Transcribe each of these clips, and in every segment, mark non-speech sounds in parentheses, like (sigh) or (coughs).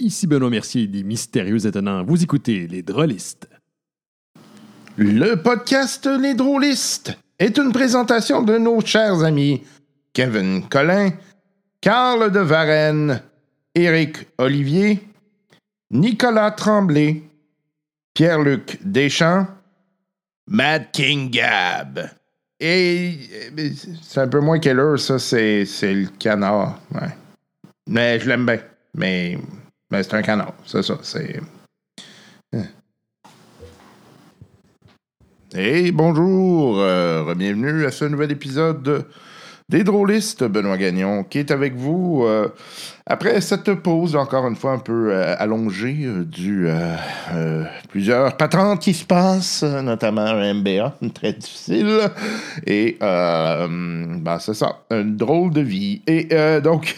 Ici Benoît Mercier des Mystérieux Étonnants. Vous écoutez Les Drôlistes. Le podcast Les Drôlistes est une présentation de nos chers amis Kevin Collin, Carl de Varenne, Éric Olivier, Nicolas Tremblay, Pierre-Luc Deschamps, Mad King Gab. Et euh, c'est un peu moins qu'elle ça, c'est, le canard. Mais je l'aime bien. Mais, mais c'est un canard, c'est ça. C'est. Et bonjour, euh, bienvenue à ce nouvel épisode des drôlistes, Benoît Gagnon, qui est avec vous euh, après cette pause, encore une fois un peu euh, allongée, euh, du plusieurs patentes qui se passent, notamment un MBA, (laughs) très difficile. Et ben, c'est ça, une drôle de vie. Et donc,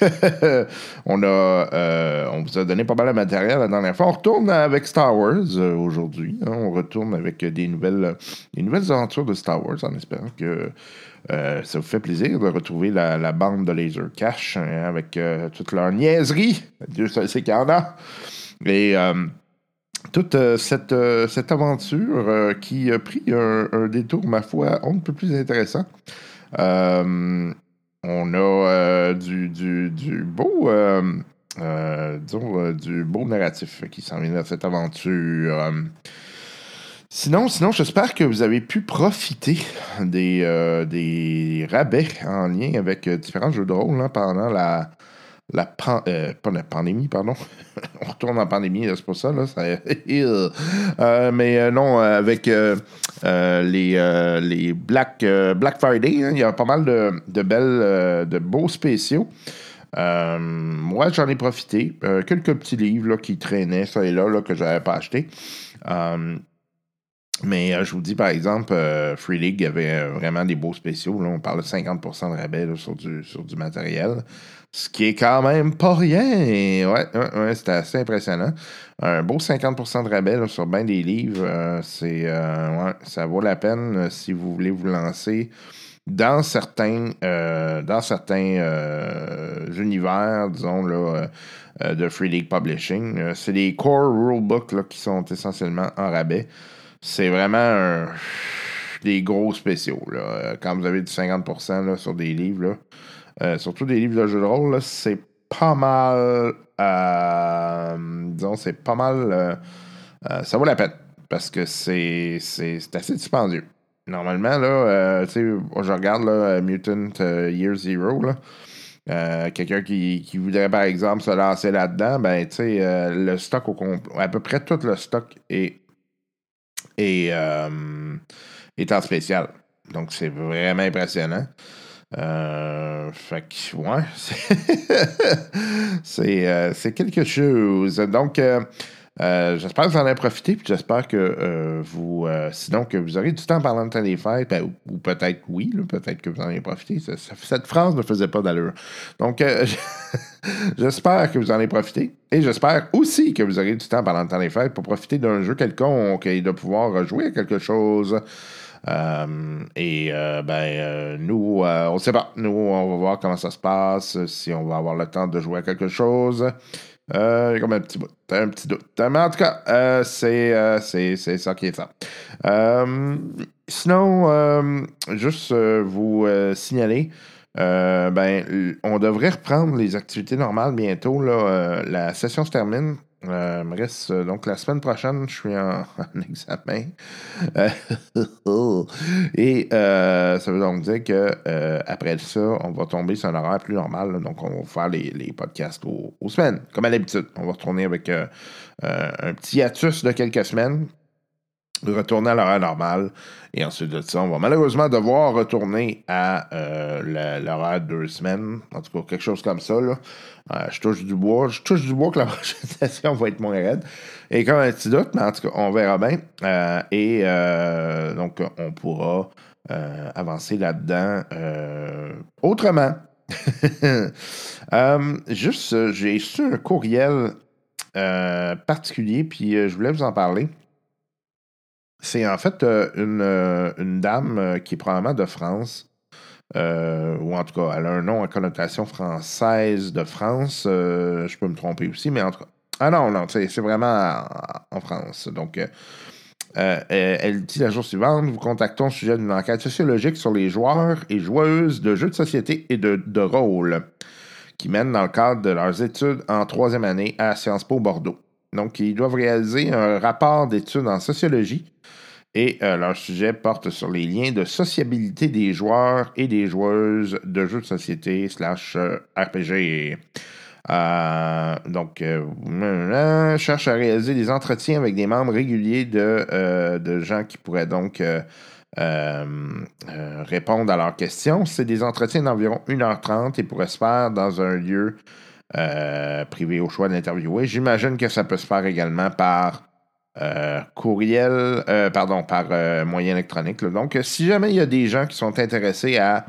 (laughs) on a on vous a donné pas mal de matériel la dernière fois. On retourne avec Star Wars aujourd'hui. Hein. on retourne avec des nouvelles, des nouvelles aventures de Star Wars en espérant que euh, ça vous fait plaisir de retrouver la, bande de Laser Cash hein, avec euh, toute leur niaiserie. Dieu sait qu'il y en a. Et euh, toute cette, cette aventure qui a pris un, détour, ma foi, un peu plus intéressant. on a du, du, beau. disons, du beau narratif qui s'en vient de cette aventure. Sinon, sinon j'espère que vous avez pu profiter des, euh, des rabais en lien avec euh, différents jeux de rôle hein, pendant la, la, euh, la pandémie, pardon. (laughs) On retourne en pandémie, c'est pour ça, là. (laughs) mais non, avec les, les Black, Black Friday, hein, il y a pas mal de, de belles, de beaux spéciaux. moi, j'en ai profité. quelques petits livres là, qui traînaient, ça et là, là que je n'avais pas acheté. Mais euh, je vous dis, par exemple, euh, Free League avait euh, vraiment des beaux spéciaux. Là. On parle de 50% de rabais sur, du, sur du matériel. Ce qui est quand même pas rien. ouais, ouais, c'était assez impressionnant. Un beau 50% de rabais sur bien des livres. c'est, ouais, ça vaut la peine si vous voulez vous lancer dans certains, dans certains univers, disons, là, de Free League Publishing. c'est les core rulebooks qui sont essentiellement en rabais. C'est vraiment des gros spéciaux. Là. Quand vous avez du 50% sur des livres, euh, surtout des livres de jeux de rôle, c'est pas mal. Euh, disons, c'est pas mal. Euh, ça vaut la peine. Parce que c'est, assez dispendieux. Normalement, là, je regarde là, Mutant Year Zero, là. quelqu'un qui, qui, voudrait, par exemple, se lancer là-dedans, ben, le stock au à peu près tout le stock est et euh, est spécial. Donc, c'est vraiment impressionnant. Euh, fait que, ouais, (laughs) c'est c'est quelque chose. Donc, euh, j'espère que vous en avez profité, puis j'espère que euh, vous, euh, sinon que vous aurez du temps pendant le temps des fêtes, ben, ou, peut-être oui, peut-être que vous en avez profité. cette phrase ne faisait pas d'allure. Donc, (laughs) j'espère que vous en avez profité, et j'espère aussi que vous aurez du temps pendant le temps des fêtes pour profiter d'un jeu quelconque et de pouvoir jouer à quelque chose. et ben, nous, on ne sait pas. Nous, on va voir comment ça se passe, si on va avoir le temps de jouer à quelque chose. Euh, a comme un petit bout, un petit doute. Mais en tout cas, euh, euh, c'est, c'est, ça qui est ça. sinon, juste vous signaler, ben, on devrait reprendre les activités normales bientôt. Là, la session se termine. Euh, me reste euh, donc la semaine prochaine, je suis en, (laughs) examen. Euh, (laughs) et ça veut donc dire que après ça, on va tomber sur un horaire plus normal. donc, on va faire les, podcasts aux, semaines, comme à l'habitude. On va retourner avec un petit hiatus de quelques semaines retourner à l'horaire normal. Et ensuite de ça, on va malheureusement devoir retourner à euh, l'horaire de deux semaines. En tout cas, quelque chose comme ça. Là. Euh, je touche du bois. Je touche du bois que la (laughs) prochaine session va être moins raide. Et comme un petit doute, mais en tout cas, on verra bien. Euh, et donc, on pourra avancer là-dedans autrement. (laughs) juste, j'ai reçu un courriel particulier, puis je voulais vous en parler. C'est en fait euh, euh, une, dame euh, qui est probablement de France, ou en tout cas, elle a un nom à connotation française de France. je peux me tromper aussi, mais en tout cas, Ah non, non, c'est vraiment en, France. Donc, elle dit la jour suivante vous contactons au sujet d'une enquête sociologique sur les joueurs et joueuses de jeux de société et de, de rôle qui mènent dans le cadre de leurs études en troisième année à Sciences Po Bordeaux. Donc, ils doivent réaliser un rapport d'études en sociologie et euh, leur sujet porte sur les liens de sociabilité des joueurs et des joueuses de jeux de société slash euh, RPG. Euh, donc, cherche à réaliser des entretiens avec des membres réguliers de, de gens qui pourraient donc répondre à leurs questions. C'est des entretiens d'environ 1h30 et pourraient se faire dans un lieu privé au choix de l'interviewé. J'imagine que ça peut se faire également par euh, courriel, euh, pardon, par euh, moyen électronique. Donc, si jamais il y a des gens qui sont intéressés à,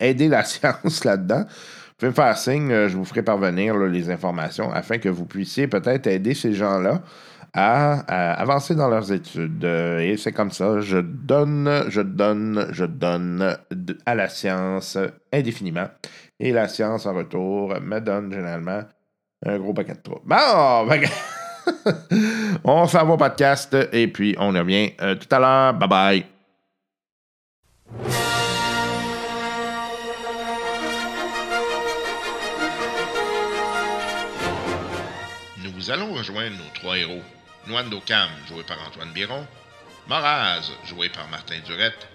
aider la (laughs) science là-dedans, vous pouvez me faire signe, je vous ferai parvenir les informations afin que vous puissiez peut-être aider ces gens-là à, avancer dans leurs études. Et c'est comme ça, je donne, je donne, je donne à la science indéfiniment. Et la science, en retour, me donne généralement un gros paquet de trous. Bon, (laughs) ben, (laughs) on s'en va au podcast et puis on revient euh, tout à l'heure. Bye bye. Nous allons rejoindre nos trois héros. Nwando Cam, joué par Antoine Biron, Moraz, joué par Martin Durette,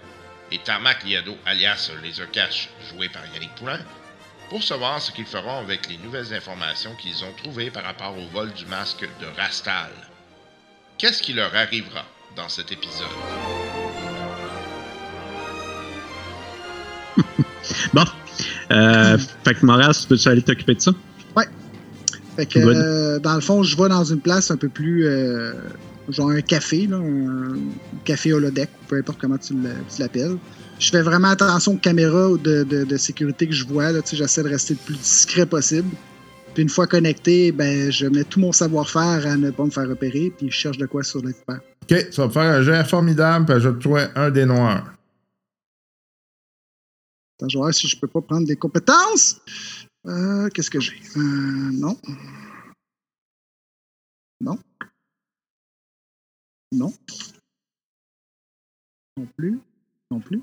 et Tarmac Liado, alias Laser Cash, joué par Yannick Poulain, pour savoir ce qu'ils feront avec les nouvelles informations qu'ils ont trouvées par rapport au vol du masque de Rastal. Qu'est-ce qui leur arrivera dans cet épisode? (laughs) Bon. Euh, fait que Moras, peux-tu aller t'occuper de ça? Fait que, euh, dans le fond, je vais dans une place un peu plus. euh, genre un café, là, un café holodeck, peu importe comment tu l'appelles. Je fais vraiment attention aux caméras de, de, de sécurité que je vois. là, tu sais, J'essaie de rester le plus discret possible. Puis une fois connecté, ben, je mets tout mon savoir-faire à ne pas me faire repérer, puis je cherche de quoi sur l'expert. OK, tu vas me faire un jet formidable, puis je vais trouver un des noirs. Attends, je vais voir si je peux pas prendre des compétences. Euh, Qu'est-ce que j'ai? Euh, non. Non. Non. Non plus. Non plus.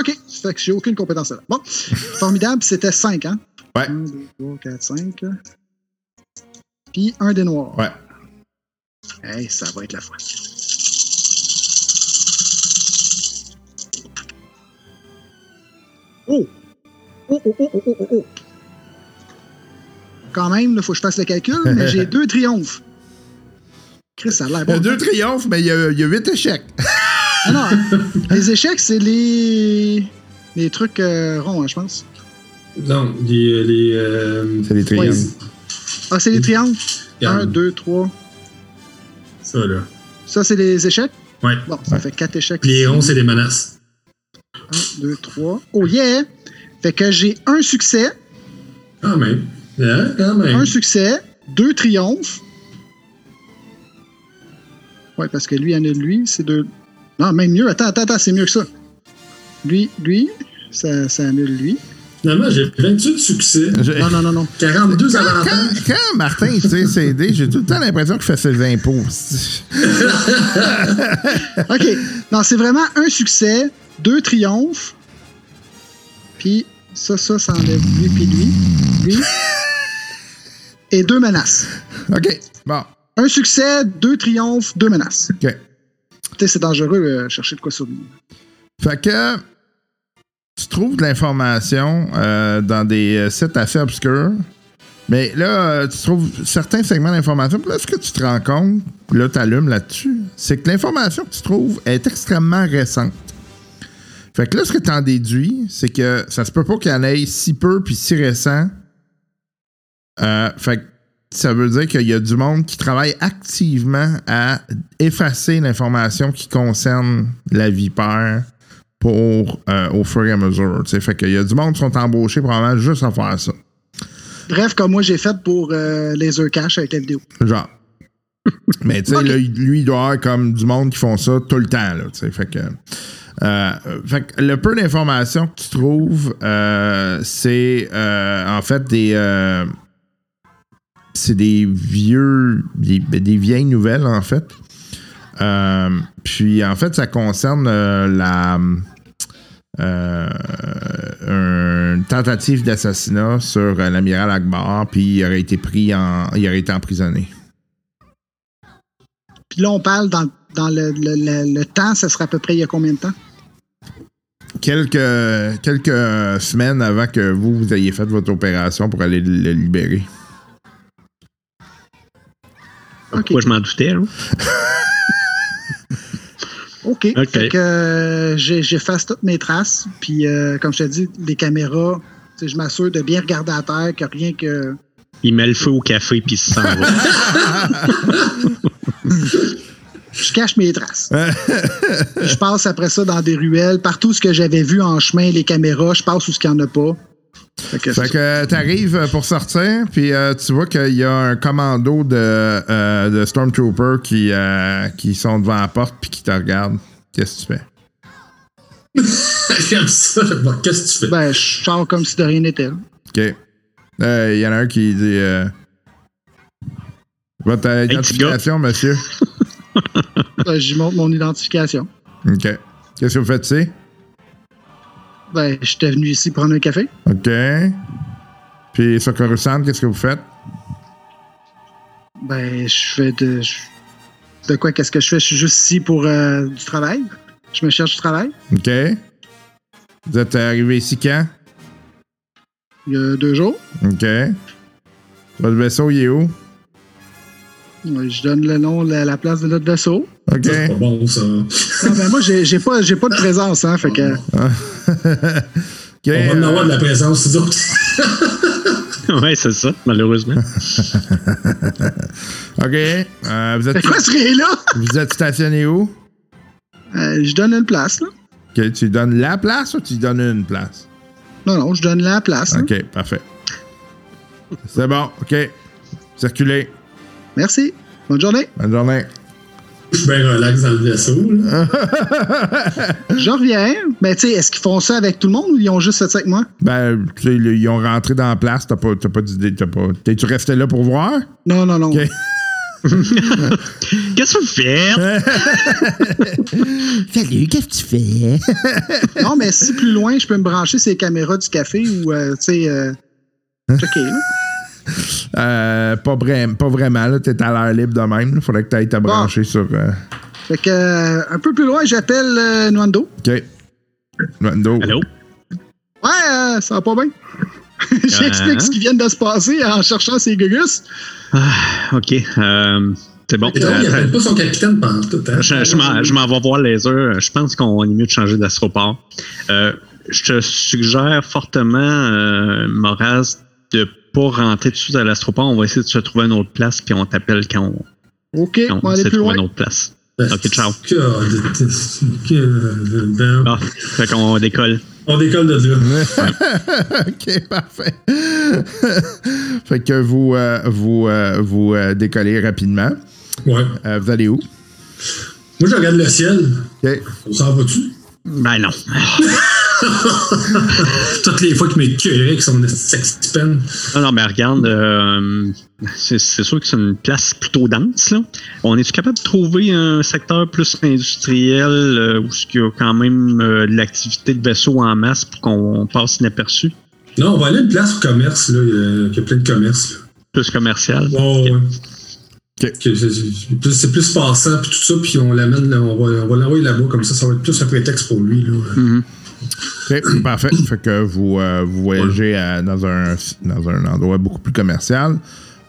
OK. Ça fait que j'ai aucune compétence là. Bon. (laughs) Formidable, c'était 5, hein? Ouais. 1, 2, 3, 4, 5. Puis un des noirs. Ouais. Hey, ça va être la fois. Oh! Oh, oh, oh, oh, oh, oh, oh. Quand même, il faut que je fasse le calcul, mais j'ai (laughs) deux triomphes. Chris, ça a l'air Il y a bon. deux triomphes, mais il y a, il y a huit échecs. Ah non, les échecs, c'est les... les trucs euh, ronds, hein, je pense. Non, les. les euh, C'est des triangles. Ah, c'est les triangles? regarde, Un, deux, trois. Ça, là. Ça, c'est les échecs? Ouais. Bon, ça fait quatre échecs. Puis les ronds, c'est des menaces. Un, deux, trois. Oh yeah! Fait que j'ai un succès, Quand même. Hein, quand même. un succès, deux triomphes. Ouais, parce que lui, il annule lui, c'est deux. Non, même mieux. Attends, attends, attends, c'est mieux que ça. Lui, lui, ça, ça annule lui. Finalement, j'ai 28 succès. Je- Non, non, non, non. 42 Quand, avantages. quand Martin il tire ses dés, j'ai tout le temps l'impression qu'il fait ses impôts. (laughs) OK. Non, c'est vraiment un succès, deux triomphes. Puis ça, ça, ça enlève lui, puis lui. Lui. Et deux menaces. OK, bon. Un succès, deux triomphes, deux menaces. OK. C'est dangereux euh, chercher de quoi lui. Fait que tu trouves de l'information euh, dans des euh, sites assez obscurs. Mais là, euh, tu trouves certains segments d'information. Puis là, ce que tu te rends compte, là, tu allumes là-dessus, c'est que l'information que tu trouves est extrêmement récente. Fait que là, ce que tu en déduis, c'est que ça se peut pas qu'il y en ait si peu puis si récent. Euh, fait que ça veut dire qu'il y a du monde qui travaille activement à effacer l'information qui concerne la vipère pour euh, au fur et à mesure. tu sais. Fait qu'il y a du monde qui sont embauchés probablement juste à faire ça. Bref, comme moi j'ai fait pour euh, Laser Cash avec la vidéo. Genre. (laughs) Mais tu sais, lui, il doit avoir comme du monde qui font ça tout le temps. Là, fait que. Euh, fait que le peu d'informations que tu trouves, c'est en fait des. C'est des vieux. Des, ben, des vieilles nouvelles, en fait. Euh, puis, en fait, ça concerne euh, la. euh, une tentative d'assassinat sur l'amiral Akbar, puis il aurait été pris en. Il aurait été emprisonné. Puis là, on parle dans, dans le, le- le- le temps, ça sera à peu près il y a combien de temps? quelques, quelques semaines avant que vous, vous ayez fait votre opération pour aller le libérer. OK. Moi, je m'en doutais. hein. (laughs) OK. OK. Fait que euh, j'efface toutes mes traces. Puis, euh, comme je te dis, les caméras, je m'assure de bien regarder à terre, que rien que. Il met le feu au café puis il se s'en va. (laughs) Je cache mes traces. (laughs) Je passe après ça dans des ruelles. Partout ce que j'avais vu en chemin, les caméras, je passe où ce qu'il n'y en a pas. Fait que, Fait que t'arrives pour sortir, puis euh, tu vois qu'il y a un commando de, euh, de Stormtroopers qui, euh, qui sont devant la porte puis qui te regardent. Qu'est-ce que tu fais? (laughs) J'aime ça. Bon, Qu'est-ce que tu fais? ben, je sors comme si de rien n'était. là. OK. Euh, Il y en a un qui dit euh, Votre euh, identification, monsieur? (laughs) Ben, J'y montre mon identification. OK. Qu'est-ce que vous faites ici? Ben, j'étais venu ici prendre un café. OK. Puis sur Coruscant, qu'est-ce que vous faites? Ben, je fais de. je- De quoi, qu'est-ce que je fais? Je suis juste ici pour euh, du travail. Je me cherche du travail. OK. Vous êtes arrivé ici quand? Il y a deux jours. OK. Votre vaisseau, il est où? Je donne le nom, la, la place de notre vaisseau. OK. C'est pas bon, ça. Non, ben, moi, j'ai pas, j'ai pas de présence, hein. Fait que. (laughs) OK. On va en euh, avoir de la présence, les autres. (laughs) ouais, c'est ça, malheureusement. (laughs) OK. Euh, vous, êtes, C'est quoi ce rire-là? vous êtes stationné où? Euh, je donne une place, là. OK. Tu donnes la place ou tu donnes une place? Non, non, je donne la place. hein. OK, parfait. C'est bon. OK. Circulez. Merci. Bonne journée. Bonne journée. Je suis bien relax dans le vaisseau. là. (laughs) Je reviens. Mais tu sais, est-ce qu'ils font ça avec tout le monde ou ils ont juste fait ça avec moi? Ben, tu sais, ils ont rentré dans la place. T'as pas, t'as pas d'idée. T'as pas. T'es-tu resté là pour voir? Non, non, non. (laughs) Qu'est-ce que vous faites? (laughs) Salut, qu'est-ce que tu fais? Non, mais si plus loin, je peux me brancher ces caméras du café ou, euh, tu sais, euh, checker, là. Euh, pas, vra- pas vraiment, là. T'es à l'air libre de même. Il faudrait que tu ailles te brancher sur. euh, Fait que, euh, un peu plus loin, j'appelle euh, Nwando. OK. Nando. Allô? Ouais, euh, ça va pas bien. (laughs) J'explique ce qui vient de se passer en cherchant ces gugus. OK. euh, c'est bon. Il Euh, appelle pas son capitaine pendant tout. Hein? Je, je m'en- je m'en vais voir les heures. Je pense qu'on est mieux de changer d'astroport. Euh, je te suggère fortement, euh, Moraz, de pas rentrer tout de suite à l'astroport. On va essayer de se trouver une autre place, puis on t'appelle quand on, OK, quand on va aller plus loin. une autre place. Ben, Ok, ciao. que- que- Ah, fait qu'on décolle. On décolle de là. (laughs) OK, parfait. (laughs) fait que vous, euh, vous, euh, vous euh, décollez rapidement. Ouais. Euh, vous allez où? Moi, je regarde le ciel. OK. On s'en va-tu? Ben non. (laughs) (laughs) Toutes les fois qu'il m'écœurait avec son sexy pen. Non, non, mais regarde, euh, c'est sûr que c'est une place plutôt dense. Là. On est-tu capable de trouver un secteur plus industriel euh, où il y a quand même euh, de l'activité de vaisseau en masse pour qu'on passe inaperçu? Non, on va aller à une place au commerce, là. Il y a- il y a plein de commerces, là. Plus commercial? Ouais. Que c'est- plus, passant, puis tout ça, puis on l'amène, là, on va, on va l'envoyer là-bas, comme ça, ça va être plus un prétexte pour lui. Là. Mhm. OK, parfait. Fait que vous, euh, vous voyagez à- dans, un, dans un endroit beaucoup plus commercial.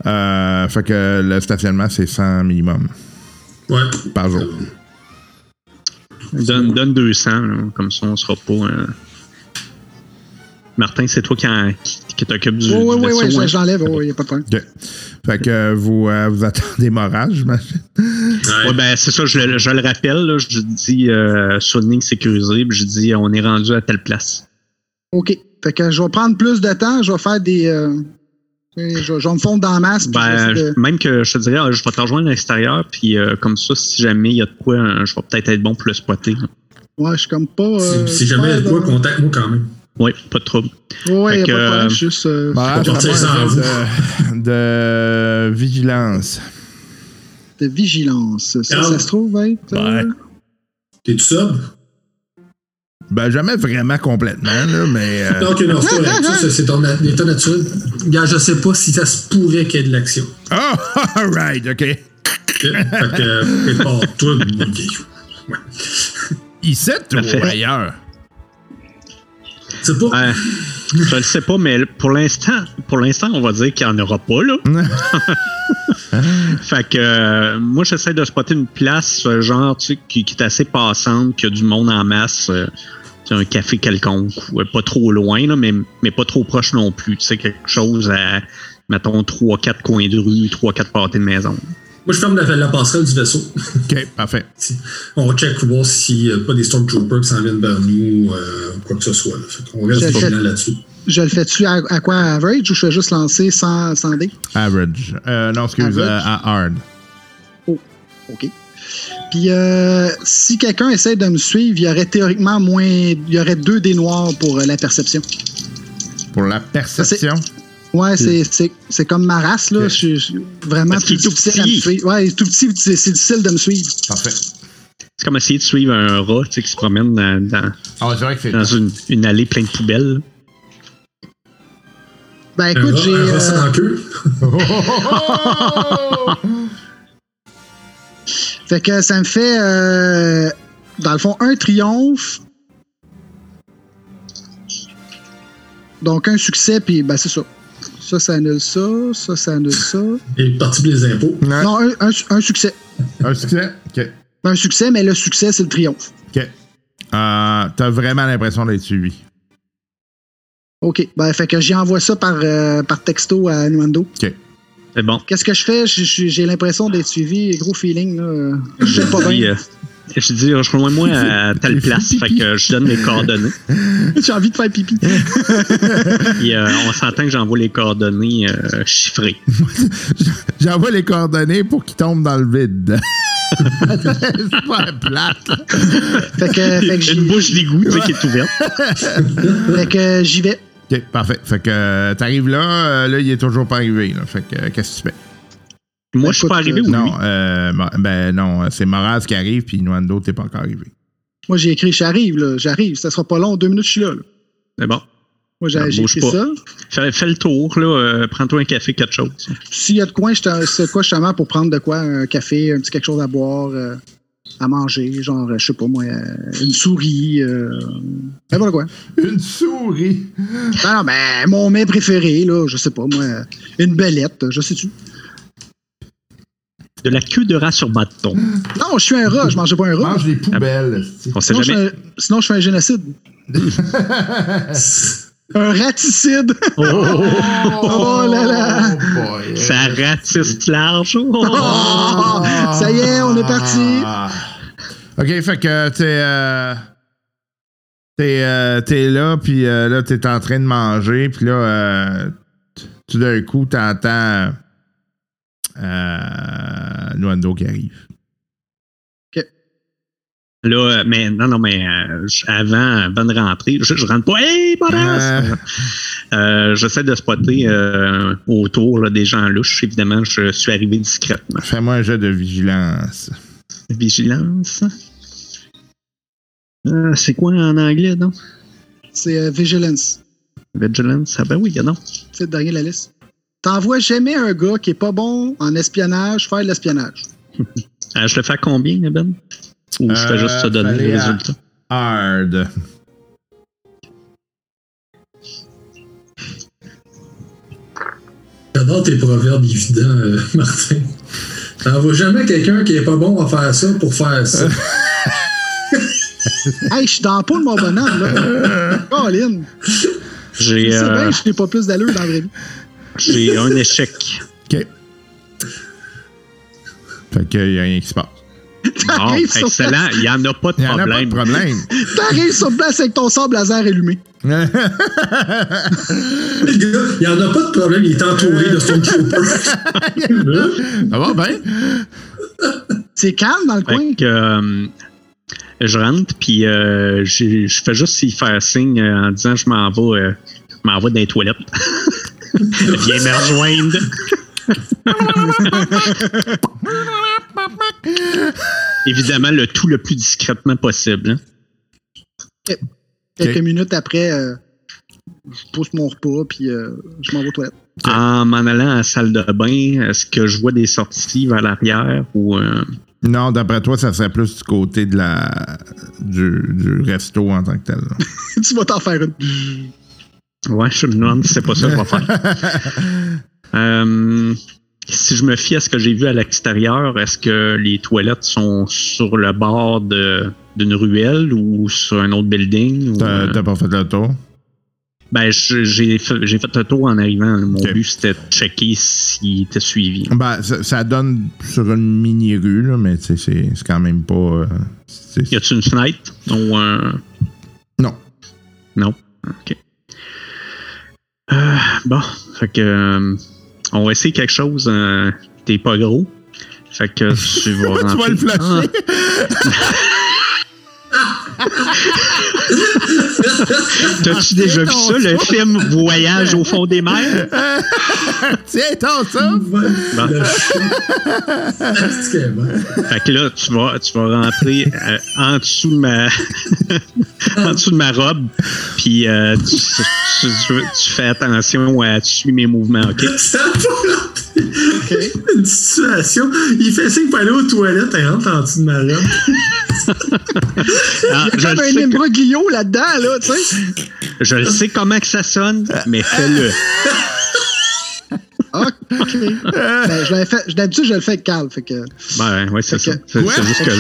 Euh, fait que le stationnement, c'est 100 minimum Ouais. par jour. Donne, donne 200, là, comme ça on sera pas. euh, Martin, c'est toi qui, en- qui, qui t'occupe du, Oui, oui, du oui, vaisseau, hein? j'enlève. Il n'y a pas de problème. OK. Fait que euh, vous, euh, vous attendez Morage, j'imagine. Ouais. Ouais, ben c'est ça, je, le- je le rappelle, là, je dis euh, sur une ligne sécurisée, puis je dis on est rendu à telle place. OK. Fait que je vais prendre plus de temps. Je vais faire des. euh, je, je vais me fondre dans la masse. puis je vais Ben, de- même que je te dirais, je vais te rejoindre à l'extérieur, puis euh, comme ça, si jamais il y a de quoi, je vais peut-être être bon pour le spotter. là. Ouais, je suis comme pas. Si- euh, si jamais il y a de quoi, contacte-moi quand même. Oui, pas de trouble. Fait pas de que, problème, euh, juste. euh, Bah, de, de vigilance. de vigilance. Ça, ça se trouve être. euh, Ouais. T'es tout sobre? Ben, jamais vraiment complètement, là, mais. euh, (laughs) Non, ok, non, c'est c'est- ton état naturel. Regarde, je sais pas si ça se pourrait qu'il y ait de l'action. (laughs) Oh, alright, OK. Ok? Fait que, euh, prépare-toi. Ouais. Ici, ou ailleurs? C'est pas. Euh, je le sais pas, mais pour l'instant, pour l'instant, on va dire qu'il n'y en aura pas, là. (laughs) fait que euh, moi, j'essaie de spotter une place, genre, tu sais, qui, qui est assez passante, qui a du monde en masse. euh, sais, un café quelconque, ou, euh, pas trop loin, là, mais, mais pas trop proche non plus. Tu sais, quelque chose à, mettons, 3-4 coins de rue, 3-4 pâtés de maison. Moi, je ferme la, la passerelle du vaisseau. OK, parfait. (laughs) On va check pour voir s'il n'y a pas des Stormtroopers qui s'en viennent vers nous, euh, quoi que ce soit. Là. Fait qu'on reste vigilant là-dessus. Je le fais-tu à, à quoi average ou je fais juste lancer sans, sans dé? Average. Euh, non, excuse, Average. euh, à hard. OK. Puis euh, si quelqu'un essaie de me suivre, il y aurait théoriquement moins. Il y aurait deux dés noirs pour euh, la perception. Pour la perception? Ouais, c'est, c'est, c'est comme ma race, là. Je suis- je vraiment plus tout difficile à me petit. suivre. Ouais, tout petit, c'est, c'est difficile de me suivre. Parfait. C'est comme essayer de suivre un rat tu sais, qui se promène dans, dans, Ah, vrai que c'est. dans une, une allée pleine de poubelles. Ben Un écoute, rat- j'ai. un rat sans (laughs) queue. fait que ça me fait, euh, dans le fond, un triomphe. Donc un succès, puis ben c'est ça. Ça, ça annule ça. Ça, ça annule ça. Et parti pour les impôts. Non, un, un- un succès. Un succès? OK. Un succès, mais le succès, c'est le triomphe. OK. Euh, T'as vraiment l'impression d'être suivi. OK. Ben, fait que j'y envoie ça par, euh, par texto à Nuando. OK. C'est bon. Qu'est-ce que je fais? J'ai- l'impression d'être suivi. Gros feeling, là. Je sais pas bien. Je dis, rejoins-moi à telle place. Fait que je donne les coordonnées. (laughs) J'ai envie de faire pipi. (laughs) Puis euh, on s'entend que j'envoie les coordonnées euh, chiffrées. (laughs) J'envoie les coordonnées pour qu'ils tombent dans le vide. c'est pas plate. Fait que, fait que j'y- Une bouche d'égout tu sais, qui est ouverte. fait que j'y vais. OK, parfait. Fait que euh, t'arrives là, là, il est toujours pas arrivé. Là. Fait que qu'est-ce que tu fais? Moi, je suis pas arrivé euh, ou lui? Non, euh, ben non, euh, c'est Moraz qui arrive, puis Nwando, t'es pas encore arrivé. Moi, j'ai écrit j'arrive, là. J'arrive. Ça sera pas long. Deux minutes, je suis là. là. C'est bon. Moi, j'ai Ah, bouge écrit pas. ça. Fais, fais le tour, là. euh, Prends-toi un café, quelque chose. S'il y a de quoi, je te- quoi justement pour prendre de quoi? Un café, un petit quelque chose à boire, euh, à manger, genre, je sais pas moi, une souris, euh, n'importe quoi. Une souris. Ben non, ben, mon mets préféré, là, je sais pas moi, une belette, je sais-tu. De la queue de rat sur bâton. Non, je suis un rat, je mangeais pas un rat. Mange les poubelles. On sait Sinon je, jamais. fais, sinon, je fais un génocide. (laughs) un raticide. Oh, oh, oh, Oh là là. boy. ça ratisse large. Ça y est, on est parti. Ah. OK, fait que t'es... Euh, t'es, euh, t'es là, puis euh, là, t'es en train de manger, puis là, euh, tout d'un coup, t'entends euh, Nwando qui arrive. Là, euh, mais non, non, mais euh, avant, avant de rentrer, je, je rentre pas. Hey! Euh. Euh, J'essaie de spotter euh, autour là, des gens louches. Évidemment, je suis arrivé discrètement. Fais-moi un jet de vigilance. Vigilance? Euh, C'est quoi en anglais, non? C'est euh, Vigilance. Vigilance? Ah ben oui, non. C'est le dernier de la liste. T'envoies jamais un gars qui est pas bon en espionnage faire de l'espionnage. (laughs) Euh, je le fais à combien, Ben? Ou je fais Euh, juste te donner fallait les à- résultats? Hard. J'adore tes proverbes évidents, euh, (laughs) Martin. T'envoies jamais quelqu'un qui est pas bon à faire ça pour faire ça. (laughs) Hey, je suis dans la peau de mon bonhomme, là. Colin. J'ai C'est euh, bien, je n'ai pas plus d'allure dans la vraie vie. J'ai un échec. OK. Fait qu'il y a rien qui se passe. (laughs) Bon, T'arrives sur excellent. place- Il n'y en a pas de Il n'y en a pas de problème. problème. (laughs) T'arrives sur place avec ton sable laser allumé. (laughs) Le gars, il n'y en a pas de problème, il est entouré de Stormtroopers. Ça va bien? C'est calme dans le coin. Fait que, euh, Je rentre, puis euh, je fais juste y faire signe euh, en disant je m'en vais, euh, je m'en vais dans les toilettes. Viens me rejoindre. Évidemment, le tout le plus discrètement possible. hein. Quelques minutes après, euh, je pousse mon repas, puis euh, je m'en vais aux toilettes. En m'en allant à la salle de bain, est-ce que je vois des sorties vers l'arrière ou. euh, Non, d'après toi, ça serait plus du côté de la du, du resto en tant que tel. (laughs) tu vas t'en faire une. Ouais, je me demande si c'est pas ça je vais faire. (laughs) Euh, si je me fie à ce que j'ai vu à l'extérieur, est-ce que les toilettes sont sur le bord d'une ruelle ou sur un autre building? T'as euh, t'as pas fait le tour? ben, j'ai fait, fait le tour en arrivant. Mon but, c'était de checker s'il était suivi. Ben, ça, ça donne sur une mini-rue, là, mais c'est quand même pas. euh, Y a-tu une fenêtre? Ou un... Non. Non? OK. Euh, bon, fait que... euh, on va essayer quelque chose. euh, T'es pas gros. Fait que tu vas (laughs) tu vas le flasher. (laughs) (laughs) T'as-tu déjà vu ça, le film Voyage au fond des mers? (laughs) Tiens, ton ça! (laughs) Fait que là, tu vas, tu vas rentrer euh, en dessous de ma en dessous de ma robe, puis euh, tu, tu- tu- tu fais attention à tu suis mes mouvements, ok? (laughs) Une situation. Il fait signe pour aller aux toilettes et rentre en dessous de ma robe. Ah, Il y a comme un que- imbroglio là-dedans, là, tu sais. je le sais comment que ça sonne, mais fais-le. OK. ben, je l'avais fait, d'habitude, je le fais avec Carl. Fait que... Ben, ouais, c'est ça. C'est juste que.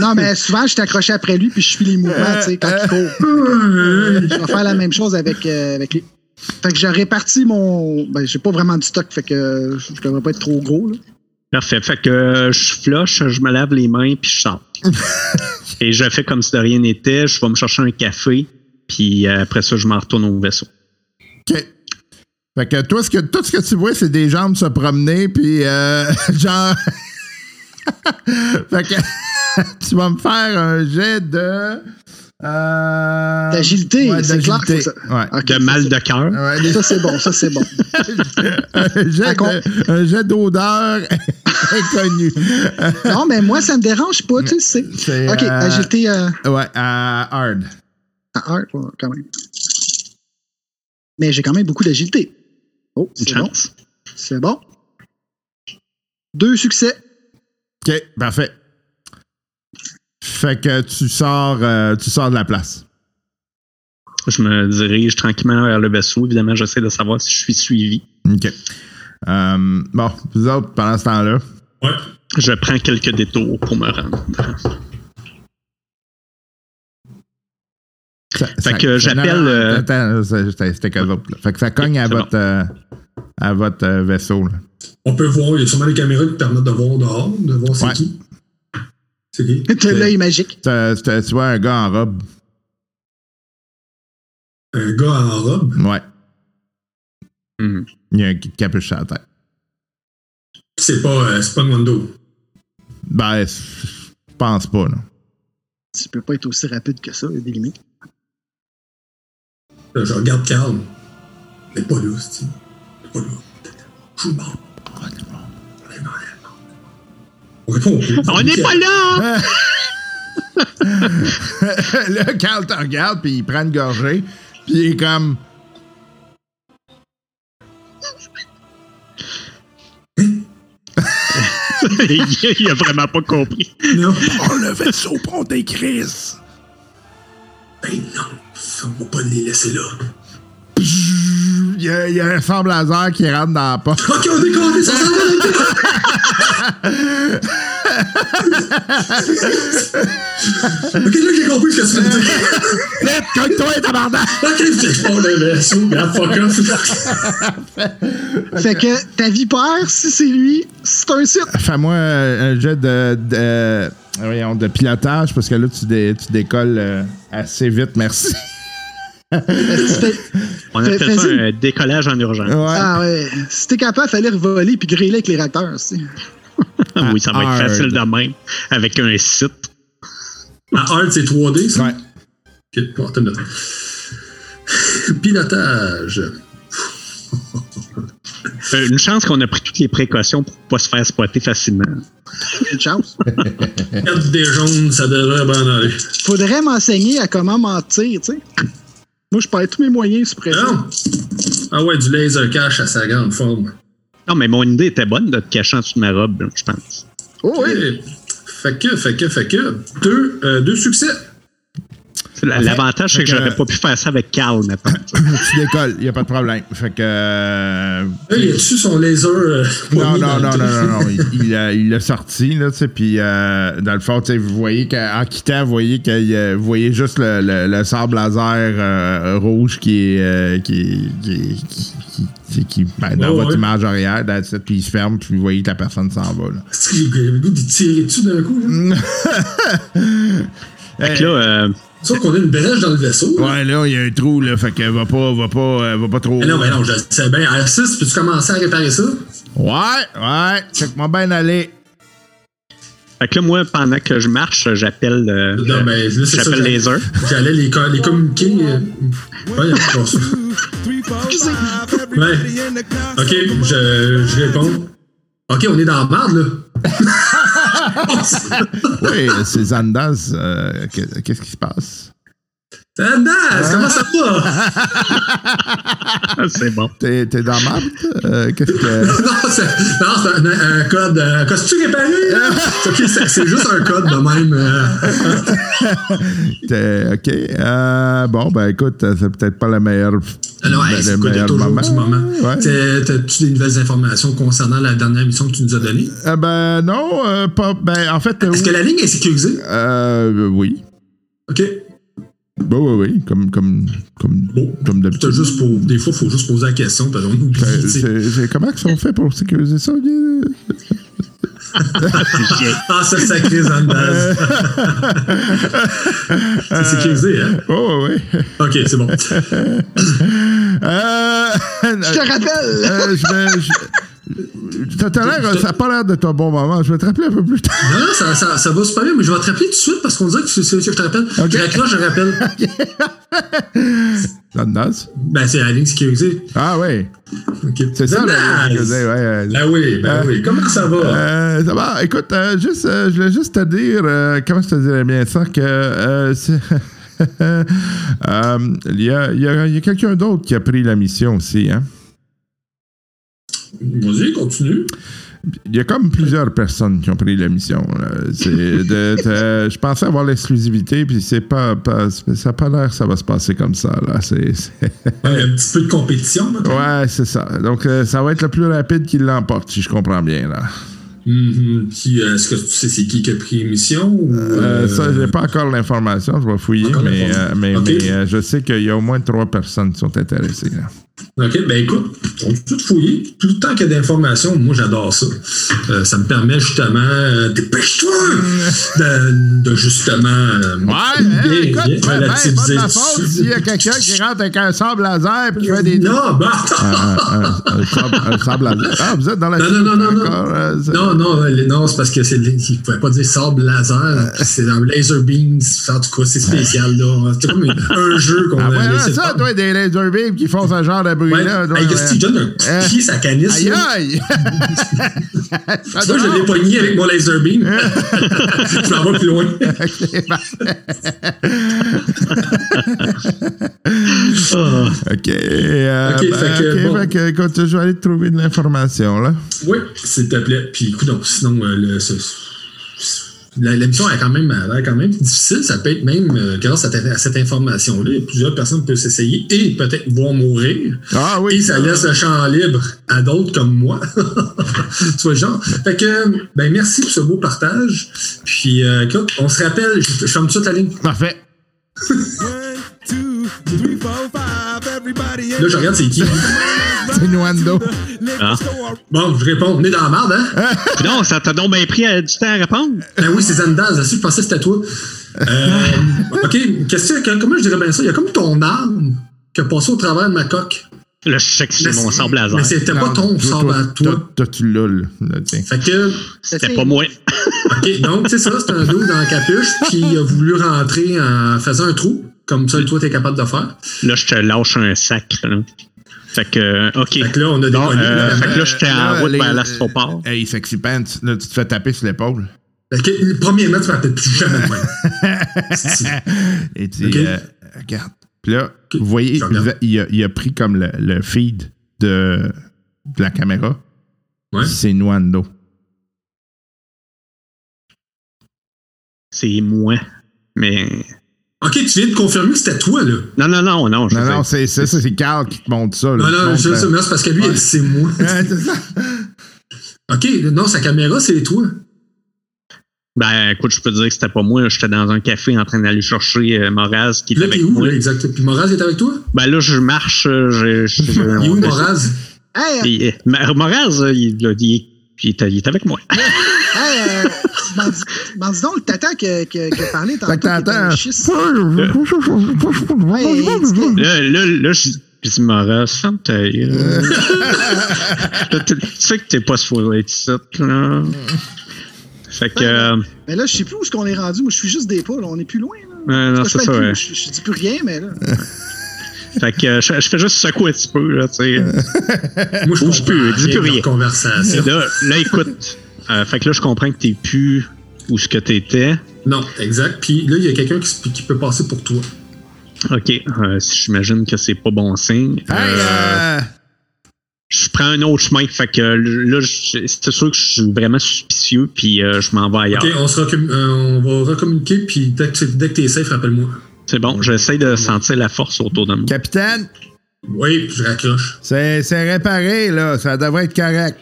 Non, mais souvent, je suis accroché après lui, puis je suis les mouvements, tu sais, quand il court. Je vais faire la même chose avec, euh, avec lui. Fait que j'ai réparti mon. Ben, j'ai pas vraiment de stock, fait que je devrais pas être trop gros, là. Parfait. Fait que euh, je flush, je me lave les mains, puis je sors. (laughs) Et je fais comme si de rien n'était. Je vais me chercher un café, puis euh, après ça, je m'en retourne au vaisseau. OK. Fait que toi, ce que, tout ce que tu vois, c'est des jambes se promener, puis euh, (laughs) genre. (laughs) fait que tu vas me faire un jet de. Euh, D'agilité, ouais, c'est clair. ça. Ouais. De mal de cœur. Ouais, Ça, c'est bon, ça, c'est bon. (laughs) un jet À con- de- un jet d'odeur (laughs) inconnu. Non, mais moi, ça me dérange pas, tu sais. C'est, Ok, euh, agilité euh, Ouais, à hard. à ouais, quand même. Mais j'ai quand même beaucoup d'agilité. Oh, Une c'est bon. chance. C'est bon. Deux succès. OK, parfait. Fait que tu sors, euh, tu sors de la place. Je me dirige tranquillement vers le vaisseau. Évidemment, j'essaie de savoir si je suis suivi. OK. Euh, bon, vous autres, pendant ce temps-là, Ouais. Je prends quelques détours pour me rendre. Ça- Fait ça- que j'appelle, euh, Attends, ça- c'était qu'eux autres. là. Fait que ça cogne à votre, euh, à votre vaisseau. Là. On peut voir, il y a sûrement des caméras qui permettent de voir dehors, de voir c'est Ouais. qui. C'est qui? T'as l'œil magique. Tu vois un gars en robe. Un gars en robe? Ouais. Mhm. Il y a un capuche sur la tête. C'est pas, euh, c'est pas Nwando. Ben, je pense pas, là. Tu peux pas être aussi rapide que ça, il y a des limites. Là, je regarde Carl. Mais pas là, c'est Pas là. Je suis mort. (laughs) On n'est pas là! (laughs) là, Carl te regarde, puis il prend une gorgée, puis il est comme. (laughs) il a vraiment pas compris. Non. Oh, le vaisseau prend des crises! Ben non. Ça, on va pas les laisser là. Il y, a, y a un sable laser qui rentre dans la porte. Ok, on décolle, ça. Ok, là, j'ai compris ce que tu veux dire. Vite, cogne-toi, tabarnak! Ok, je prends le vaisseau, fuck off. Fait que ta vipère, si c'est lui, c'est un site. Fais-moi un jet de, de, voyons, de pilotage, parce que là, tu, dé- tu décolles euh, assez vite, merci. Est-ce que tu fais- On appelle ça fais-y. un décollage en urgence. Ouais. Ah ouais. Si t'es capable, fallait voler puis griller avec les sais. (laughs) oui, ça va être hard. facile de même. Avec un site. À Art, c'est 3D, ça? Ouais. (laughs) Pilotage. Euh, une chance qu'on a pris toutes les précautions pour pas se faire spotter facilement. Une chance. 4 des jaunes, ça devrait bien aller. Faudrait m'enseigner à comment mentir, tu sais. Moi, je perds tous mes moyens pression. Non? Ah ouais, du laser cache à sa grande forme. Non, mais mon idée était bonne de te cacher en dessous de ma robe, je pense. Oh oui. Fait que, fait que, fait que, deux, euh, deux succès. La- L'avantage, c'est que que- j'aurais pas pu faire ça avec Carl, maintenant. (laughs) tu décolles, il a pas de problème. Fait que. euh, Là, il a dessus son laser. euh, Non, non, non, non, non, non. Il, il a- il l'a sorti, là, tu sais, puis euh, dans le fond, tu sais, vous voyez qu'en quittant, vous voyez a- vous voyez juste le, le, le sable laser euh, rouge qui est, euh, qui, qui, qui, qui- qui- qui- ben, dans votre ouais. image arrière, puis il se ferme, puis vous voyez que la personne s'en va, là. Est-ce le goût d'y tirer dessus d'un coup? là? (laughs) Fait que là, euh, Sauf qu'on a une brèche dans le vaisseau. là. Ouais, là, il y a un trou, là, fait que va pas, va pas, euh, va pas trop. Mais non, mais non, je sais bien. R6, peux-tu commencer à réparer ça? Ouais, ouais, check-moi bien aller. fait que là, moi, pendant que je marche, j'appelle euh, Non, là, j'appelle j'allais- Laser. J'allais les, les communiquer. euh. Ouais. Ok, je, je réponds. Ok, on est dans la merde, là. (laughs) (laughs) Oui, c'est Zandaz. euh, qu'est- Qu'est-ce qui se passe? Andas, comment ça va? (laughs) C'est bon. T'es t'es dans marde? Euh, Qu'est-ce que. (laughs) non, c'est non, c'est un, un code. Un costume réparé, là? (laughs) Ok, c'est c'est juste un code de même. euh. T'es- OK. Euh, bon, ben écoute, c'est peut-être pas le meilleur. Alors, hey, c'est quoi, meilleur toujours moment. du moment. Ouais. T'as-tu des nouvelles informations concernant la dernière mission que tu nous as donnée? Euh, ben non, euh, pas. Ben en fait. Est-ce euh, que la ligne est sécurisée? euh, oui. Ok. Ben oui, oui, comme, comme, comme, Bon. comme d'habitude. juste pour, des fois, il faut juste poser la question, parce qu'on oublie. C'est- comment ils sont faits pour sécuriser ça? (laughs) Ah, ça, sacré Zandaz. (laughs) c'est sécurisé, hein? Oh, oui, oui. Ok, c'est bon. (laughs) Euh, Je te rappelle! euh, je vais. je- T'as t'as l'air, ça n'a pas l'air d'être un bon moment. Je vais te rappeler un peu plus tard. Non, non, ça, ça, ça va super bien, mais je vais te rappeler tout de suite parce qu'on dirait que c'est ce que je te rappelle. Je raccroche, je rappelle. (laughs) Zandaz? Ben, c'est la ligne sécurisée. Ah, oui. C'est ça, la ligne sécurisée, ouais, ouais. Ben oui, ben oui. Comment ça va? Euh, ça va. Écoute, euh, juste, euh, je voulais juste te dire, euh, comment je te dirais bien ça, que euh, c'est- (laughs) Euh, il y a, y a- y a quelqu'un d'autre qui a pris la mission aussi. Hein? Vas-y, continue. Il y a comme plusieurs personnes qui ont pris la mission. je pensais avoir l'exclusivité, puis c'est pas, pas- ça n'a pas l'air que ça va se passer comme ça. Là. A un petit peu de compétition, maintenant. Ouais, c'est ça. Donc, euh, ça va être le plus rapide qui l'emporte, si je comprends bien. Là. Euh, Est-ce que tu sais c'est qui qui a pris l'émission? ou, Euh, euh, ça, j'ai pas encore l'information, je vais fouiller, Encore mais, mais, mais, je sais qu'il y a au moins trois personnes qui sont intéressées. là. OK, ben écoute, on peut tout fouiller. Tout le temps qu'il y a d'informations, moi j'adore ça. Euh, ça me permet justement, euh, dépêche-toi, (laughs) de, de justement. euh, Ouais, bien- hein, écoute, ben, relativiser pas de ma faute s'il y a quelqu'un qui rentre avec un sable laser et qui fait des. Non, bah, Un, un- un sable, un sable laser. Ah, vous êtes dans la. Non, non, non, non, non. encore, euh, non, non, euh, non, c'est parce que c'est, il pouvait pas dire sable laser, puis c'est dans laser beams, en tout cas, c'est spécial, là. C'est comme un jeu qu'on Ah, a ouais, ça, toi, des laser beams qui font ce genre de Ouais, bruit-là. toi, hey, ouais. Gusty donne un coup de pied sa canisse. Aïe, aïe! (laughs) Tu vois, je l'ai pogné avec mon laser beam. (laughs) je m'en vais plus loin. (laughs) Ah, OK. euh, Ok, ben, fait que, ok, bon. fait que, écoute, je vais aller te trouver de l'information, là. Oui, s'il te plaît. Puis, écoute, sinon, euh, le, ce- la, la mission est quand même, elle a l'air quand même difficile. Ça peut être même, euh, grâce à, ta- à cette information-là, plusieurs personnes peuvent s'essayer et peut-être voir mourir. Ah oui. Et ça laisse le champ libre à d'autres comme moi. (laughs) Soit le genre. Fait que, ben, merci pour ce beau partage. Puis, euh, écoute, on se rappelle, je, je ferme suite la ligne. Parfait. Là, je regarde, c'est qui. (laughs) C'est Nwando. ah. Bon, je réponds, on est dans la merde, hein? (laughs) Non, ça t'a donc bien pris euh, du temps à répondre. Ben oui, c'est Zendaz. Je pensais que c'était toi. Euh, (laughs) OK. Comment je dirais bien ça? Il y a comme ton âme qui a passé au travers de ma coque. C'est Mais mon sable laser. Mais c'était pas ton sable à toi. Toi, tu l'as, là. Fait que, C'était pas moi. (laughs) OK, donc, c'est ça, c'est un dos dans la capuche, puis il a voulu rentrer en faisant un trou, comme ça, toi, t'es capable de faire. Là, je te lâche un sac. Là. Fait que, euh, OK. Fait que là, on a des euh, fait que là, j'étais en route vers l'astroport. Hey, Sexy Pants, là, tu te fais taper sur l'épaule. Fait que, premièrement, tu m'appelles plus jamais de même. (laughs) Et tu Ok. euh, regarde. Puis là, vous voyez, il a, il a pris comme le, le feed de, de la caméra. Ouais. C'est Nwando. C'est moi. Mais. OK, tu viens de confirmer que c'était toi, là. Non, non, non, non. Je Non, non, c'est ça, c'est Carl qui te montre ça. là. Non, non, je sais, mais c'est parce que lui, il a dit c'est moi. Ouais, c'est ça. OK, non, sa caméra, c'est toi. Ben, écoute, je peux te dire que c'était pas moi. J'étais dans un café en train d'aller chercher euh, Moraz qui Puis était là, avec t'es où, moi. là, exact? Puis Moraz est avec toi? Ben là, je marche. euh, je- je- je- (laughs) Il est où, Moraz? Hey, euh, Il- Moraz, il, il, il- il était avec moi. hey, euh, m'en dis- donc, le tata qui a, qui a- qui a parlé tantôt. Fait que t'entends. Ouais, que- Là, là, là, je je dis Moraz, ferme ta gueule. (laughs) Là, tu tu sais que t'es pas supposé être ici, là. Fait que. euh, Mais là, je sais plus où est-ce qu'on est rendu. Moi, je suis juste des pas. Là. On est plus loin. Là. Non, c'est ça, ouais. je dis plus rien, mais là. (laughs) Fait que euh, je, je fais juste secouer un petit peu, là, tu sais. (laughs) Moi, je Bouge plus, dis plus rien. conversation. Là, là, écoute. euh, fait que là, je comprends que t'es plus où ce que t'étais. Non, exact. Puis là, il y a quelqu'un qui, peut passer pour toi. OK. euh, J'imagine que c'est pas bon signe. Hey, Euh, je prends un autre chemin. Fait que là, je- c'est sûr que je suis vraiment suspicieux, puis euh, je m'en vais ailleurs. OK, on, se recom- euh, on va recommuniquer, puis dès que, tu- dès que t'es safe, rappelle-moi. C'est bon, j'essaie de sentir la force autour de moi. capitaine, Oui, je raccroche. c'est c'est réparé, là. Ça devrait être correct.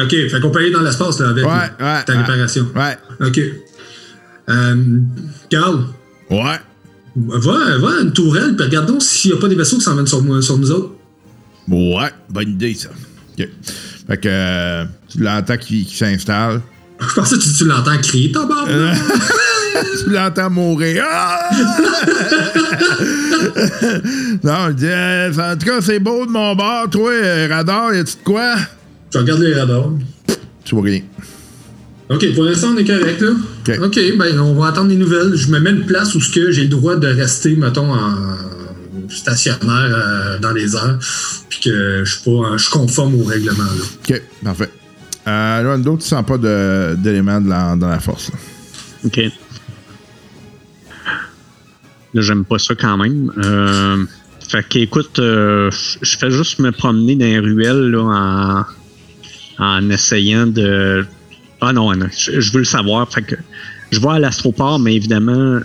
OK, fait qu'on peut aller dans l'espace, là, avec Ouais, là, ouais, ta réparation. Ouais. OK. Euh, Carl, Ouais. va, va à une tourelle, puis regarde donc s'il n'y a pas des vaisseaux qui s'en viennent sur, nous autres. Ouais. Bonne idée, ça. OK. Fait que euh, tu l'entends qui, qui s'installe. Je pensais que tu, tu l'entends crier, tabarnak! (laughs) (laughs) tu l'entends mourir. Ah! (laughs) non, il dit, euh, en tout cas, c'est beau de mon bord. Toi, euh, radar, y a-tu de quoi? Je regarde les radars. Tu vois rien. OK, pour l'instant, on est correct, là. OK. OK, ben, on va attendre des nouvelles. Je me mets une place où ce que j'ai le droit de rester, mettons, en stationnaire euh, dans les airs, puis que je suis pas, je suis conforme au règlement, là. OK, parfait. Euh, Londo, tu sens pas d'éléments dans la force. là. OK. J'aime pas ça quand même. Euh, fait que, écoute, euh, je fais juste me promener dans les ruelles là, en, en essayant de. Ah non, non, je, veux le savoir. Fait que je vais à l'astroport, mais évidemment,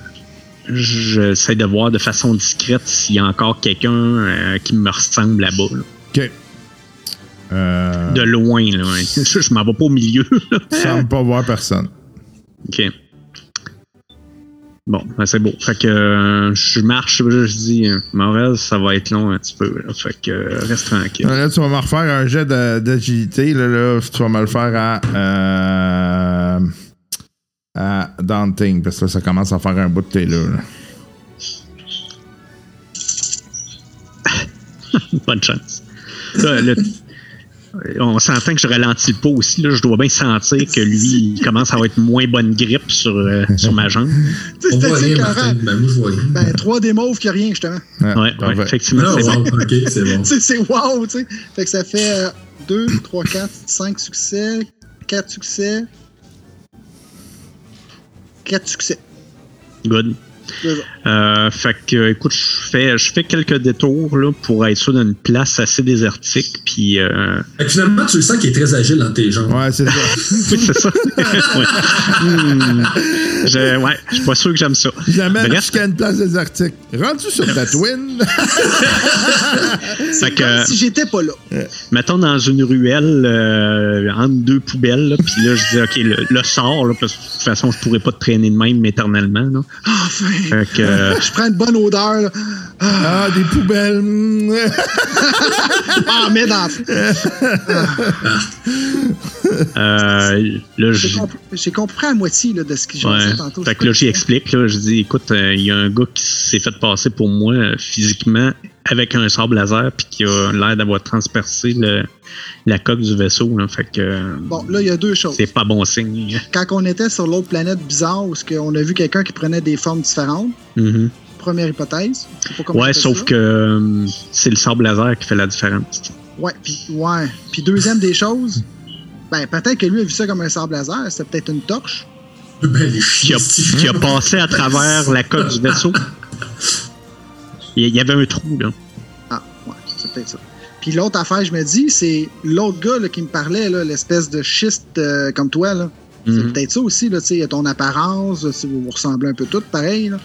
j'essaie de voir de façon discrète s'il y a encore quelqu'un euh, qui me ressemble là-bas. là. OK. Euh, De loin, là. (laughs) Je, m'en vais pas au milieu. là. tu sembles pas voir personne. OK. Bon, ben c'est beau. Fait que euh, je marche, je, je dis, euh, Morel, ça va être long un petit peu. là. Fait que euh, reste tranquille. Là, tu vas me refaire un jet d'agilité. Là, là, tu vas me le faire à, euh, à Daunting, parce que là, ça commence à faire un bout de t'es là. (laughs) Bonne chance. On s'entend que je ralentis pas aussi. Là, je dois bien sentir que lui, il (laughs) commence à avoir une moins bonne grippe sur, euh, sur ma jambe. Tu sais, On C'était voit rien. Martin. Ben, moi, je vois rien. Ben, 3 des mauves qui a rien, justement. Ouais, Ouais, ouais, effectivement, Ah, c'est wow, bon. OK, c'est bon. (laughs) Tu sais, c'est wow, tu sais. Fait que ça fait 2, 3, 4, 5 succès, 4 succès, 4 succès. Good. C'est. Euh, fait que, écoute, je fais, je fais quelques détours là, pour être sûr d'une place assez désertique. Puis, euh, Fait que finalement, tu le sens qu'il est très agile dans tes jambes. Ouais, c'est ça. (laughs) oui, c'est ça. (laughs) Ouais. Hmm. Je, ouais, je suis pas sûr que j'aime ça. J'amène jusqu'à une place désertique. Rendu sur Tatooine. (laughs) Fait que, Comme si j'étais pas là. mettons dans une ruelle euh, entre deux poubelles, là, puis là, je dis, OK, le, le sort, là, parce que de toute façon, je pourrais pas te traîner de même éternellement. Là. Enfin! Fait que, euh, (laughs) Je prends une bonne odeur, là. Ah, des poubelles. (laughs) Ah, mais dans. Euh, là, J'ai compris, j'ai compris à moitié là, de ce que j'ai Ouais. dit tantôt. Fait que là, j'y explique. Là, je dis, écoute, euh, il y a un gars qui s'est fait passer pour moi euh, physiquement avec un sable laser puis qui a l'air d'avoir transpercé le- la coque du vaisseau. Là, fait que Bon, là, il y a deux choses. c'est pas bon signe. Quand on était sur l'autre planète bizarre, où on a vu quelqu'un qui prenait des formes différentes, Mhm. première hypothèse. Ouais, sauf ça. que euh, c'est le sable laser qui fait la différence. Ouais, puis ouais. Puis deuxième des choses, ben peut-être que lui a vu ça comme un sable laser, c'était peut-être une torche. Ben, les Qui a, chiens. qui a passé à travers la coque du vaisseau. (laughs) Il y- avait un trou, là. Ah, ouais, c'est peut-être ça. Puis l'autre affaire, je me dis, c'est l'autre gars là, qui me parlait, l'espèce de schiste euh, comme toi, là. C'est Mhm. peut-être ça aussi, là, tu sais, ton apparence, si vous vous ressemblez un peu toutes pareil, là.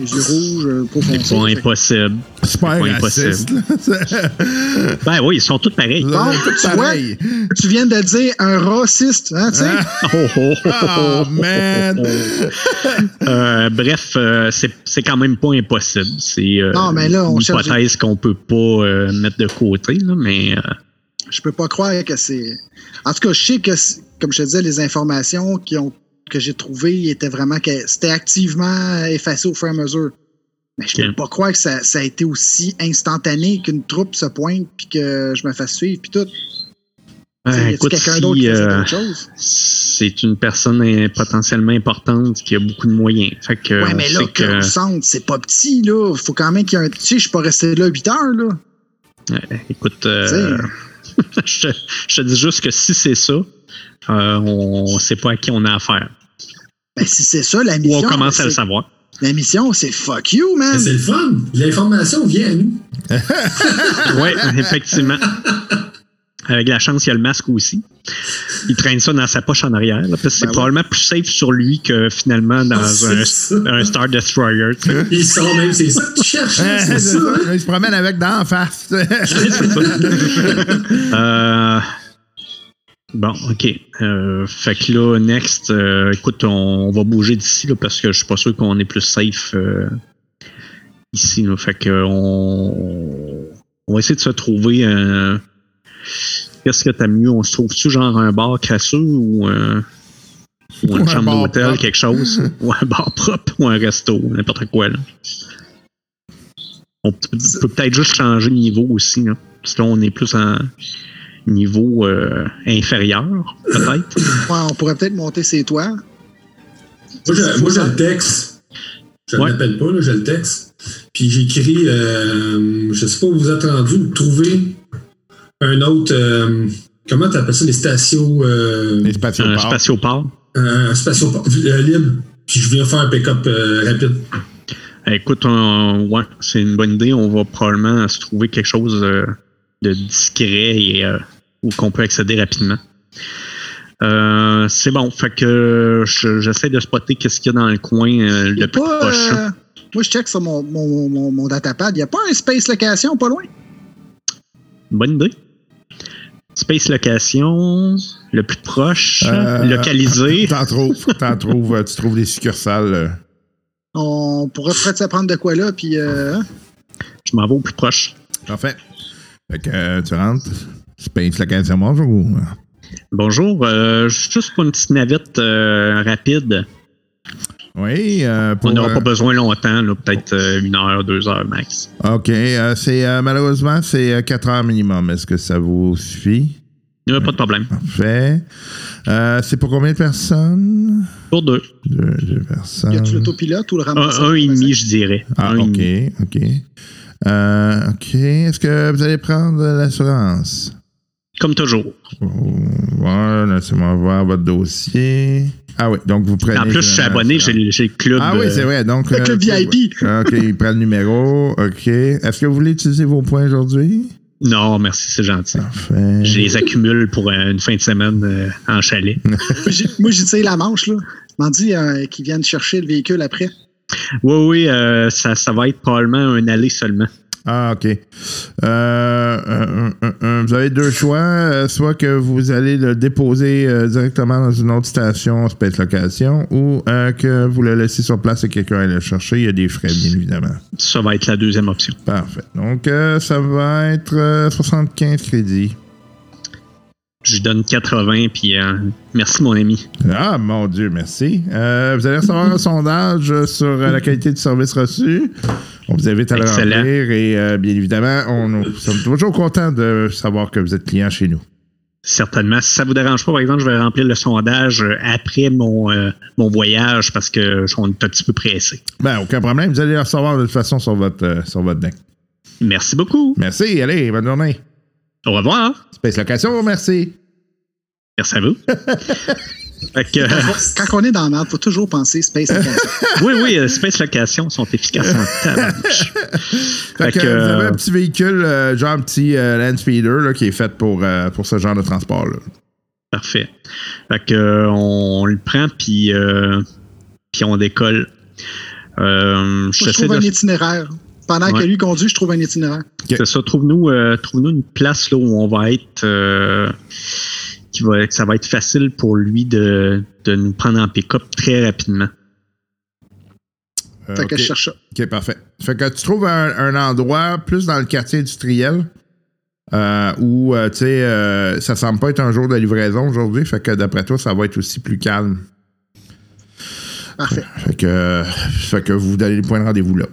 Yeux rouges, euh, C'est pas impossible. Super pas raciste. là. (laughs) Ben oui, ils sont tous pareils. Bon, tu vois? Tu viens de dire un raciste, hein, tu sais? (laughs) Oh, oh, oh, oh, Oh, oh. man! Euh, bref, euh, c'est c'est quand même pas impossible. C'est euh, Non, mais là, on une hypothèse qu'on peut pas euh, mettre de côté, là, mais euh, Je peux pas croire que c'est. En tout cas, je sais que, c'est- comme je te disais, les informations qui ont, que j'ai trouvées étaient vraiment que c'était activement effacé au fur et à mesure. Mais je peux Ok. pas croire que ça, ça a été aussi instantané qu'une troupe se pointe puis que je me fasse suivre puis tout. y a écoute, quelqu'un d'autre si, euh, c'est une personne potentiellement importante qui a beaucoup de moyens. Fait que Ouais, mais là, que le centre, c'est pas petit, là. Faut quand même qu'il y ait un. Tu sais, je suis pas resté là 8 heures, là. Écoute, euh, (laughs) je, te, je te dis juste que si c'est ça, euh, on ne sait pas à qui on a affaire. Ben, si c'est ça, la Ou mission. on commence à le savoir. La mission, c'est fuck you, Mais man. C'est le fun. L'information vient à nous. (laughs) Oui, effectivement. Avec la chance, il y a le masque aussi. Il traîne ça dans sa poche en arrière, là, parce que c'est Ben ouais. probablement plus safe sur lui que finalement dans Ah, un, Star Destroyer. tu sais. Il sort même, c'est ça que tu cherches, c'est ça. hein? Il se promène avec d'en face. (laughs) Euh, bon, ok. Euh, fait que là, next, euh, écoute, on, on va bouger d'ici là, parce que je suis pas sûr qu'on est plus safe euh, ici. Là. Fait que on, on va essayer de se trouver un. Qu'est-ce que t'as mieux? On se trouve-tu genre un bar crasseux ou, une un chambre d'hôtel, quelque chose? (laughs) ou un bar propre ou un resto, n'importe quoi. Là. On peut peut peut-être juste changer de niveau aussi. Là. Parce que là, on est plus en niveau euh, inférieur, peut-être? (coughs) Ouais, on pourrait peut-être monter ses toits. Moi, je, moi, j'ai le texte. Je ne Ouais. l'appelle pas, là, j'ai le texte. Puis j'ai écrit, euh, je sais pas où vous êtes rendu, trouver un autre. euh, comment tu appelles ça, les stations. Euh, Les Un spatioport. un station euh, libre. Puis je viens faire un pick-up euh, rapide. Eh, Écoute, on- ouais, c'est une bonne idée. On va probablement se trouver quelque chose de discret et euh, où qu'on peut accéder rapidement. Euh, c'est bon. Fait que je- j'essaie de spotter qu'est-ce qu'il y a dans le coin euh, le plus pas, proche. euh, moi, je check sur mon, mon, mon, mon datapad. Il n'y a pas un space location pas loin? Bonne idée. Space location, le plus proche, Euh, localisé. (laughs) T'en trouves. T'en trouves. Tu trouves des succursales. On pourrait peut-être se prendre de quoi là, puis. Euh, hein? Je m'en vais au plus proche. Parfait. Fait que tu rentres. Space location, bonjour. Bonjour, euh, juste pour une petite navette euh, rapide. Oui, euh, pour, On n'aura euh, pas besoin longtemps, là, peut-être euh, une heure, deux heures max. OK. euh, c'est, euh, malheureusement, c'est 4 heures minimum. Est-ce que ça vous suffit? Il n'y a pas de problème. Parfait. Euh, c'est pour combien de personnes? Pour deux. Deux, deux y personnes. a-tu l'autopilote ou le Un, ramasseur? un et demi, je dirais. Ah, Un et OK, demi. OK. Euh, OK. Est-ce que vous allez prendre l'assurance? Comme toujours. Ouais, laissez-moi voir votre dossier. Ah oui, donc vous prenez. En plus, je suis abonné, j'ai le club. Ah oui, c'est vrai. Donc, Le club euh, VIP. OK, il prend le numéro. OK. Est-ce que vous voulez utiliser vos points aujourd'hui? Non, merci, c'est gentil. Parfait. Je les accumule pour euh, une fin de semaine euh, en chalet. (laughs) Moi, j'ai- tiré la manche, là. Je m'en dis euh, qu'ils viennent chercher le véhicule après. Oui, oui, euh, ça, ça va être probablement un aller seulement. Ah, OK. Euh, euh, euh, vous avez deux choix. soit que vous allez le déposer directement dans une autre station Space Location ou que vous le laissez sur place et quelqu'un aille le chercher. Il y a des frais, bien évidemment. Ça va être la deuxième option. Parfait. Donc, euh, ça va être euh, 75 crédits. Je donne 80, puis euh, merci, mon ami. Ah, mon Dieu, merci. Euh, vous allez recevoir un sondage sur euh, la qualité du service reçu. On vous invite à le remplir et euh, bien évidemment, on, nous sommes toujours contents de savoir que vous êtes client chez nous. Certainement. Si ça vous dérange pas, par exemple, je vais remplir le sondage après mon, euh, mon voyage parce que je suis un petit peu pressé. Ben, aucun problème. Vous allez le recevoir de toute façon sur votre, euh, sur votre deck. Merci beaucoup. Merci. Allez, bonne journée. Au revoir. Space Location, merci. Merci à vous. (laughs) Que, euh, Quand on est dans la merde, faut toujours penser Space Academy. (laughs) oui, oui, euh, Space Location sont efficaces en tabarnouche. Fait Fait que, que, vous avez euh, un petit véhicule, euh, genre un petit euh, land speeder là, qui est fait pour, euh, pour ce genre de transport-là. Parfait. Fait que, euh, on, le prend, puis, euh, puis on décolle. Euh, Moi, je trouve un de- itinéraire. Pendant Ouais. que lui conduit, je trouve un itinéraire. C'est ça. Trouve-nous euh, trouve-nous une place là, où on va être. euh, qui va, que ça va être facile pour lui de, de nous prendre en pick-up très rapidement. Euh, Fait que ok. je cherche ça. OK, parfait. Fait que tu trouves un, un endroit plus dans le quartier industriel euh, où, euh, tu sais, euh, ça semble pas être un jour de livraison aujourd'hui. Fait que d'après toi, ça va être aussi plus calme. Parfait. Fait que, fait que vous donnez le point de rendez-vous là.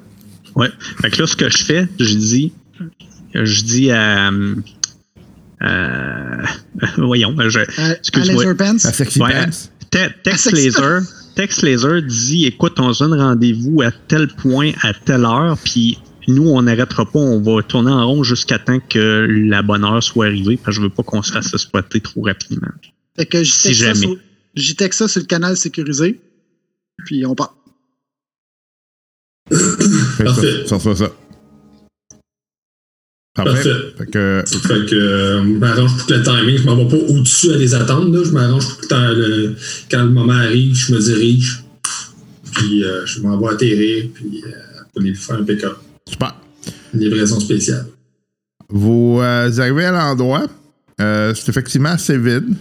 Ouais. Fait que là, ce que je fais, je dis, je dis à. euh, (laughs) voyons, je, excuse-moi. Laser Pants, La sexy Ouais, pants. Te- Tex c'est Laser, Tex Laser dit écoute, on se donne rendez-vous à tel point, à telle heure, puis nous, on n'arrêtera pas, on va tourner en rond jusqu'à temps que la bonne heure soit arrivée, parce que je veux pas qu'on se fasse spotter trop rapidement. Fait que j'y Si jamais. j'y texte ça sur le canal sécurisé. Puis on part. Parfait. Ça, ça, ça. Parfait. Parfait. Fait que, Fait que euh, je m'arrange pour que le timing, je m'en vais pas au-dessus à les attendre. Là. Je m'arrange pour que le, quand le moment arrive, je me dirige. Puis euh, je m'en vais atterrir, puis euh, pour les faire un pick-up. super. Une livraison spéciale. Vous euh, arrivez à l'endroit. Euh, c'est effectivement assez vide.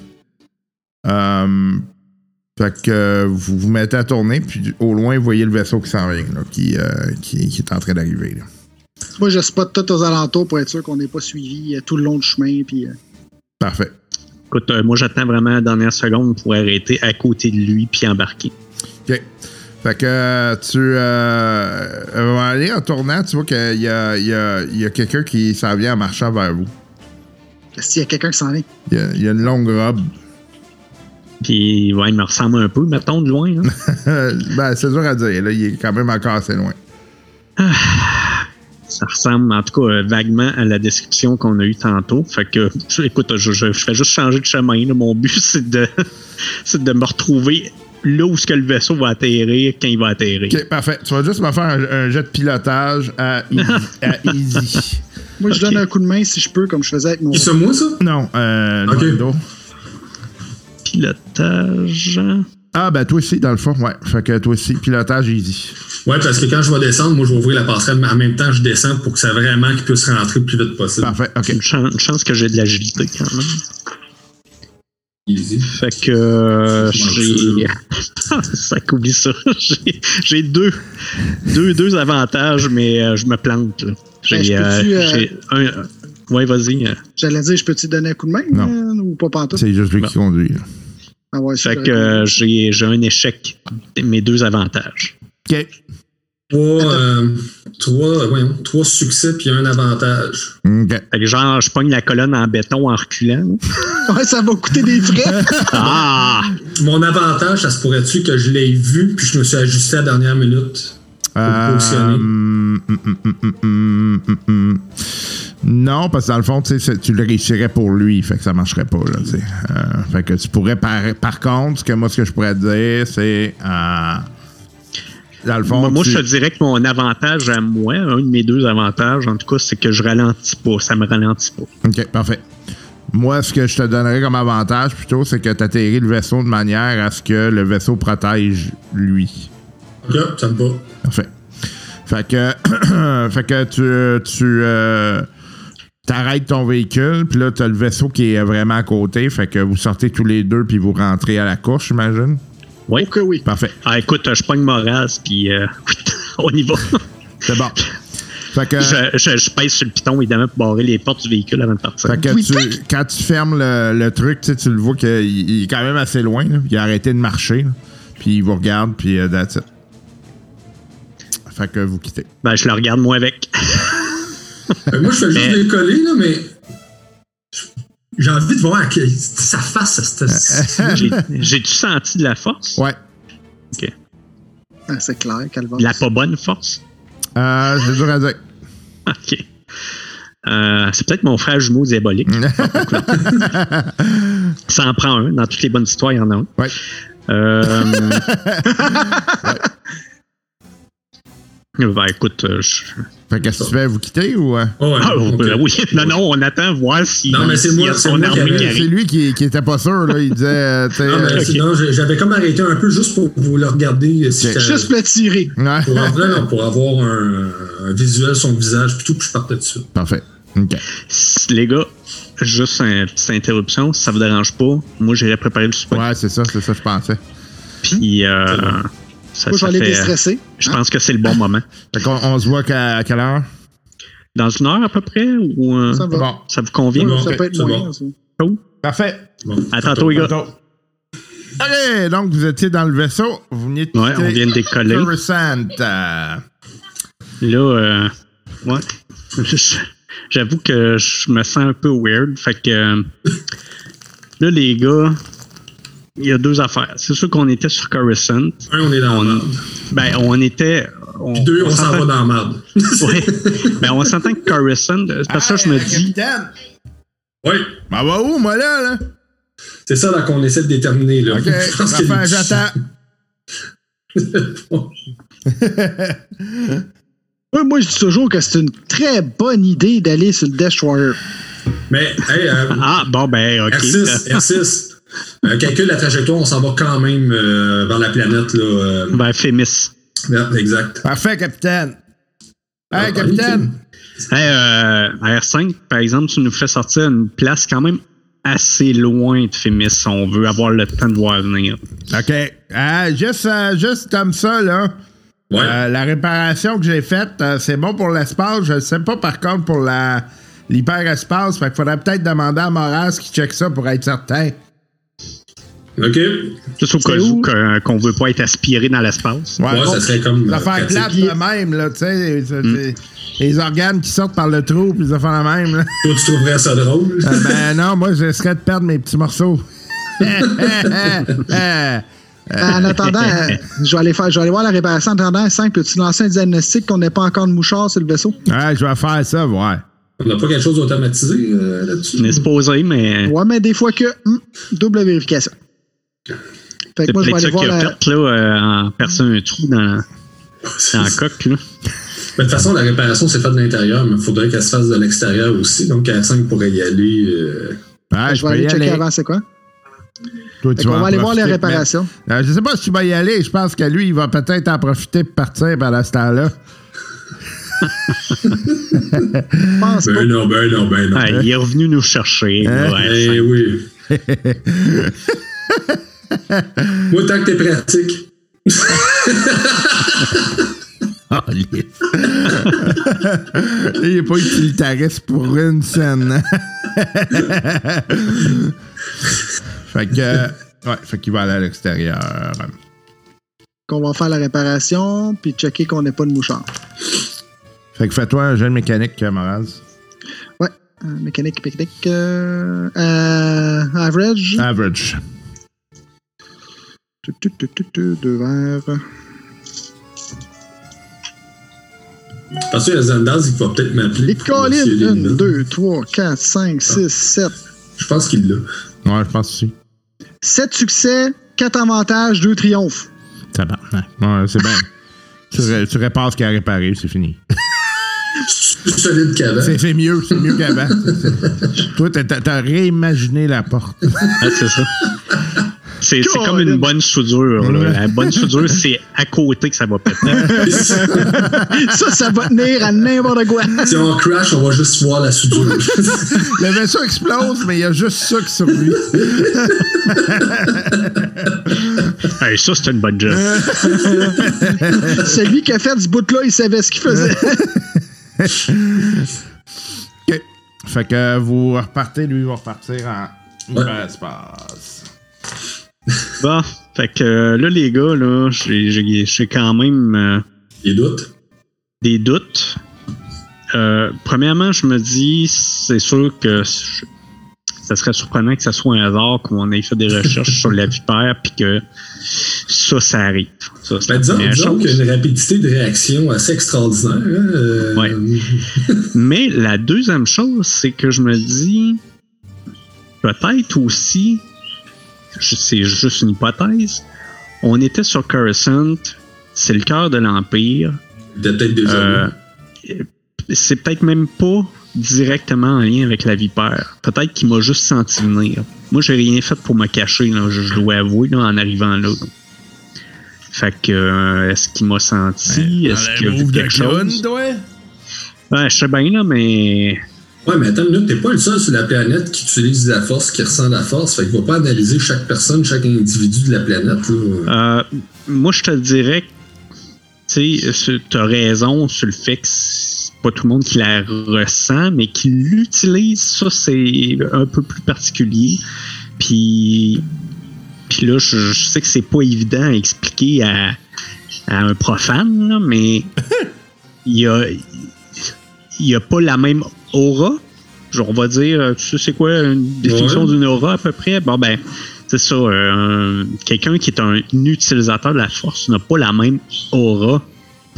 Fait que euh, vous vous mettez à tourner, puis au loin, vous voyez le vaisseau qui s'en vient, là, qui, euh, qui, qui est en train d'arriver. là. Moi, je spot tout aux alentours pour être sûr qu'on n'est pas suivi euh, tout le long du chemin. Puis, euh, Parfait. Écoute, euh, moi, j'attends vraiment la dernière seconde pour arrêter à côté de lui puis embarquer. OK. Fait que tu euh, euh, aller en tournant, tu vois qu'il y a, il y a, il y a quelqu'un qui s'en vient en marchant vers vous. est-ce qu'il y a quelqu'un qui s'en vient? Il y a, il y a une longue robe. Puis, ouais, il me ressemble un peu, mettons, de loin. (laughs) ben, c'est dur à dire. Là, il est quand même encore assez loin. Ça ressemble, en tout cas, euh, vaguement à la description qu'on a eue tantôt. Fait que, (laughs) écoute, je, je- je fais juste changer de chemin. là. Mon but, (laughs) c'est de, c'est de me retrouver là où ce que le vaisseau va atterrir quand il va atterrir. OK, parfait. Tu vas juste me faire un, un jet de pilotage à Easy. à easy. Moi, je donne un coup de main si je peux, comme je faisais avec mon. Et c'est moi, ça? Non, euh, OK. Pilotage. Ah, ben toi aussi, dans le fond, ouais. Fait que toi aussi, pilotage easy. Ouais, parce que quand je vais descendre, moi, je vais ouvrir la passerelle, mais en même temps, je descends pour que ça vraiment qu'il puisse rentrer le plus vite possible. Parfait, OK. Une, chan- une chance que j'ai de l'agilité quand même. Easy. Fait que euh, j'ai. (laughs) ça oublie ça. J'ai- deux, deux, deux avantages, mais euh, je me plante. là. J'ai. Ben, euh, euh, j'ai un. Ouais, vas-y. J'allais dire, je peux-te donner un coup de main Non. euh, ou pas pantoute? C'est juste lui qui conduit. là. Ah ouais, Fait que euh, j'ai j'ai un échec, mes deux avantages. OK. Trois, euh, trois, voyons, trois succès puis un avantage. OK. Fait que genre, je pogne la colonne en béton en reculant. (laughs) Ouais, ça va coûter des frais. (laughs) Ah! Mon avantage, ça se pourrait-tu que je l'ai vu puis je me suis ajusté à la dernière minute? Euh, positionner. hum, hum, hum, Non, parce que dans le fond, tu sais, c'est- tu le réussirais pour lui, fait que ça marcherait pas. Là. Euh, fait que tu pourrais, par, par contre, ce que moi, ce que je pourrais te dire, c'est. euh, dans le fond. moi, moi, tu- je te dirais que mon avantage à moi, un de mes deux avantages, en tout cas, c'est que je ralentis pas. Ça me ralentit pas. OK, parfait. Moi, ce que je te donnerais comme avantage plutôt, c'est que tu atterris le vaisseau de manière à ce que le vaisseau protège lui. Ok, ça me va. Parfait. Fait que, (clears throat) fait que tu, tu euh, t'arrêtes ton véhicule, puis là, tu as le vaisseau qui est vraiment à côté. Fait que vous sortez tous les deux, puis vous rentrez à la course, j'imagine? Oui. Ok, oui. Parfait. Ah, écoute, je pogne Moraz, puis euh, (laughs) on y va. C'est bon. Fait que, Je, je, je pèse sur le piton, évidemment, pour barrer les portes du véhicule avant de partir. fait que Oui, tu- quand tu fermes le, le truc, tu sais, tu le vois qu'il il est quand même assez loin. là. Il a arrêté de marcher. là. Puis il vous regarde, puis that's it. Fait que vous quittez. Ben, je le regarde, moi, avec. (laughs) Euh, moi, je fais juste Mais- décoller, là, mais. J'ai envie de voir que sa face, cette. J'ai- J'ai-tu senti de la force? Ouais. OK. Ah, c'est clair, Calvin. La pas bonne force? Euh, c'est dur à dire. OK. Euh, c'est peut-être mon frère jumeau diabolique. (laughs) Ça en prend un. Dans toutes les bonnes histoires, il y en a un. Ouais. Euh... (laughs) (laughs) Ben écoute, euh, je- Fait que qu'est-ce que tu fais? Vous quittez ou. euh? Oh, ouais, Ah, ben oui. Non, non, on attend voir si. Non, mais c'est moi- c'est lui qui, qui était pas sûr, là. Il disait. euh, Non, mais c'est- non, j'ai- j'avais comme arrêté un peu juste pour vous le regarder. Si Juste le tirer. ouais. pour, avoir, non, pour avoir un, un visuel son visage, plutôt que je partais dessus. Parfait. OK. Les gars, juste une petite interruption, si ça vous dérange pas, moi j'irai préparer le souper. Ouais, c'est ça, c'est ça, je pensais. Puis, euh, ça, Moi, je pense que c'est le bon moment. Fait qu'on on se voit qu'à à quelle heure? Dans une heure à peu près ou euh, Ça va. Bon. ça vous convient? Bon. Ça peut être moyen. bon. ça. Cool. Parfait. Bon, À tantôt, les gars. OK, donc vous étiez dans le vaisseau. Vous venez de Ouais, on vient de décoller. Coruscant. Euh, Là, euh, ouais. (laughs) J'avoue que je me sens un peu weird. Fait que euh, là, les gars, il y a deux affaires. C'est sûr qu'on était sur Coruscant. Un, on est dans On, ben, on était. On, Puis deux, on s'en va dans la merde. (laughs) Ouais. ben, on s'entend que Coruscant, c'est parce que ça, je me Hey, dis. Capitaine! Oui, Ben, va où, moi, là, là? c'est ça là, qu'on essaie de déterminer. Là. OK, (laughs) Je pense que- j'attends. (laughs) Ouais, moi, je dis toujours que c'est une très bonne idée d'aller sur le Destroyer. Mais, hey, euh, Ah, bon, ben, OK. R6, R6, euh, calcule la trajectoire, on s'en va quand même euh, vers la planète. Là, euh, Ben, Fémis. ouais, exact. Parfait, capitaine. Ah, Hey, capitaine! Hey, euh, à R5, par exemple, tu nous fais sortir une place quand même assez loin de Fémis. On veut avoir le temps de voir venir. OK. Ah, juste, euh, juste comme ça, là. Ouais. Euh, la réparation que j'ai faite, euh, c'est bon pour l'espace. Je ne sais pas, par contre, pour la l'hyperespace. Fait qu'il faudrait peut-être demander à Moraz qui check ça pour être certain. OK? Juste au cas où? qu'on veut pas être aspiré dans l'espace. Ouais, bon, ça serait comme. Les euh, pratique. plates de même, là, tu sais. c'est- Les organes qui sortent par le trou, puis les affaires de même, là. (laughs) Toi, tu trouverais ça drôle? Euh, ben non, moi, je serais de perdre mes petits morceaux. (laughs) Euh, En attendant, euh, je vais aller faire, je vais aller voir la réparation. En attendant, 5, peux-tu lancer un diagnostic qu'on n'ait pas encore de mouchard sur le vaisseau? ouais, je vais faire ça, ouais. On n'a pas quelque chose d'automatisé euh, là-dessus? On est supposé, mais Ouais, mais des fois que, hum, double vérification. Fait c'est que moi, je vais aller voir la. fait, là, euh, en perçant un trou dans, dans la coque, là. Mais de toute façon, la réparation, c'est fait de l'intérieur, mais il faudrait qu'elle se fasse de l'extérieur aussi. Donc, R5 pourrait y aller. euh, Ouais, Je vais aller checker avant c'est quoi? Toi, tu vas va aller voir les réparations. mais- Euh, je sais pas si tu vas y aller. Je pense que lui, il va peut-être en profiter pour partir pendant ce temps-là. Je pense pas. Ben non, ben non, ben non. Ah, il est revenu nous chercher. Hein? ouais, Eh oui. (laughs) Moi, tant que t'es pratique. (laughs) Ah, il est- il est pas utilitariste pour une scène. (laughs) fait que. euh, Ouais, fait qu'il va aller à l'extérieur. Qu'on va faire la réparation, puis checker qu'on n'ait pas de mouchard. Fait que fais-toi un jeu de mécanique, Moraz. Ouais. Euh, mécanique, mécanique. Euh, euh, average. Average. Deux verres. Parce que le Zandaz, il va peut-être m'appeler. Lina. 1, 2, 3, 4, 5, 6, 7. Je pense qu'il l'a. Ouais, je pense aussi. 7 succès, 4 avantages, 2 triomphes. Ça va. Ouais, c'est bien. (laughs) tu, ré- tu répares ce qu'il a réparé, c'est fini. Plus solide qu'avant. C'est c'est mieux, c'est mieux qu'avant. (laughs) Toi, t'as réimaginé la porte. Ah, c'est ça. C'est comme une bonne soudure. Là. La bonne soudure, (laughs) c'est à côté que ça va péter. (laughs) Ça, ça va tenir à n'importe quoi. si on crash, on va juste voir la soudure. (laughs) Le vaisseau explose, mais il y a juste ça qui survit. Hey, ça, c'est une bonne job. Celui qui a fait ce bout-là, il savait ce qu'il faisait. OK. Fait que vous repartez, lui, va repartir en Ouais. hyperspace. Bon, fait que euh, là, les gars, là, j'ai- j'ai j'ai quand même euh, Les doutes? des doutes. Euh, premièrement, je me dis, c'est sûr que je- ça serait surprenant que ça soit un hasard qu'on ait fait des recherches (laughs) sur la vipère puis que ça, ça arrive. Ça, c'est Ben, disons, disons chose. qu'il y a une rapidité de réaction assez extraordinaire. hein, euh, Ouais. (laughs) Mais la deuxième chose, c'est que je me dis, peut-être aussi, c'est juste une hypothèse, on était sur Coruscant, c'est le cœur de l'Empire, peut-être déjà Euh, c'est peut-être même pas directement en lien avec la vipère. Peut-être qu'il m'a juste senti venir. Moi, j'ai rien fait pour me cacher, là, je, je dois avouer, là, en arrivant là. Fait que, euh, est-ce qu'il m'a senti? Est-ce qu'il a vu quelque chose? Ouais, je sais bien, là, mais Ouais, mais attends une minute, t'es pas le seul sur la planète qui utilise la force, qui ressent la force. Fait qu'il va pas analyser chaque personne, chaque individu de la planète. là. Euh, moi, je te dirais que tu sais, tu as raison sur le fait que c'est pas tout le monde qui la ressent, mais qui l'utilise, ça, c'est un peu plus particulier. Puis, puis là, je, je sais que c'est pas évident à expliquer à, à un profane, là, mais (laughs) il y a, il y a pas la même aura. Genre, on va dire, tu sais, c'est quoi une définition Ouais. d'une aura à peu près? Bon, ben, c'est ça. euh, Quelqu'un qui est un utilisateur de la force n'a pas la même aura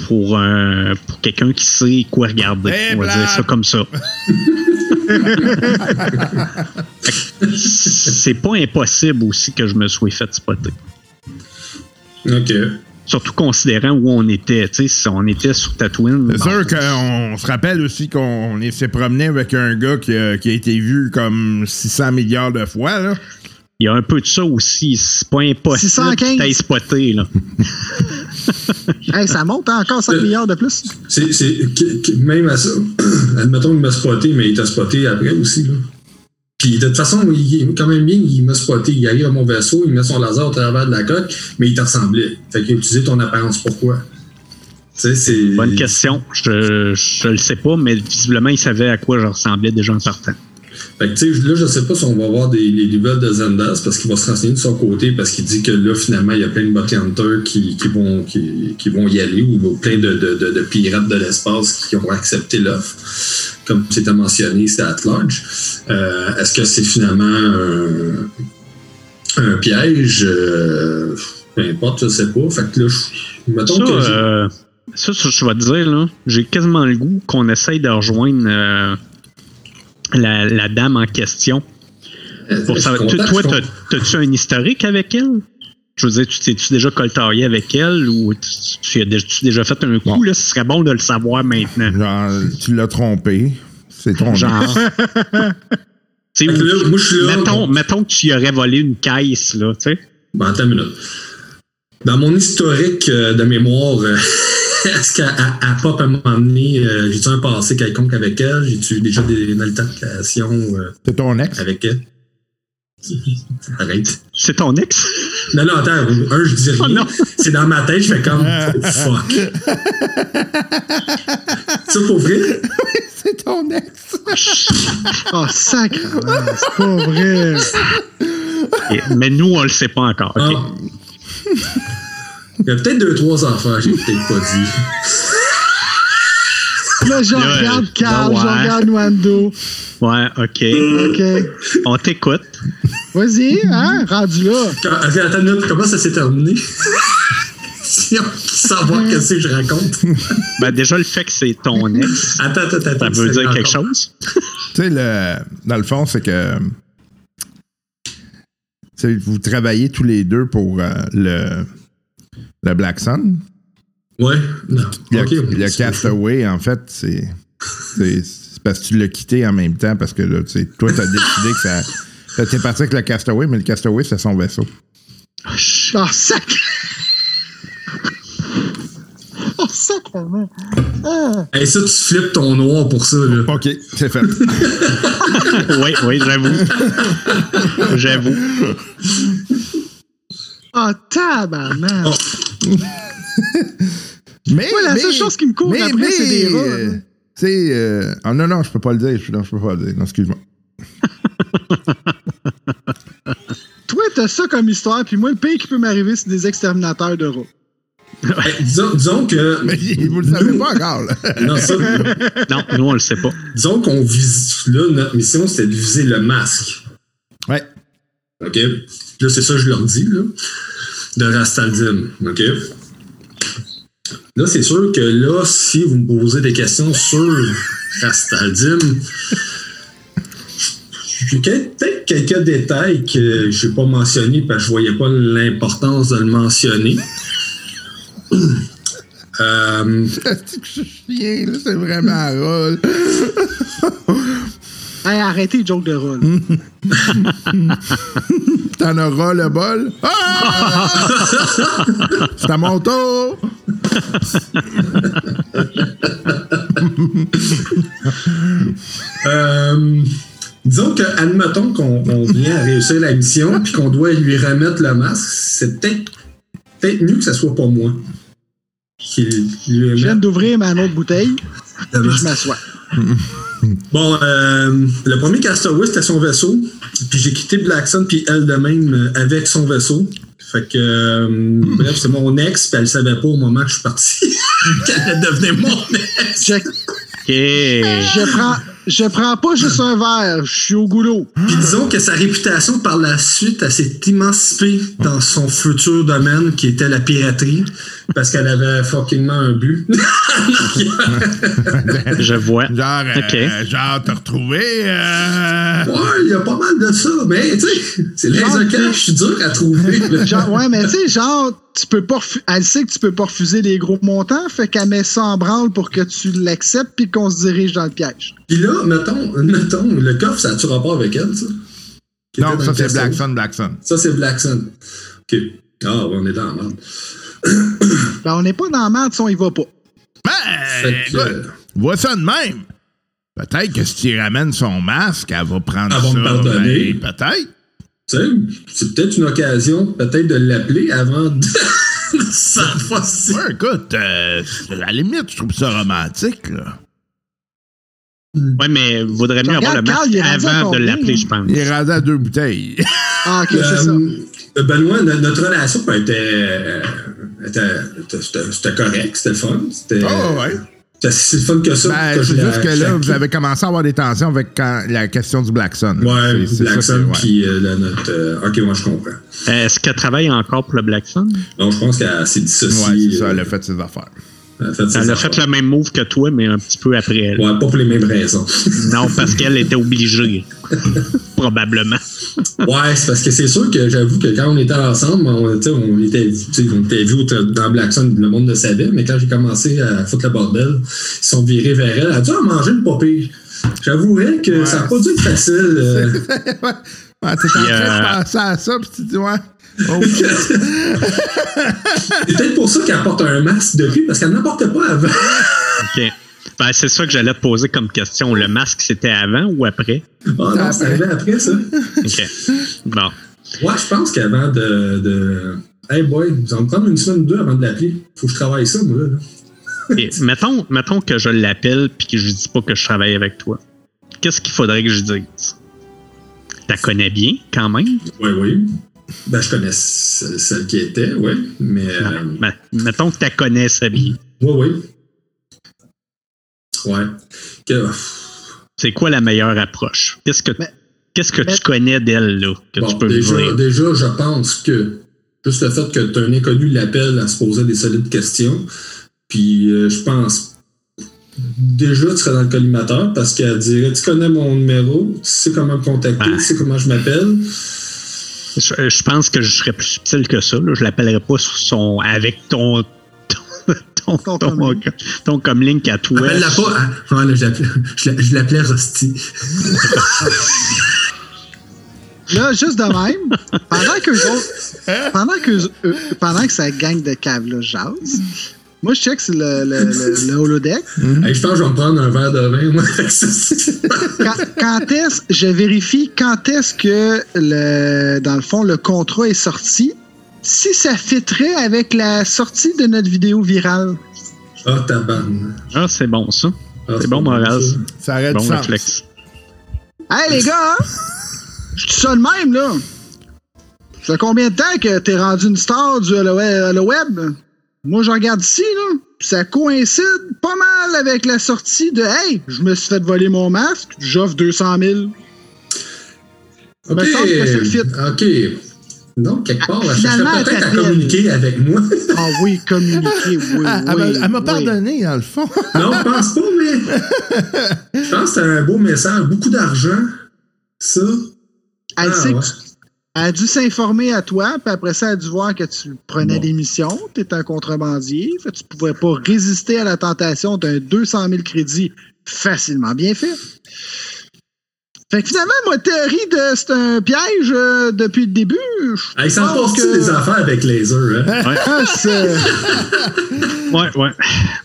pour, un- pour quelqu'un qui sait quoi regarder. Eh, on va dire ça comme ça. (laughs) c'est pas impossible aussi que je me sois fait spotter. Ok. Surtout considérant où on était. Tu sais, si on était sur Tatooine. C'est sûr qu'on se rappelle aussi qu'on est- s'est promené avec un gars qui a, qui a été vu comme 600 milliards de fois. Là. Il y a un peu de ça aussi. C'est pas impossible 615. d'être spoté. Là. (laughs) (laughs) Hey, ça monte hein, encore 5 Euh, milliards de plus. C'est, même à ça, (clears throat) admettons qu'il m'a spoté, mais il t'a spoté après aussi. Là. Puis de toute façon, il quand même bien, il m'a spoté. Il arrive à mon vaisseau, il met son laser au travers de la coque, mais il te ressemblait. Fait qu'il a utilisé ton apparence. Pourquoi? Bonne question. Je, je le sais pas, mais visiblement, il savait à quoi je ressemblais déjà en partant. Fait que, là, je sais pas si on va voir des, les nouvelles de Zendas parce qu'il va se renseigner de son côté parce qu'il dit que là, finalement, il y a plein de bounty hunters qui, qui, vont, qui, qui vont y aller ou plein de, de, de, de pirates de l'espace qui ont accepté l'offre. Comme c'était mentionné, c'est at large. Euh, Est-ce que c'est finalement un, un piège? Euh, peu importe, je sais pas. Fait que là, je, mettons Ça, que euh, ça, ça, je vais te dire, là, j'ai quasiment le goût qu'on essaye de rejoindre la, la dame en question. Pour savoir- content, toi, t'as-tu un historique avec elle? Je veux dire, tu t'es-tu déjà coltarié avec elle ou tu, tu as déjà, tu as déjà fait un coup? Bon. Là, ce serait bon de le savoir maintenant. Genre, tu l'as trompé. C'est trompé. Genre. (laughs) Là, moi, je suis là. mettons, mettons que tu y aurais volé une caisse, là, tu sais. Bon, attends une minute. Dans mon historique euh, de mémoire, euh, (laughs) est-ce qu'à à, à Pop, à un moment donné, euh, j'ai-tu un passé quelconque avec elle? J'ai-tu déjà des, une altercation euh, C'est ton ex? avec elle? Arrête. C'est ton ex? Non, non, attends. Un, je dis rien. Oh non. C'est dans ma tête, je fais comme fuck. Ça pour vrai? (laughs) C'est ton ex. Oh, sacre! c'est pas vrai. Et- Mais nous, on le sait pas encore. ok? Ah. Il y a peut-être deux, trois enfants, j'ai peut-être pas dit. Là, je regarde Carl, ouais. je regarde Wando. Ouais, OK. OK. On t'écoute. Vas-y, hein, rendu là. Quand- attends, attends une minute, comment ça s'est terminé? (laughs) si on veut savoir qu'est-ce que je raconte. Ben, déjà, le fait que c'est ton (laughs) ex, Attends, attends, attends. ça veut dire quelque chose? Tu sais, le, dans le fond, c'est que. tu sais, vous travaillez tous les deux pour euh, le, le Black Sun? Ouais, non. Le, Ok, le Castaway, en fait, c'est. C'est parce que tu l'as quitté en même temps, parce que là, tu sais, toi, t'as décidé que ça. T'es parti avec le Castaway, mais le Castaway, c'est son vaisseau. Oh, sacre! Oh, sacrement! Ah. Hey, ça, tu flippes ton noir pour ça, là. OK, c'est fait. (laughs) Oui, oui, j'avoue. J'avoue. Oh, tabarnak! Oh. (laughs) mais, Ouais, la mais- seule chose qui me court mais- après, c'est des rats, euh, sais, euh, ah, non, non, je peux pas le dire. Je, non, je peux pas le dire. Non, excuse-moi. (laughs) Toi, t'as ça comme histoire, puis moi, le pire qui peut m'arriver, c'est des exterminateurs de rats. Disons, disons que. (laughs) Mais vous le savez pas encore, là. Non, ça, Non, nous, on le sait pas. disons qu'on vise. Là, notre mission, c'était de viser le masque. Ouais. OK? Là, c'est ça que je leur dis, là. De Rastaldim. OK? Là, c'est sûr que là, si vous me posez des questions sur Rastaldim, j'ai peut-être quelques détails que je n'ai pas mentionnés parce que je voyais pas l'importance de le mentionner. (clears throat) Euh, (laughs) C'est vraiment rôle. (laughs) Hey, arrêtez les jokes de là. (laughs) T'en auras le bol. Ah! (laughs) C'est à mon tour. (laughs) Euh, disons que, admettons qu'on on vient à réussir la mission puis qu'on doit lui remettre le masque, c'est peut-être peut mieux que ce soit pas moi qui lui Je viens d'ouvrir ma autre bouteille, le puis je m'assois. Bon, euh, le premier Castaway, c'était son vaisseau. Puis j'ai quitté Black Sun puis elle de même euh, avec son vaisseau. Fait que, euh, bref, c'est mon ex, puis elle savait pas au moment que je suis parti (laughs) qu'elle devenir mon ex. Je, OK. je prends, je prends pas juste un verre, je suis au goulot. Puis disons que sa réputation par la suite, elle s'est émancipée dans son futur domaine qui était la piraterie parce qu'elle avait fuckingement un but. (laughs) Je vois. Genre, euh, Ok. genre, te retrouver. euh, ouais, il y a pas mal de ça, mais tu sais, c'est les je suis dur à trouver. Genre, ouais, mais tu sais, genre, tu peux pas refu- elle sait que tu peux pas refuser les gros montants, fait qu'elle met ça en branle pour que tu l'acceptes puis qu'on se dirige dans le piège. Puis là, mettons, mettons, le coffre, ça a-tu rapport avec elle, ça? Qui Non, ça, c'est casting? Black Sun, Black Sun. Ça, c'est Black Sun. OK. Ah, ouais, on est dans la merde. Ben, on n'est pas dans la merde si on y va pas. Ben, écoute, vois ça de même. Peut-être que si tu ramènes son masque, elle va prendre Elle va ça. me pardonner. ben, peut-être. Tu sais, c'est peut-être une occasion, peut-être de l'appeler avant de. Cette (laughs) fois-ci. Ouais, écoute, euh, à la limite, je trouve ça romantique, là. Ouais, mais vaudrait mieux avoir le Carl, masque avant de l'appeler, je pense. Il est rendu à deux bouteilles. Ah, ok, c'est ça. Euh, Benoît, no- notre relation était, euh, était, était- c'était correct, c'était le fun. C'était Oh, ouais. c'était si fun que ça. Ben, c'est juste que là, vous avez commencé à avoir des tensions avec quand- la question du Black Sun. Ouais, C'est- Black Sun, que- ouais. puis euh, notre. euh, ok, moi, je comprends. Est-ce qu'elle travaille encore pour le Black Sun? Donc, je pense qu'elle s'est dissociée. Ouais, c'est ça, euh, elle a fait ses affaires. Elle a fait ses Elle a affaires. fait le même move que toi, mais un petit peu après elle. Ouais, pas pour les mêmes raisons. (laughs) Non, parce qu'elle était obligée. (laughs) Probablement. Ouais, c'est parce que c'est sûr que j'avoue que quand on était ensemble, on, était, on était vus dans Black Sun, le monde le savait, mais quand j'ai commencé à foutre le bordel, ils sont virés vers elle. Elle a dû en manger une pire. J'avouerais que ça n'a pas dû être facile. euh. (laughs) ouais, t'es en train euh, de penser à ça, puis tu dis, ouais. Oh, c'est peut-être pour ça qu'elle porte un masque depuis, parce qu'elle n'en portait pas avant. OK. Ben, c'est ça que j'allais te poser comme question. Le masque, c'était avant ou après? Ah non, c'est arrivé après ça. OK. Bon. Ouais, je pense qu'avant de, de. Hey boy, vous allez me prendre une semaine ou deux avant de l'appeler. Faut que je travaille ça, moi. Là. Et mettons, mettons que je l'appelle puis que je dis pas que je travaille avec toi. Qu'est-ce qu'il faudrait que je dise? Tu connais bien, quand même? Oui, oui. Ben, je connais ce- celle qui était, oui. Mais. euh, Ben, mettons que tu connaissais bien. Oui, oui. Ouais. Que- C'est quoi la meilleure approche? Qu'est-ce que, Mais- qu'est-ce que tu connais d'elle, là, que bon, tu peux déjà, me dire? déjà, je pense que juste le fait que tu un inconnu l'appelle à se poser des solides questions, puis euh, je pense déjà tu serais dans le collimateur parce qu'elle dirait Tu connais mon numéro, tu sais comment me contacter, Ah. tu sais comment je m'appelle? Je, je pense que je serais plus subtil que ça. Là. Je l'appellerais pas sur son, avec ton, ton, ton, Ton ton, comlink. ton comlink à toi. Elle l'a pas. hein? Ouais, là, je l'appelais- Rusty. (laughs) Là, juste de même, pendant que autres, pendant que eux- pendant que sa gang de caves là jase, moi je check sur le, le, le, le holodeck. Hey, je pense que je vais me prendre un verre de vin, moi. avec ça. Quand, quand est-ce, je vérifie quand est-ce que le, dans le fond le contrat est sorti? Si ça fitterait avec la sortie de notre vidéo virale. Ah, tabarne. Ah, c'est bon, ça. Ah, C'est bon, pas Moraz. ça. Ça aurait Bon sens. réflexe. Hey les gars, hein? je suis ça de même là. Ça fait combien de temps que t'es rendu une star du le web? Moi, je regarde ici, là. Ça coïncide pas mal avec la sortie de Hey, je me suis fait voler mon masque, j'offre 200 000. Ok. me semble que c'est le fit. Ok. Donc, quelque part, Ah, elle cherchait peut-être à communiquer avec moi. Ah oui, communiquer, (laughs) oui. Ah, oui, elle m'a- oui. pardonné, dans le fond. non, je pense pas, mais. (laughs) Je pense que c'était un beau message. Beaucoup d'argent. Ça. Elle Ah, sait ouais. que tu- elle a dû s'informer à toi, puis après ça, elle a dû voir que tu prenais Bon. des missions, tu étais un contrebandier, fait que tu pouvais pas résister à la tentation d'un 200 000 crédits facilement bien fait. Fait que finalement, ma théorie de c'est un piège euh, depuis le début. ça pense passe-tu que- des affaires avec laser, hein? Ah, c'est- (laughs) Ouais, ouais.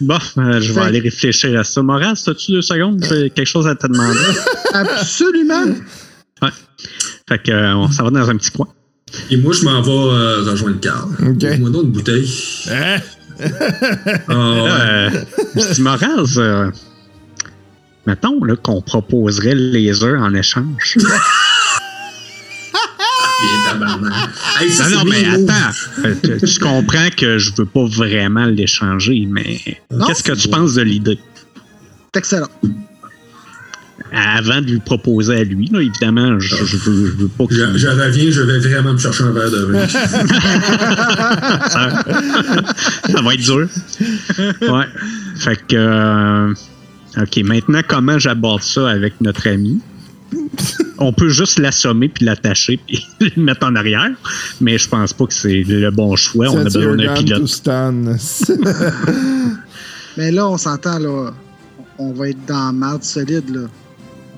Bon, euh, je vais Fait- aller réfléchir à ça. Moraz, as-tu deux secondes? J'ai quelque chose à te demander. (laughs) Absolument. Fait que, euh, on s'en va dans un petit coin. Et moi, je m'en vais euh, rejoindre Carl. Ok. Moi, donc une bouteille. Hein? Ouais. Euh, je dis, Moraz, euh, mettons là, qu'on proposerait le laser en échange. (laughs) Hey, ça, Non, non, mais attends. Euh, Tu, tu comprends que je veux pas vraiment l'échanger, mais Non, qu'est-ce que tu beau. penses de l'idée? C'est excellent. Avant de lui proposer à lui, là, évidemment, je, je veux, je veux pas que Je, je reviens, je vais vraiment me chercher un verre de vin. ça, ça va être dur. Ouais. Fait que. euh, OK, maintenant, comment j'aborde ça avec notre ami? On peut juste l'assommer puis l'attacher puis (laughs) le mettre en arrière, mais je pense pas que c'est le bon choix. On a besoin d'un pilote. (laughs) Mais là, on s'entend, là. On va être dans marde solide, là.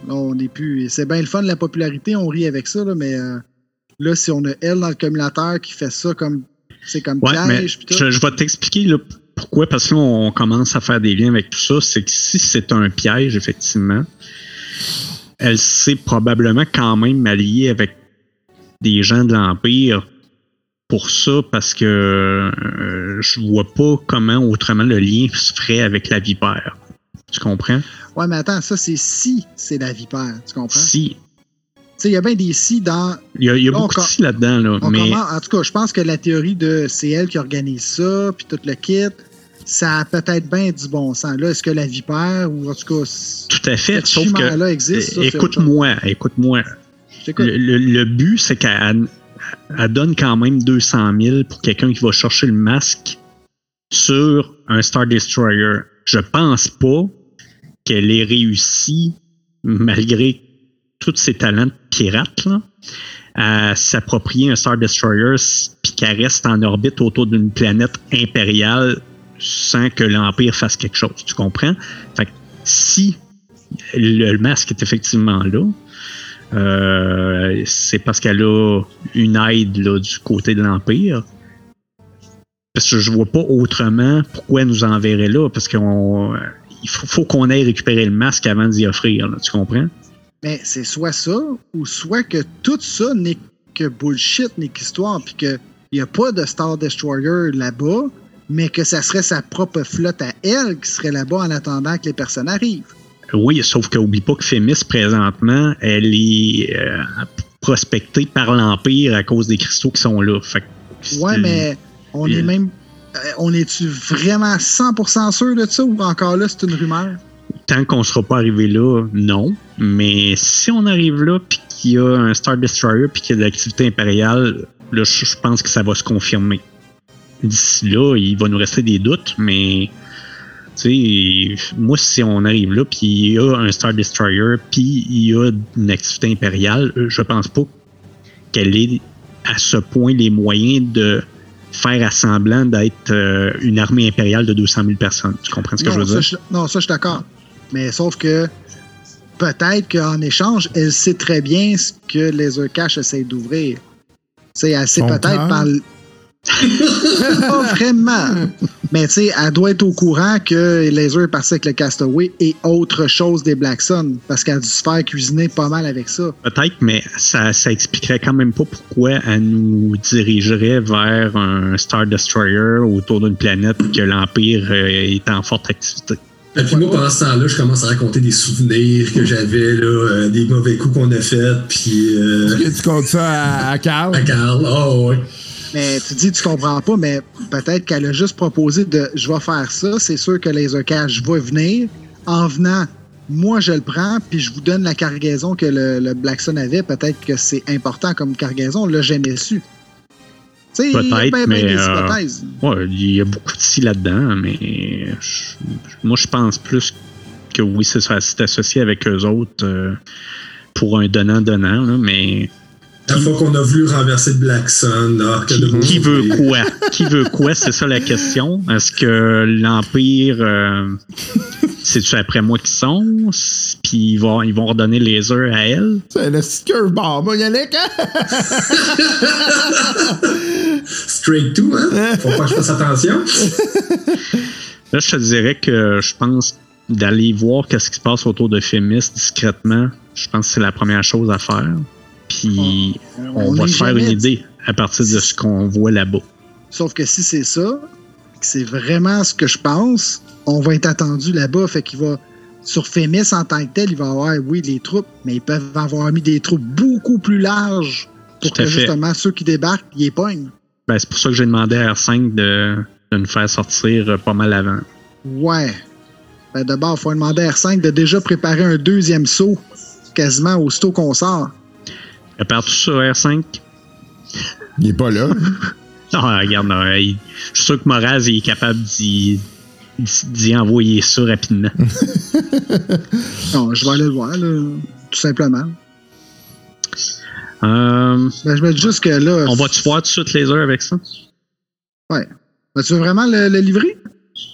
Là, on n'est plus. C'est bien le fun, la popularité, on rit avec ça, là, mais euh, là, si on a elle dans le cumulateur qui fait ça comme. C'est comme Ouais, mais je, je vais t'expliquer pourquoi. Parce que là, on commence à faire des liens avec tout ça. C'est que si c'est un piège, effectivement, elle s'est probablement quand même alliée avec des gens de l'Empire pour ça parce que euh, je vois pas comment autrement le lien se ferait avec la vipère. Tu comprends? Ouais, mais attends, ça, c'est si c'est la vipère. Tu comprends? Si. Tu sais, il y a bien des si dans. Il y a, y a Là, beaucoup de si là-dedans, là. Mais commence- en tout cas, je pense que la théorie de c'est elle qui organise ça, puis tout le kit, ça a peut-être bien du bon sens. Là, est-ce que la vipère, ou en tout cas, tout à fait. Sauf que. chimère-là existe? Écoute-moi, écoute-moi. Le, le- le but, c'est qu'elle elle donne quand même 200 000 pour quelqu'un qui va chercher le masque sur un Star Destroyer. Je pense pas qu'elle ait réussi, malgré tous ses talents de pirate, à s'approprier un Star Destroyer puis qu'elle reste en orbite autour d'une planète impériale sans que l'Empire fasse quelque chose. Tu comprends? Fait que si le, masque est effectivement là, euh, c'est parce qu'elle a une aide du côté de l'Empire. Parce que je vois pas autrement pourquoi elle nous enverrait là, parce qu'on il faut, faut qu'on aille récupérer le masque avant d'y offrir, là, tu comprends? Mais c'est soit ça, ou soit que tout ça n'est que bullshit, n'est qu'histoire, puis qu'il n'y a pas de Star Destroyer là-bas, mais que ça serait sa propre flotte à elle qui serait là-bas en attendant que les personnes arrivent. Oui, sauf qu'oublie pas que Fémis, présentement, elle est euh, prospectée par l'Empire à cause des cristaux qui sont là. Fait que Ouais, mais on est même. Euh, On est-tu vraiment 100% sûr de ça ou encore là, c'est une rumeur? tant qu'on sera pas arrivé là, non. Mais si on arrive là, puis qu'il y a un Star Destroyer, puis qu'il y a de l'activité impériale, là, je pense que ça va se confirmer. D'ici là, il va nous rester des doutes, mais tu sais, moi, si on arrive là, puis il y a un Star Destroyer, puis il y a une activité impériale, je pense pas qu'elle ait à ce point les moyens de faire assemblant d'être euh, une armée impériale de 200 000 personnes. Tu comprends ce que non, je veux ça, dire? je, non, ça, je suis d'accord. Mais sauf que peut-être qu'en échange, elle sait très bien ce que Laser Cash essaie d'ouvrir. Tu sais, elle sait Son peut-être par. le- pas (laughs) vraiment. Mais tu sais, elle doit être au courant que Laser est parti avec le Castaway et autre chose des Black Sun. Parce qu'elle a dû se faire cuisiner pas mal avec ça. Peut-être, mais ça, ça expliquerait quand même pas pourquoi elle nous dirigerait vers un Star Destroyer autour d'une planète que l'Empire euh, est en forte activité. Et puis moi, pendant ce temps-là, je commence à raconter des souvenirs que j'avais, là, euh, des mauvais coups qu'on a faits, puis euh, tu comptes ça à, à Carl? à Carl. Oh, ouais. Mais tu dis, tu comprends pas, mais peut-être qu'elle a juste proposé de je vais faire ça. C'est sûr que Laser Cash va venir. En venant, moi, je le prends, puis je vous donne la cargaison que le, le Black Sun avait. Peut-être que c'est important comme cargaison. Là, jamais su. Tu sais, il y a Peut-être, ben, mais, des euh, hypothèses. Ouais, il y a beaucoup de si là-dedans, mais je- moi, je pense plus que oui, c'est associé avec eux autres euh, pour un donnant-donnant, là, mais La fois qu'on a voulu renverser le Black Sun, là, que de beau qui veut quoi? Qui veut quoi? C'est ça la question. Est-ce que l'Empire, euh, c'est-tu après moi qui sont? Puis ils vont, ils vont redonner les heures à elle? C'est le bar, moi, Yannick, hein? (laughs) Straight to, hein? Faut pas que je fasse attention. Là, je te dirais que je pense d'aller voir qu'est-ce qui se passe autour de Fémis discrètement. Je pense que c'est la première chose à faire. Puis on, va se faire une idée à partir de ce qu'on voit là-bas. Sauf que si c'est ça, que c'est vraiment ce que je pense, on va être attendu là-bas. Fait qu'il va. Sur Fémis en tant que tel, il va avoir, oui, les troupes, mais ils peuvent avoir mis des troupes beaucoup plus larges pour que fait. justement ceux qui débarquent, ils les pognent. Ben, c'est pour ça que j'ai demandé à R5 de, de nous faire sortir euh, pas mal avant. Ouais. Ben d'abord, il faut demander à R5 de déjà préparer un deuxième saut, quasiment aussitôt qu'on sort. Prépare tout ça, R5. Il est pas là. (laughs) Non, regarde, euh, il- je suis sûr que Moraz il est capable d'y, d'y- envoyer ça rapidement. (laughs) Non, je vais aller le voir, là, tout simplement. Euh, Ben, je me dis juste que là. on va-tu voir tout de suite les heures avec ça? Ouais. Ben, tu veux vraiment le, le livrer?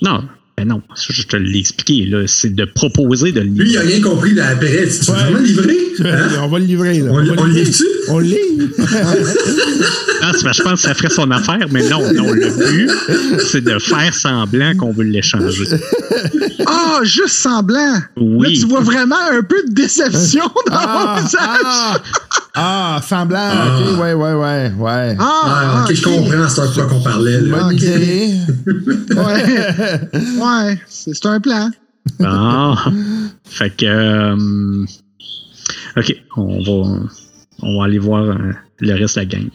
Non, ben non, ça, je te l'ai expliqué. Là, c'est de proposer de le Lui, il a rien compris là, après. Tu veux Ouais. vraiment livrer? Hein? (laughs) On va le livrer, là. On, le livrer. livre-tu? On le livre. (laughs) Ah, c'est je pense que ça ferait son affaire, mais non, non, le but, c'est de faire semblant qu'on veut l'échanger. Ah, juste semblant! Là, Oui. tu vois vraiment un peu de déception dans mon Ah, visage. ah, ah, semblant. Ah. Ok, ouais, ouais, ouais, ouais. Ah, Ah, ok, je comprends c'est de quoi qu'on parlait. Là. Bonne ok. idée. (laughs) Ouais, ouais, c'est un plan. Bon. Fait que. euh, ok, on va, on va aller voir euh, le reste de la gang.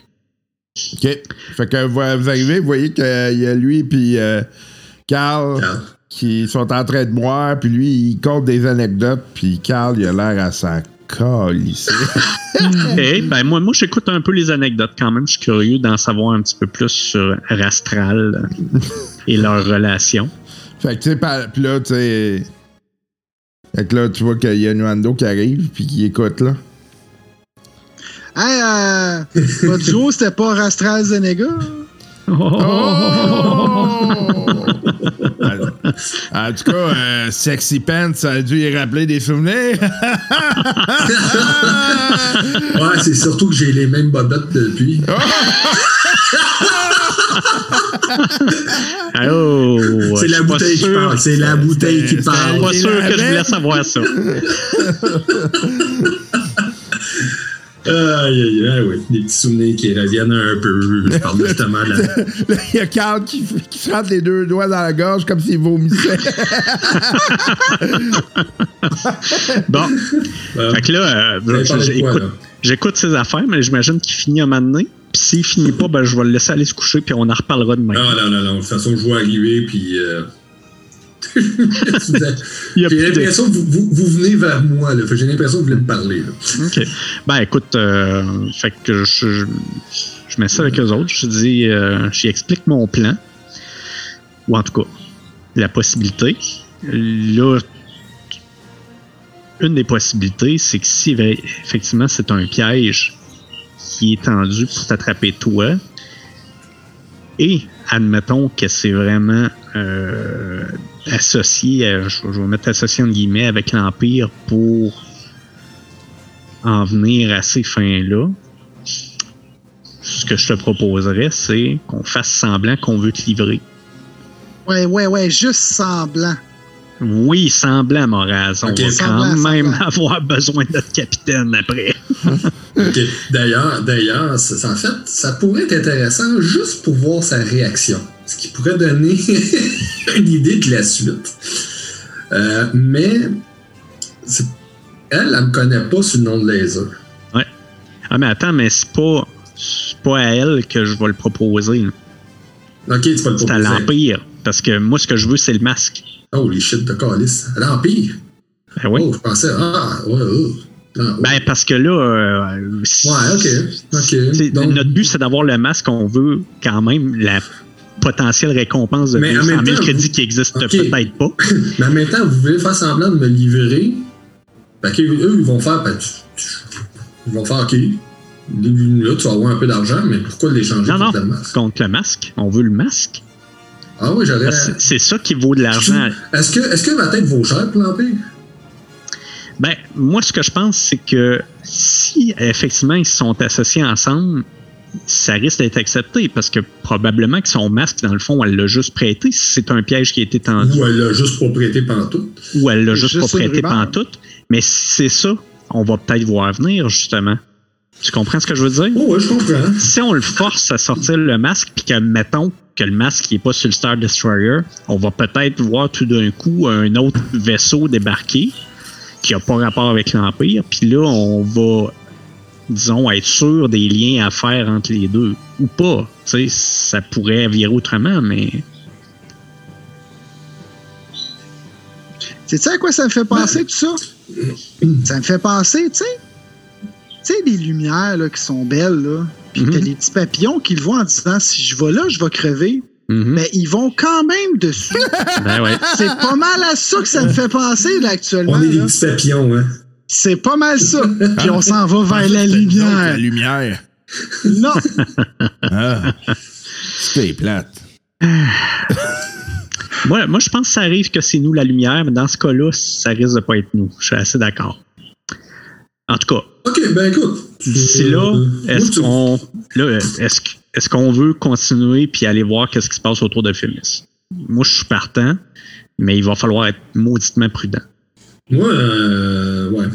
OK. Fait que vous, arrivez, vous voyez qu'il y a lui puis euh, Carl Carl. qui sont en train de boire, puis lui, il compte des anecdotes, puis Carl, il a l'air à sa (laughs) Eh, ben moi, moi j'écoute un peu les anecdotes quand même. Je suis curieux d'en savoir un petit peu plus sur Rastral et leur relation. fait que, tu sais, puis là, tu sais... Fait que là, tu vois qu'il y a Nuando qui arrive, puis qui écoute, là. Hey, euh, votre duo, c'était pas Rastral Zenega? Oh! Alors, (laughs) en tout cas, euh, Sexy Pants, ça a dû y rappeler des souvenirs. (laughs) Ouais, c'est surtout que j'ai les mêmes bobettes depuis. Oh, c'est la bouteille qui parle. C'est la bouteille qui parle. Je suis pas sûr que je voulais savoir ça. (laughs) Aïe, aïe, aïe, oui. Des petits souvenirs qui reviennent un peu. Je parle (laughs) justement de la. Là, il y a Carl qui, qui rentre les deux doigts dans la gorge comme s'il vomissait. (laughs) Bon, Euh, fait que là, euh, j'écoute, ses affaires, mais j'imagine qu'il finit à un moment donné. Puis s'il finit pas, ben, je vais le laisser aller se coucher, puis on en reparlera demain. Non, non, non, non. De toute façon, je vois arriver, puis. Euh... (laughs) J'ai l'impression que vous, vous, vous venez vers moi, J'ai l'impression que vous voulez me parler, là. OK. Ben, écoute, euh, fait que je, je, je mets ça avec eux autres. Je dis, euh, j'y explique mon plan. Ou en tout cas, la possibilité. Là, une des possibilités, c'est que si ve- effectivement c'est un piège qui est tendu pour t'attraper toi, et admettons que c'est vraiment euh, associé, à- je, je vais mettre associé en guillemets avec l'Empire pour en venir à ces fins-là, ce que je te proposerais, c'est qu'on fasse semblant qu'on veut te livrer. Ouais, ouais, ouais, juste semblant. Oui, semblant, Moraz. On va semblant, quand même semblant. avoir besoin de notre capitaine après. (laughs) D'ailleurs, d'ailleurs, en fait, ça pourrait être intéressant juste pour voir sa réaction. Ce qui pourrait donner (laughs) une idée de la suite. Euh, mais elle, elle me connaît pas sous le nom de laser. Ah, mais attends, mais c'est pas, pas à elle que je vais le proposer. Ok, tu vas le C'est à proposer. l'Empire. Parce que moi, ce que je veux, c'est le masque. Holy shit, de calice. À l'Empire? Ben oui. Oh, je pensais, ah, ouais, oh. Ah, ouais. Ben, parce que là. euh, ouais, ok. Donc, Notre but, c'est d'avoir le masque. On veut quand même la potentielle récompense de Mais en 200 même 000 temps, crédits vous- qui n'existe Ok. peut-être pas. (clears throat) mais en même temps, vous voulez faire semblant de me livrer. Fait que eux, ils vont faire. ben, tu- tu- ils vont faire, ok. Là, tu vas avoir un peu d'argent, mais pourquoi l'échanger non, contre le masque? contre le masque. On veut le masque. Ah oui, j'aurais. C'est ça qui vaut de l'argent. Est-ce que, est-ce que ma tête vaut cher l'Empire? Ben, moi, ce que je pense, c'est que si effectivement ils se sont associés ensemble, ça risque d'être accepté parce que probablement que son masque, dans le fond, elle l'a juste prêté si c'est un piège qui a été tendu Ou elle l'a juste pour prêter pantoute? ou elle l'a juste pas prêté pantoute. Mais si c'est ça, on va peut-être voir venir, justement. Tu comprends ce que je veux dire? Oh, ouais, je comprends. Si on le force à sortir le masque, puis que, mettons, que le masque n'est pas sur le Star Destroyer, on va peut-être voir tout d'un coup un autre vaisseau débarquer qui n'a pas rapport avec l'Empire, puis là, on va, disons, être sûr des liens à faire entre les deux. Ou pas. Tu sais, ça pourrait virer autrement, mais. Tu sais à quoi ça me fait penser, tout ça? Ça me fait penser, tu sais, tu sais, les lumières là, qui sont belles, là. Puis Mhm. t'as les petits papillons qui le voient en disant si je vais là, je vais crever. Mhm. Mais ils vont quand même dessus. Ben ouais. C'est pas mal à ça que ça me fait penser, là, actuellement. On est des là. petits papillons, hein. C'est pas mal ça. (laughs) Puis on s'en va vers la autres, La lumière. lumière. Non, (laughs) Ah. C'était plate. (sighs) Moi, moi, je pense que ça arrive que c'est nous la lumière, mais dans ce cas-là, ça risque de pas être nous. Je suis assez d'accord. En tout cas, Ok, ben écoute. d'ici là, Euh, est-ce qu'on là, est-ce que- est-ce qu'on veut continuer puis aller voir qu'est-ce qui se passe autour de Fémis? Moi, je suis partant, mais il va falloir être mauditement prudent. Moi, euh, ouais.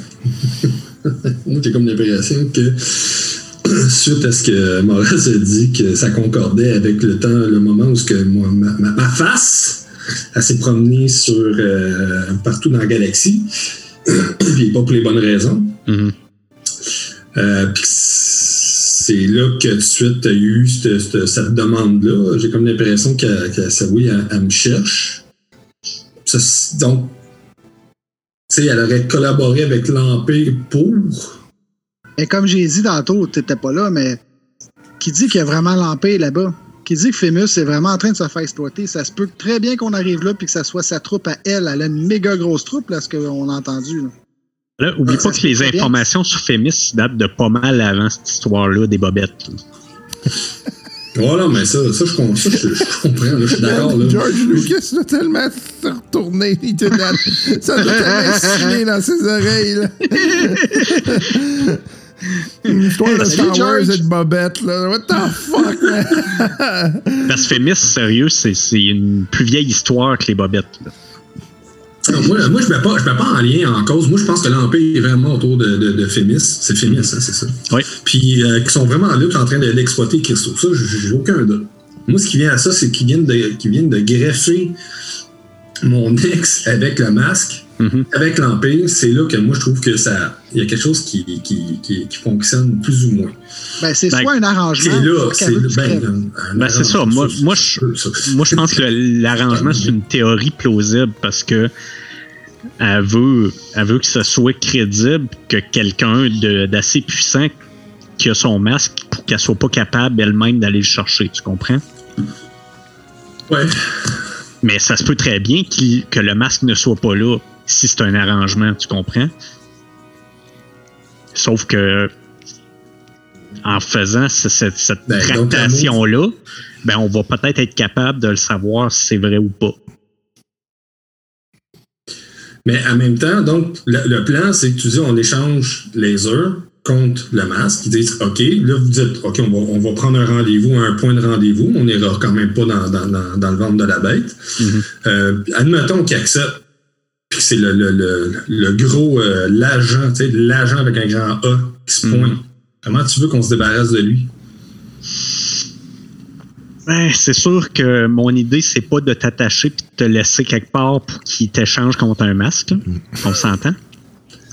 (laughs) Moi, j'ai comme l'impression que (clears throat) suite à ce que Maurice a dit, que ça concordait avec le temps, le moment où ce que moi, ma, ma- ma face, s'est promenée sur euh, partout dans la galaxie, (clears throat) puis pas pour les bonnes raisons. Mhm. Euh, puis c'est là que tout de suite, tu as eu cette, cette- cette demande-là. J'ai comme l'impression que, que ça, oui, elle, elle me cherche. Ça, donc, sais, elle aurait collaboré avec l'Empire pour? mais comme j'ai dit tantôt, t'étais pas là, mais qui dit qu'il y a vraiment l'Empire là-bas? Qui dit que Fémus est vraiment en train de se faire exploiter? Ça se peut très bien qu'on arrive là puis que ça soit sa troupe à elle. Elle a une méga grosse troupe, là, ce qu'on a entendu. là. Là, oublie Ah, pas que les bien. informations sur Fémis datent de pas mal avant cette histoire-là des bobettes. (laughs) là. Voilà, mais ça, ça, je, com- ça, je, je comprends, là, je suis d'accord. là. George Lucas doit tellement se retourner. Il te l'a- Ça doit tellement signer dans ses oreilles. Là. Une histoire de Star Wars et de Bobette. Là. What the fuck, man? Parce que Fémis, sérieux, c'est c'est une plus vieille histoire que les bobettes. là. Moi, moi, je ne mets, pas- je mets pas en lien en cause. Moi, je pense que l'Empire est vraiment autour de, de, de Fémis. C'est Fémis, hein, c'est ça. Oui. Puis, euh, qui sont vraiment là, qui sont en train de l'exploiter, Christo. Ça, j'ai aucun doute. Moi, ce qui vient à ça, c'est qu'ils viennent, de, qu'ils viennent de greffer mon ex avec le masque, Mhm. avec l'Empire. C'est là que moi, je trouve que ça. Il y a quelque chose qui, qui, qui, qui fonctionne plus ou moins. Ben, c'est Ben, soit un arrangement, C'est là, c'est Ben, Ben, c'est ça. arrangement, Moi- moi, je- ça. Moi, je pense que l'arrangement, c'est une théorie plausible parce que elle veut, elle veut que ce soit crédible que quelqu'un de- d'assez puissant qui a son masque pour qu'elle soit pas capable elle-même d'aller le chercher. Tu comprends? Ouais. Mais ça se peut très bien que le masque ne soit pas là si c'est un arrangement, tu comprends? Sauf que en faisant ce- cette, cette Ben, tractation-là, ben, on va peut-être être capable de le savoir si c'est vrai ou pas. Mais en même temps, donc, le, le plan, c'est que tu dis on échange les heures contre le masque. Ils disent OK, là, vous dites OK, on va, on va prendre un rendez-vous, un point de rendez-vous. On n'ira quand même pas dans, dans, dans, dans le ventre de la bête. Mhm. Euh, admettons qu'il accepte. C'est le, le, le, le gros, euh, l'agent, tu sais, l'agent avec un grand A qui se Mhm. pointe. Comment tu veux qu'on se débarrasse de lui? Ben, c'est sûr que mon idée, c'est pas de t'attacher puis de te laisser quelque part pour qu'il t'échange contre un masque. là. On s'entend?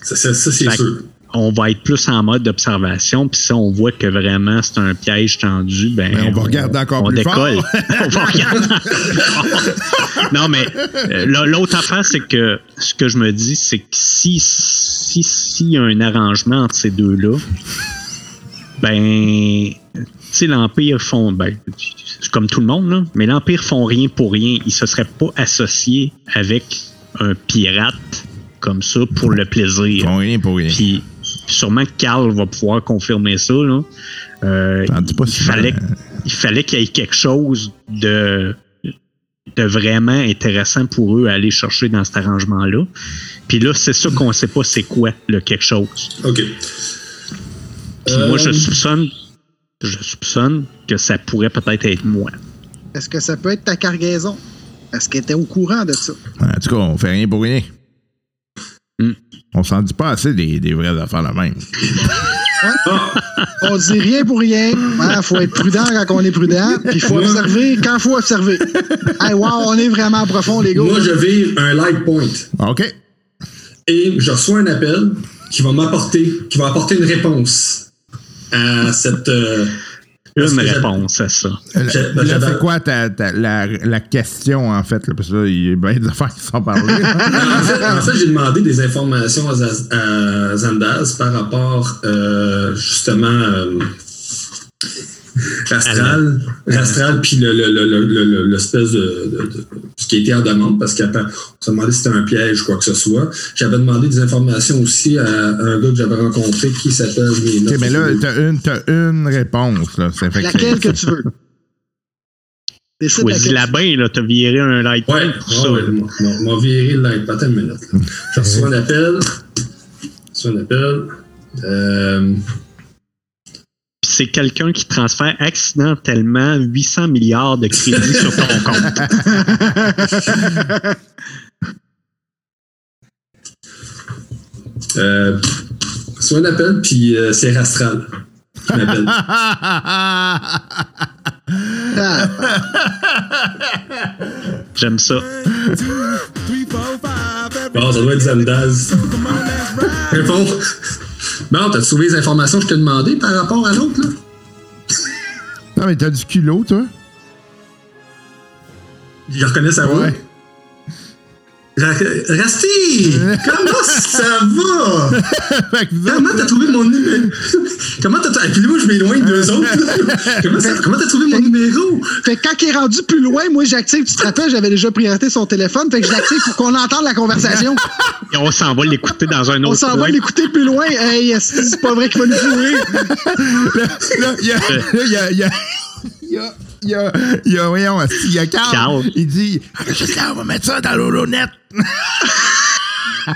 Ça, ça, ça, c'est sûr. On va être plus en mode d'observation, puis si on voit que vraiment c'est un piège tendu, ben, Ben, on va regarder encore on plus décolle. fort. (laughs) (laughs) on va regarder encore plus fort. Non, mais euh, l'autre affaire, c'est que ce que je me dis, c'est que si si s'il y a un arrangement entre ces deux-là, ben, tu sais, l'Empire font, ben, c'est comme tout le monde, là, mais l'Empire font rien pour rien. Ils se seraient pas associés avec un pirate comme ça pour le plaisir. Pour rien, pour rien. Puis sûrement que Carl va pouvoir confirmer ça. Là. Euh, dis pas il, fallait, il fallait qu'il y ait quelque chose de, de vraiment intéressant pour eux à aller chercher dans cet arrangement-là. Puis là, c'est ça qu'on sait pas c'est quoi le quelque chose. OK. Puis Euh, moi, je soupçonne, je soupçonne que ça pourrait peut-être être moi. Est-ce que ça peut être ta cargaison? Est-ce qu'elle était au courant de ça? En tout cas, on fait rien pour rien. Hmm. On s'en dit pas assez des, des vraies affaires la même. On dit rien pour rien. Il faut être prudent quand on est prudent. Puis il faut observer quand il faut observer. Hey, wow, on est vraiment profond, les gars. Moi, je vire un light point. OK. Et je reçois un appel qui va m'apporter, qui va apporter une réponse à cette. euh, Une réponse à ça. Là, j'avais- c'est quoi ta, ta- la, la question, en fait? Là, parce que là, il y a bien des affaires qui sont parlées. (laughs) en fait, en fait, j'ai demandé des informations à, à Zandaz par rapport euh, justement euh, Rastral, Rastral, puis le, le, le, le, le- le- l'espèce de, de, de- ce qui a été en demande, parce qu'on s'est demandé si c'était un piège ou quoi que ce soit. J'avais demandé des informations aussi à un gars que j'avais rencontré qui s'appelle. OK, mais là, t'as une, t'as une réponse. Là. Fait Laquelle que tu veux? Choisis la bain, là, t'as viré un light Ouais, point pour ça. ouais, ouais, m'a- m'a viré le light. Attends une minute. là. Je reçois un appel. Je reçois un appel. Euh, c'est quelqu'un qui transfère accidentellement 800 milliards de crédits sur ton compte. (laughs) euh, soit un appel, puis euh, c'est Rastral qui m'appelle. (laughs) J'aime ça. Bon, ça doit être Zandaz. Réponds. (laughs) Bon, t'as trouvé les informations que je t'ai demandées par rapport à l'autre, là? Non, mais t'as du culot, toi? Je reconnais sa voix. Ouais. Ra- Rasti! Comment ça va? (laughs) Comment t'as trouvé mon numéro? Comment t'as. Et puis moi, je m'éloigne d'eux autres. Comment, ça- comment t'as trouvé mon numéro? Fait que quand il est rendu plus loin, moi j'active, tu te rappelles, j'avais déjà priorité son téléphone, fait que je l'active pour qu'on entende la conversation. Et on s'en va l'écouter dans un On autre s'en va l'écouter plus loin. Hey, c'est pas vrai qu'il va nous courir? (laughs) là, il y a. là, il y a. il y a- Il y a, il y a, il y a, voyons, il y a Carl? Carl. Il dit, on va mettre ça dans l'holonet.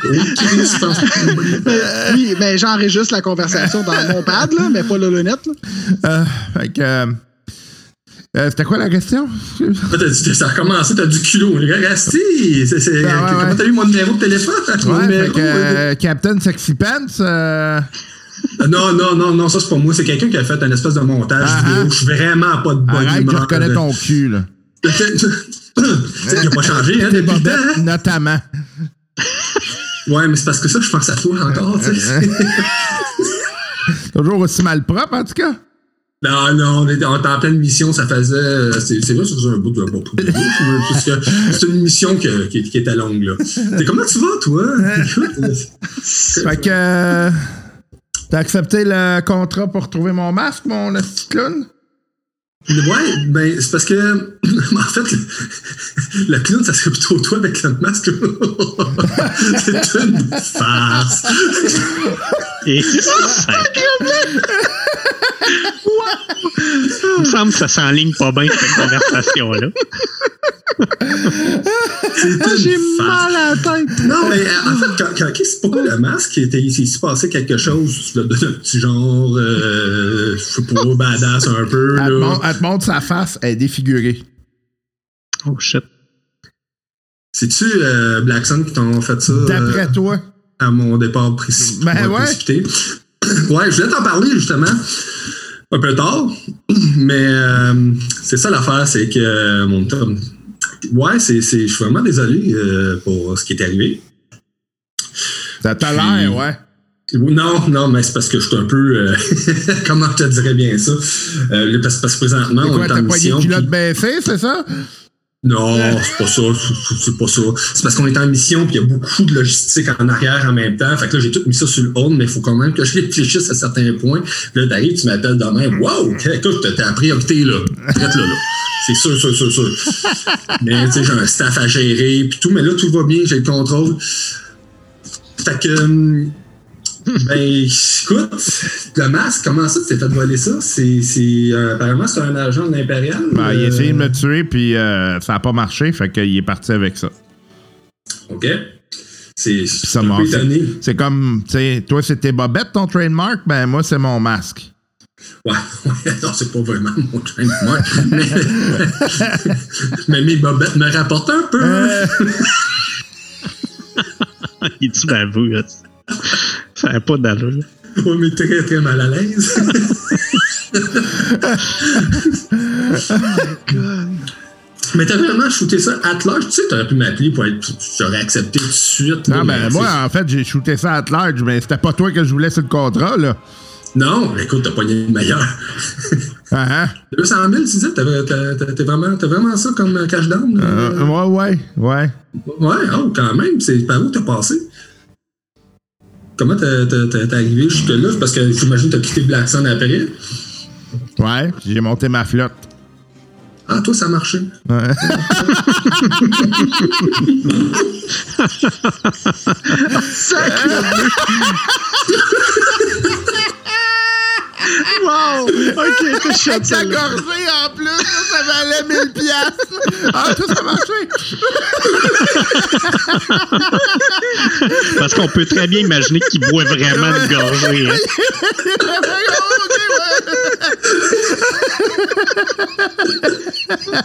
Oui, Chris, je pense (laughs) Euh, oui, mais j'enregistre la conversation dans mon pad, là, mais pas le lunette. Euh, fait que. euh, euh, C'était quoi la question? Ça a commencé, t'as du culot. Rasti! c'est- c'est- Ah, ouais, comment ouais. t'as eu mon numéro de téléphone? Ouais, numéro, fait que euh, euh, Captain Sexy Pants. Euh, Non, non, non, non, ça c'est pas moi. C'est quelqu'un qui a fait un espèce de montage Ah, vidéo. ah. Je suis vraiment pas de bonne arrête, je reconnais ton cul, là. (laughs) Tu sais, il a pas changé, hein, Des depuis le temps. hein. notamment. Ouais, mais c'est parce que ça, je pense à toi encore, tu sais. (laughs) Toujours aussi mal propre, en tout cas. Non, non, on était, en pleine mission, ça faisait. euh, C'est vrai, ça faisait un bout de bon, C'est une mission que- qui, qui était longue, là. Comment tu vas, toi? (laughs) Écoute, euh, Fait que. T'as accepté le contrat pour trouver mon masque, mon petit clown? Ouais, ben, c'est parce que. (laughs) en fait, le, le clown, ça serait plutôt toi avec le masque. (laughs) c'est une farce. Et ça, Il me semble que ça s'enligne pas bien, cette conversation-là. Ah, J'ai mal à la tête. Non, mais euh, en fait, quand, quand, pourquoi le masque? Était ici? Il s'est passé quelque chose de, de, de petit genre, euh, je sais pas, badass un peu. Elle te, Là. montre, elle te montre sa face, elle est défigurée. Oh shit. C'est-tu euh, Black Sun qui t'ont fait ça D'après euh, toi? à mon départ précis? Ben ouais. précipité? (coughs) Ouais, je voulais t'en parler justement un peu tard, (coughs) Mais euh, c'est ça l'affaire, c'est que euh, mon Tom. Ouais, c'est, c'est, je suis vraiment désolé euh, pour ce qui est arrivé. Ça t'a l'air, ouais. Non, non, mais c'est parce que je suis un peu. euh, (laughs) comment je te dirais bien ça? Parce, parce que présentement, on est en t'as pas mission. culottes puis- baissées, c'est ça? Non, c'est pas ça. c'est- pas ça. C'est parce qu'on est en mission puis il y a beaucoup de logistique en arrière en même temps. Fait que là, j'ai tout mis ça sur le hold, mais il faut quand même que je réfléchisse à certains points. Là, t'arrives, tu m'appelles demain. Wow! Écoute, t'as la priorité, là. Traite là, là. C'est sûr, sûr, sûr, sûr. mais tu sais, j'ai un staff à gérer puis tout, mais là, tout va bien, j'ai le contrôle. Fait que. Ben, écoute, le masque, comment ça, tu t'es fait voler ça? C'est, c'est, euh, apparemment, c'est un agent de l'Impérial. Ben, il a euh, essayé de me tuer, puis euh, ça a pas marché, fait qu'il est parti avec ça. OK. C'est ça m'a étonné. C'est comme, tu sais, toi, c'était Bobette, ton trademark, ben moi, c'est mon masque. Ouais, ouais, non, c'est pas vraiment mon trademark. (laughs) mais, (laughs) mais mes bobettes me rapportent un peu. Euh, (laughs) Il est-tu baveux, là? Ça n'a pas d'allure. Ouais, mais très, très mal à l'aise. (laughs) mais t'as vraiment shooté ça at large? Tu sais, t'aurais pu m'appeler pour être. J'aurais accepté tout de suite. là, non, ben, mais moi, en fait, j'ai shooté ça à large, mais c'était pas toi que je voulais sur le contrat, là. Non, écoute, t'as pogné le meilleur. (laughs) Ah, hein? 200 000, tu disais, t'as vraiment, vraiment ça comme euh, cash down? là? Euh, ouais, ouais, ouais. Ouais, oh, quand même. C'est par où t'as passé? Comment t'es arrivé jusque-là? Parce que j'imagine que t'as quitté Black Sun après. Ouais, j'ai monté ma flotte. Ah, toi, ça a marché. Ouais. (laughs) (laughs) (laughs) Wow! OK, (laughs) t'as gorgée, en plus, ça valait 1000 piastres. Ah, tout ça a marché. Parce qu'on peut très bien imaginer qu'il boit vraiment une gorgée. hein.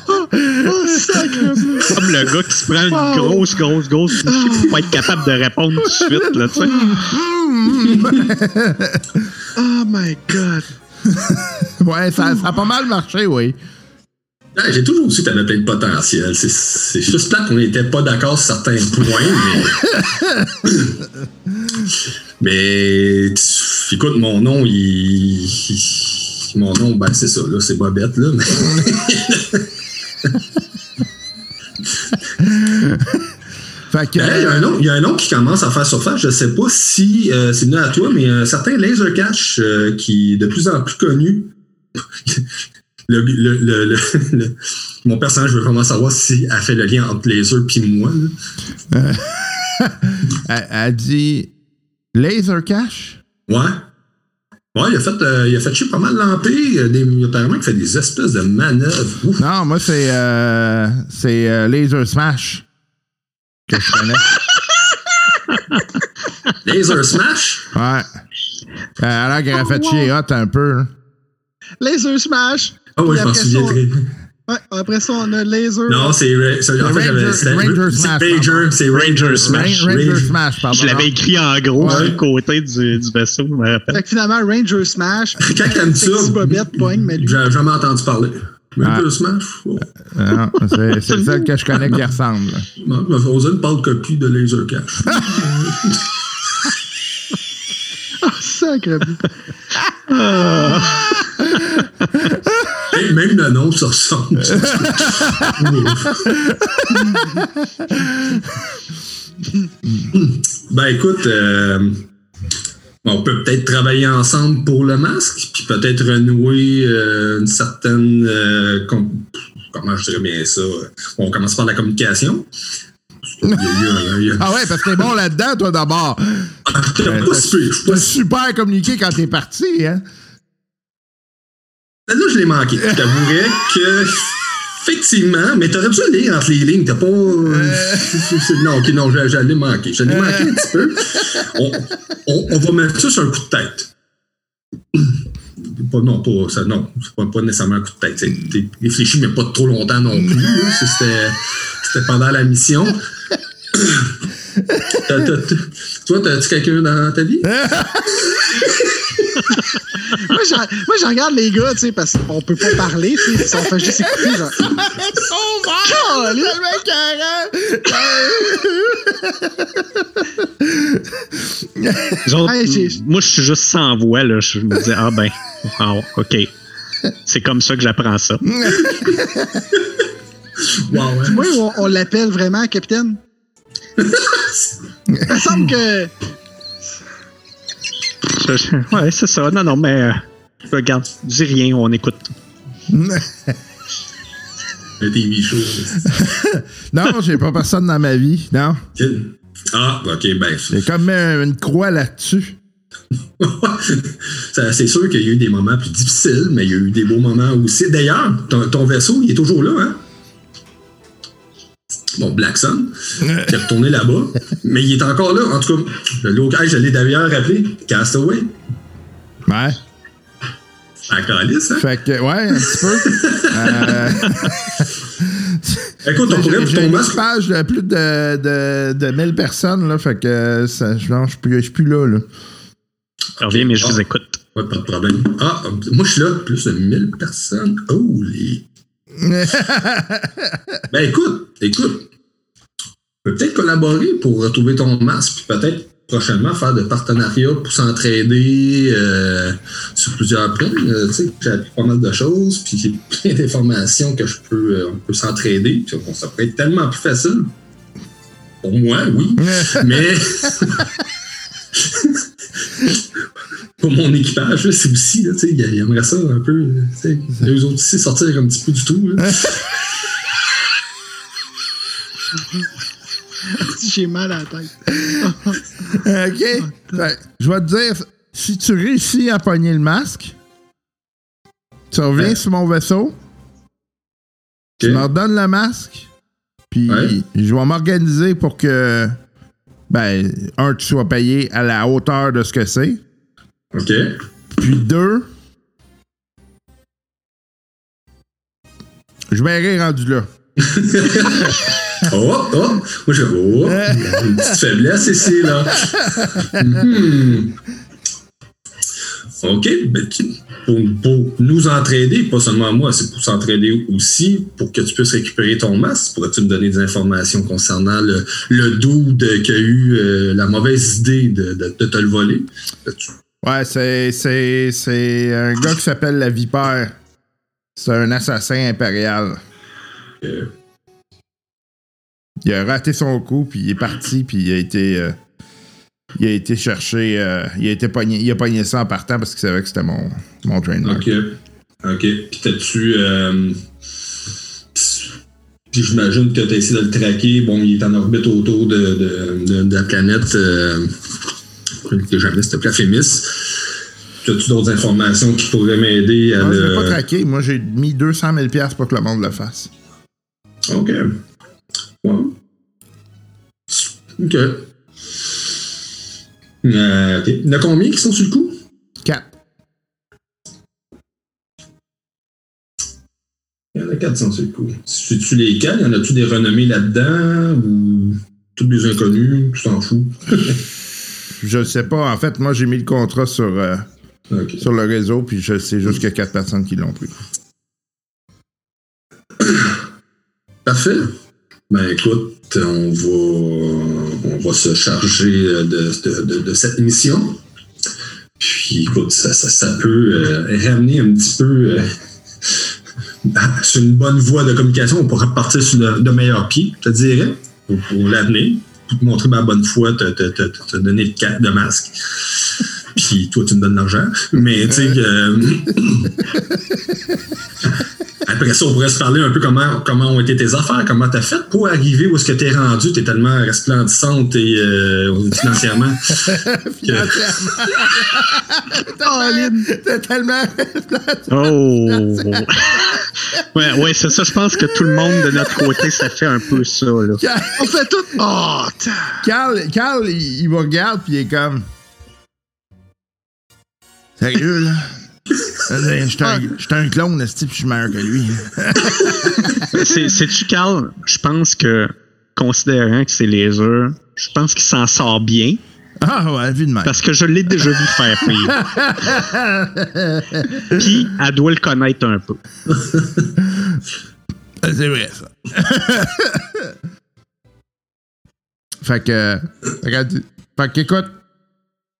Oh. Comme le gars qui se prend une grosse, grosse, grosse bouchée pour pas être capable de répondre tout de suite. Là, tu sais. Oh my God. (laughs) Ouais, ça, ça a pas mal marché, oui. Ouais, J'ai toujours su que t'avais plein de potentiel. C'est- juste plate qu'on n'était pas d'accord sur certains points, mais. (laughs) mais. tu- Écoute, mon nom, il. il- Mon nom, ben c'est ça, là, c'est Bobette, là. mais- (laughs) Fait que. Hey, Il y, a un nom, il y a un nom qui commence à faire surface. Je sais pas si euh, c'est venu à toi, mais un certain Laser Cash euh, qui est de plus en plus connu. (laughs) Le, le, le, le- (laughs) le- mon personnage veut vraiment savoir si elle fait le lien entre Laser et moi. (laughs) Elle, elle dit. Laser Cash? Ouais. Ouais, il a fait, euh, il a fait chier pas mal lampé. Il y a des- apparemment, il fait des espèces de manœuvres. Ouf. Non, moi, c'est. euh, c'est euh, Laser Smash. Que je connais. (laughs) Laser Smash? Ouais. Euh, alors qu'elle a fait chier hot un peu. hein. Laser Smash. Ah oui, Puis je m'en bien. Ouais, après ça, on a Laser. Non, c'est. En fait, Ranger- Ranger c'est Smash, c'est Ranger Smash. Ranger. Smash, pardon. Je l'avais écrit en gros Ouais. sur le côté du, du vaisseau, je me rappelle. Fait que finalement, Ranger Smash. Quand dit ça, Sexy Bobette pogne, mais lui. J'ai jamais entendu parler. Ranger Ah. Smash? Oh. Non, c'est le seul que je connais qui ressemble. Non, mais Frozen parle copie de Laser Cash. (laughs) Oh, sacrément. Et même le nom se ressemble. (laughs) ben écoute, euh, on peut peut-être travailler ensemble pour le masque, puis peut-être renouer euh, une certaine... euh, com- comment je dirais bien ça? On commence par la communication. Il y a eu un- il y a- Ah ouais, parce que t'es bon là-dedans, toi, d'abord. (laughs) Ah, Euh, pas super communiqué quand t'es parti, hein? Là, je l'ai manqué. Je t'avouerais que. Effectivement, mais t'aurais dû le lire entre les lignes? T'as pas. c'est- Non, ok, non, je, je l'ai manqué. Je l'ai manqué un petit peu. On, on- on va mettre ça sur un coup de tête. Pas, non, pas ça, non. C'est pas, pas nécessairement un coup de tête. T'es réfléchi, mais pas trop longtemps non plus. (laughs) C'était pendant la mission. (laughs) Toi, t'as-tu quelqu'un dans ta vie? (laughs) (laughs) moi, je, moi, je regarde les gars, tu sais, parce qu'on peut pas parler, tu sais, si on fait juste écouter, genre. (laughs) Oh, autres, Ouais, j'ai- moi, je suis juste sans voix, là. Je me dis, ah ben, ah, OK. C'est comme ça que j'apprends ça. (laughs) Wow, ouais. Moi, on, on l'appelle vraiment capitaine. Il me semble que. Je- je- ouais, c'est ça. Non, non, mais euh, regarde, dis rien, on écoute. (laughs) Le TV show. (laughs) non, j'ai pas personne dans ma vie. Non. Ah, ok, ben. J'ai comme une croix là-dessus. (laughs) Ça, c'est sûr qu'il y a eu des moments plus difficiles, mais il y a eu des beaux moments aussi. D'ailleurs, ton, ton vaisseau, il est toujours là, hein? Bon, Black Sun, qui est retourné là-bas. mais il est encore là. En tout cas, le local, je l'ai d'ailleurs appelé Castaway. Ouais. À Calice, hein? Fait que, ouais, un petit peu. (laughs) Euh, Écoute, on pourrait ton une page de plus de, de, de 1000 personnes, là. Fait que ça, je non, je suis plus, je suis plus là, là. Reviens, mais je vous écoute. Ouais, pas de problème. Ah, moi, je suis là, plus de 1000 personnes. Holy. (laughs) ben, écoute, écoute. Peut peut-être collaborer pour retrouver ton masque, puis peut-être prochainement faire de partenariats pour s'entraider euh, sur plusieurs plans. Euh, tu sais, j'ai appris pas mal de choses, puis j'ai plein d'informations que je peux, euh, on peut s'entraider. Puis bon, ça pourrait être tellement plus facile. Pour moi, oui. (laughs) Mais (laughs) pour mon équipage, c'est aussi, là, tu sais, il aimerait ça un peu, tu sais, eux autres ici sortir un petit peu du tout. là. (laughs) J'ai mal à la tête. (laughs) OK. Fait, je vais te dire, si tu réussis à pogner le masque, tu reviens Ouais. sur mon vaisseau, tu me redonnes le masque, puis Ouais. je vais m'organiser pour que, ben, un, tu sois payé à la hauteur de ce que c'est, OK. puis deux, je verrai rendu là. (laughs) Oh, oh! Moi, je oh, a une petite faiblesse ici, là. Hmm. OK. Ben, pour, pour nous entraider, pas seulement moi, c'est pour s'entraider aussi, pour que tu puisses récupérer ton masque. Pourrais-tu me donner des informations concernant le, le dude qui a eu euh, la mauvaise idée de, de- de te le voler? Tu- Ouais, c'est, c'est, c'est un gars qui s'appelle la Vipère. C'est un assassin impérial. Il a raté son coup, puis il est parti, puis il a été. euh, il a été cherché. euh, il a été pogné, il a pogné ça en partant parce qu'il savait que c'était mon, mon trademark. OK. OK. Puis t'as-tu. euh, Puis j'imagine que t'as essayé de le traquer. Bon, il est en orbite autour de- de la planète. Que jamais c'était Plafémis. As-tu d'autres informations qui pourraient m'aider à je le. l'ai pas traqué. Moi, j'ai mis 200 000 piastres pour que le monde le fasse. OK. Euh, OK. Il y en a combien qui sont sur le coup? 4. Il y en a 400 sur le coup. Suis-tu lesquels? Y en a-tu des renommés là-dedans? Ou tous des inconnus? Tu t'en fous? (laughs) Je sais pas. En fait, moi, j'ai mis le contrat sur, euh, sur le réseau, puis je sais juste qu'il y a 4 personnes qui l'ont pris. (coughs) Parfait. Ben écoute, on va, on va se charger de, de, de- de cette mission. Puis écoute, ça, ça, ça peut euh, ramener un petit peu euh, (laughs) sur une bonne voie de communication. On pourrait partir sur de, de meilleurs pieds, je te dirais, pour, pour l'avenir. Pour te montrer ma bonne foi, te, te, te, te- donner de, ca- de masque. Puis toi, tu me donnes l'argent. Mais tu sais, euh, (laughs) après ça, on pourrait se parler un peu comment, comment ont été tes affaires, comment t'as fait pour arriver où est-ce que t'es rendu? T'es tellement resplendissante et euh, financièrement. (laughs) Caroline. T'es tellement. Oh! ouais, ouais, c'est ça. Je pense que tout le monde de notre côté, ça fait un peu ça, là. On fait tout. Oh, Carl, Carl il, il me regarde, puis il est comme. Sérieux, là? J'étais un, un clone, esti, puis je suis meilleur que lui. (laughs) C'est- C'est-tu, Carl? Je pense que, considérant que c'est les heures, je pense qu'il s'en sort bien? Ah ouais, vu de même. Parce que je l'ai déjà vu faire pire. (laughs) Puis, elle doit le connaître un peu. (laughs) C'est vrai, ça. fait que. Regarde. Fait qu'écoute,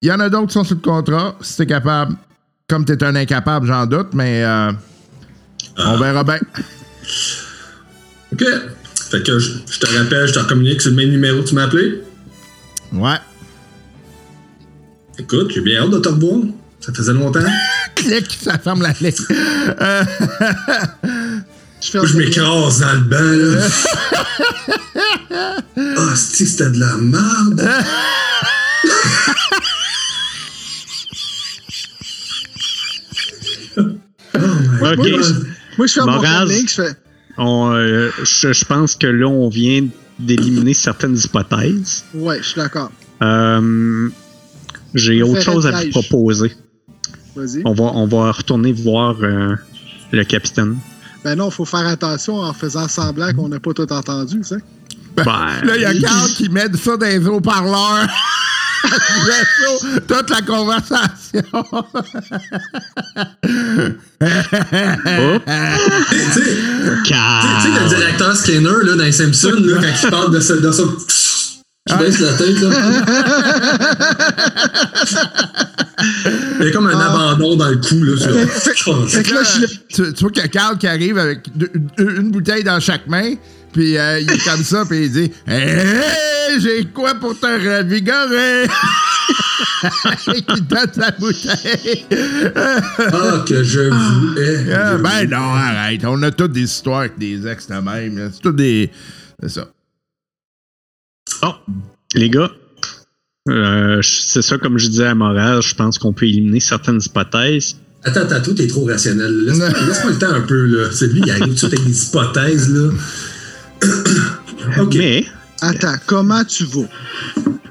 il y en a d'autres qui sont sous le contrat. Si t'es capable. Comme t'es un incapable, j'en doute, mais euh, on verra bien. OK. Fait que je, je te rappelle, je te communique sur le même numéro que tu m'as appelé. Ouais. Écoute, j'ai bien hâte de te revoir. Ça faisait longtemps. (laughs) Clic, ça ferme la clé. Je Moi, je m'écrase dans le banc, là. (laughs) Ah, si c'était de la merde. (laughs) Moi, je fais mon Moraz. comic, je fais. On, euh, je, je pense que là, on vient d'éliminer certaines hypothèses. Ouais, je suis d'accord. Euh, J'ai autre chose à vous proposer. Vas-y. On va, on va retourner voir euh, le capitaine. Ben non, faut faire attention en faisant semblant qu'on n'a pas tout entendu, tu sais. Ben, Là, il y a Carl qui met ça dans les haut-parleurs. (laughs) Toute la conversation. Tu sais, le directeur Skinner, là, dans les Simpsons, là, quand il parle de ça, de qui baisse la tête, là. Il y a comme un abandon dans le cou, là. Fait que là, je tu, tu vois qu'il y a Carl qui arrive avec deux- une bouteille dans chaque main, puis euh, il est comme ça, puis il dit Hey, j'ai quoi pour te revigorer Et qu'il donne sa bouteille. Ah, que je vous hais. Ah, Je ben non, arrête. On a toutes des histoires avec des ex de même. C'est tout des. C'est ça. Oh, les gars, euh, c'est ça, comme je disais à Moral, je pense qu'on peut éliminer certaines hypothèses. Attends, attends, tout est trop rationnel. Laisse-moi (laughs) laisse-moi le temps un peu, là. C'est lui, il arrive tout de suite avec des hypothèses, là. (coughs) OK. Mais, Attends, comment tu vas?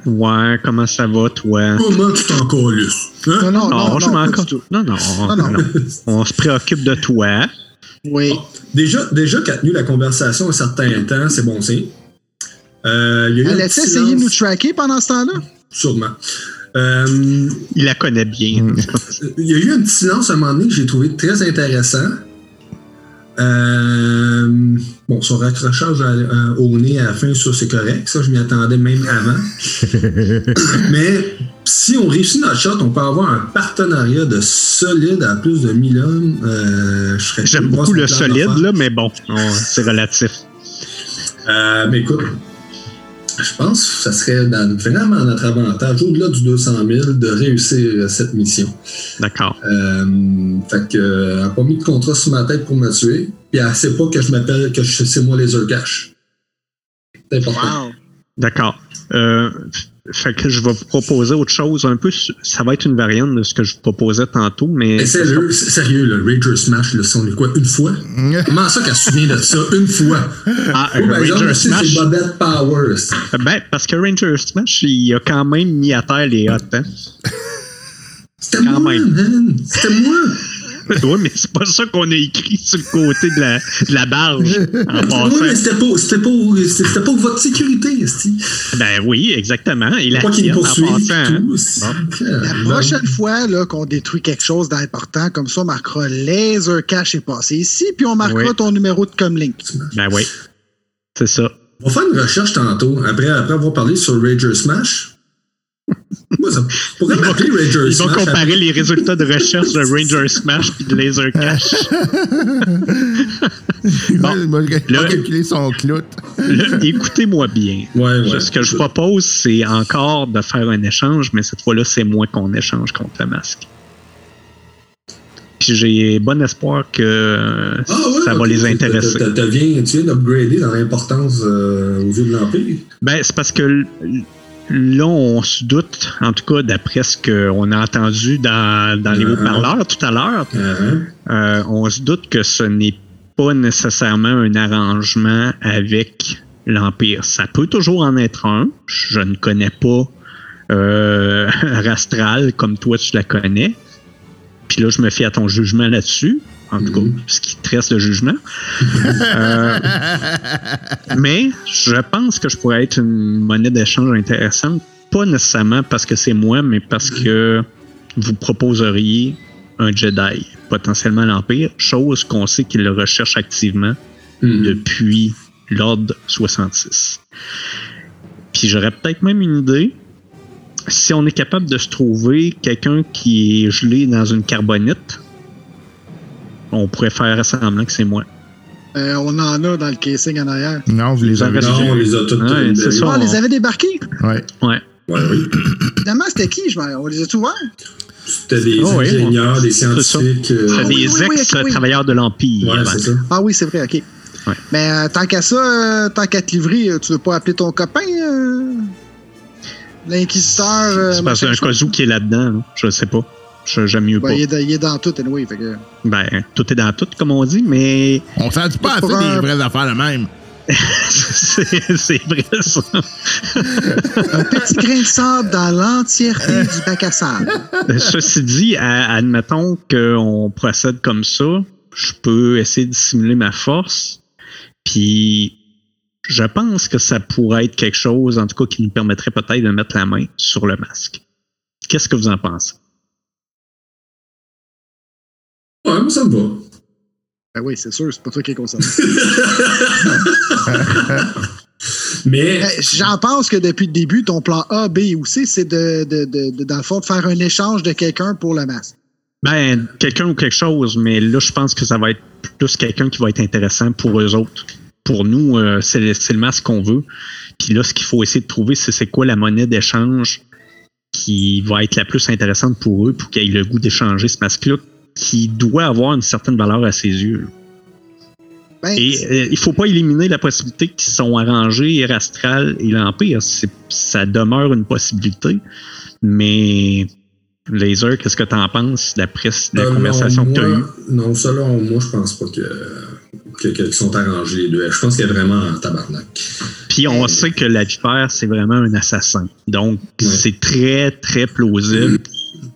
ouais, comment ça va, toi? Comment tu t'en calisses? Hein? Non, non, Non, non, je non, m'en. Non, non, Non, non. non. On se préoccupe de toi. Oui. Déjà, déjà qu'a tenu la conversation un certain temps, c'est bon signe. Euh, il y a eu un Elle a essayé de nous tracker pendant ce temps-là? Sûrement. Euh, Il la connaît bien. il y a eu un petit silence à un moment donné que j'ai trouvé très intéressant. Euh, bon, son raccrochage à- au nez à la fin, ça c'est correct. Ça, je m'y attendais même avant. (laughs) Mais si on réussit notre shot, on peut avoir un partenariat de solide à plus de 1000 hommes. Euh, J'aime beaucoup le solide, là, mais bon, on- c'est relatif. Euh, mais écoute, je pense que ça serait dans, vraiment à notre avantage, au-delà du 200 000, de réussir euh, cette mission. D'accord. Euh, fait que, euh, elle n'a pas mis de contrat sur ma tête pour me tuer, puis elle sait pas que je m'appelle, que je- c'est moi les cash. C'est important. Wow. D'accord. Euh, fait que je vais vous proposer autre chose un peu. Ça va être une variante de ce que je vous proposais tantôt, mais. Mais sérieux, c'est- sérieux, le Ranger Smash, le son est quoi, une fois? Comment ça qu'elle se souvient de ça une fois? Ah, par exemple, Ranger c'est Smash. Bobette Powers. Ben, parce que Ranger Smash, il a quand même mis à terre les hottes, hein? C'était Quand moi, même. man! C'était moi! (laughs) oui, mais c'est pas ça qu'on a écrit sur le côté de la, de la barge en Oui, mais c'était c'était pour votre sécurité, esti. Ben oui, exactement. Et la Pas qu'il tienne en poursuive passant. hein? tout. La prochaine fois là, qu'on détruit quelque chose d'important, comme ça, on marquera Laser Cash est passé ici, puis on marquera Oui. ton numéro de Comlink. Ben oui. C'est ça. On va faire une recherche tantôt, après, après avoir parlé sur Rager Smash. Moi, ça pourrait m'appeler Rager Ils vont Smash. comparer les résultats de recherche de Ranger Smash puis de Laser Cash. (laughs) Bon. Là- calculer son clout. Écoutez-moi bien. Ouais, ouais. Ce que je propose, c'est encore de faire un échange, mais cette fois-là, c'est moi qu'on échange contre le masque. Puis j'ai bon espoir que Ah ouais, ça va les intéresser. T'as- t'as- t'as bien- Tu viens d'upgrader dans l'importance euh, aux yeux de l'Empire. Ben, c'est parce que l- là, on se doute, en tout cas, d'après ce qu'on a entendu dans, dans les Mhm. haut-parleurs tout à l'heure, Uh-huh. euh, on se doute que ce n'est pas nécessairement un arrangement avec l'Empire. Ça peut toujours en être un. Je ne connais pas euh, (laughs) Rastral comme toi tu la connais. Puis là, je me fie à ton jugement là-dessus. En tout Mhm. cas, ce qui te reste le jugement. Euh, mais je pense que je pourrais être une monnaie d'échange intéressante pas nécessairement parce que c'est moi, mais parce que vous proposeriez un Jedi, potentiellement l'Empire, chose qu'on sait qu'il le recherche activement Mhm. depuis l'Ordre 66. Puis j'aurais peut-être même une idée. Si on est capable de se trouver quelqu'un qui est gelé dans une carbonite, on pourrait faire semblant que c'est moi. Euh, on en a dans le casing en arrière. Non, vous les avez. Non, on les a toutes Ouais. Ah, on les avait débarqués? Ouais. Ouais. Ouais, oui. Finalement, c'était qui? Je on les a tous ouverts? C'était des Oh, oui, ingénieurs, des scientifiques. euh, oui, des oui, oui, ok, oui. ex-travailleurs de l'Empire. Ouais, avant. c'est ça. Ah oui, c'est vrai, OK. Ouais. Mais euh, tant qu'à ça, euh, tant qu'à te livrer, tu veux pas appeler ton copain? euh, L'inquisiteur? euh, C'est parce qu'il y a un? Kazu qui est là-dedans. là. Je sais pas. Je- J'aime mieux Ben, pas. il, est dans, il est dans tout, anyway. Fait que... Ben, tout est dans tout, comme on dit, mais On s'en dit pas assez un- des vraies affaires de même? c'est (laughs) c'est vrai ça. Un petit grain de sable dans l'entièreté du bac à sable. Ceci dit, à- admettons qu'on procède comme ça, je peux essayer de dissimuler ma force, puis je pense que ça pourrait être quelque chose, en tout cas, qui nous permettrait peut-être de mettre la main sur le masque. Qu'est-ce que vous en pensez? Ouais, moi, ça me va. Ben oui, c'est sûr, c'est pas toi qui est concerné. (laughs) Mais, Ben, J'en pense que depuis le début, ton plan A, B ou C, c'est de, de, de, de- dans le fond, de faire un échange de quelqu'un pour le masque. Ben, quelqu'un ou quelque chose, mais là, je pense que ça va être plus quelqu'un qui va être intéressant pour eux autres. Pour nous, euh, c'est le, c'est le masque qu'on veut. Puis là, ce qu'il faut essayer de trouver, c'est c'est quoi la monnaie d'échange qui va être la plus intéressante pour eux pour qu'ils aient le goût d'échanger ce masque-là, qui doit avoir une certaine valeur à ses yeux. Ben, Et euh, il faut pas éliminer la possibilité qu'ils sont arrangés, Erastral et l'Empire. C'est- Ça demeure une possibilité. Mais Laser, qu'est-ce que tu en penses d'après la euh, conversation non, que tu as eue? Non, selon moi, je pense pas que, que, que- qu'ils sont arrangés les deux. Je pense qu'il y a vraiment un tabarnak. Puis on sait que la vipère, c'est vraiment un assassin. Donc, Ouais. c'est très, très plausible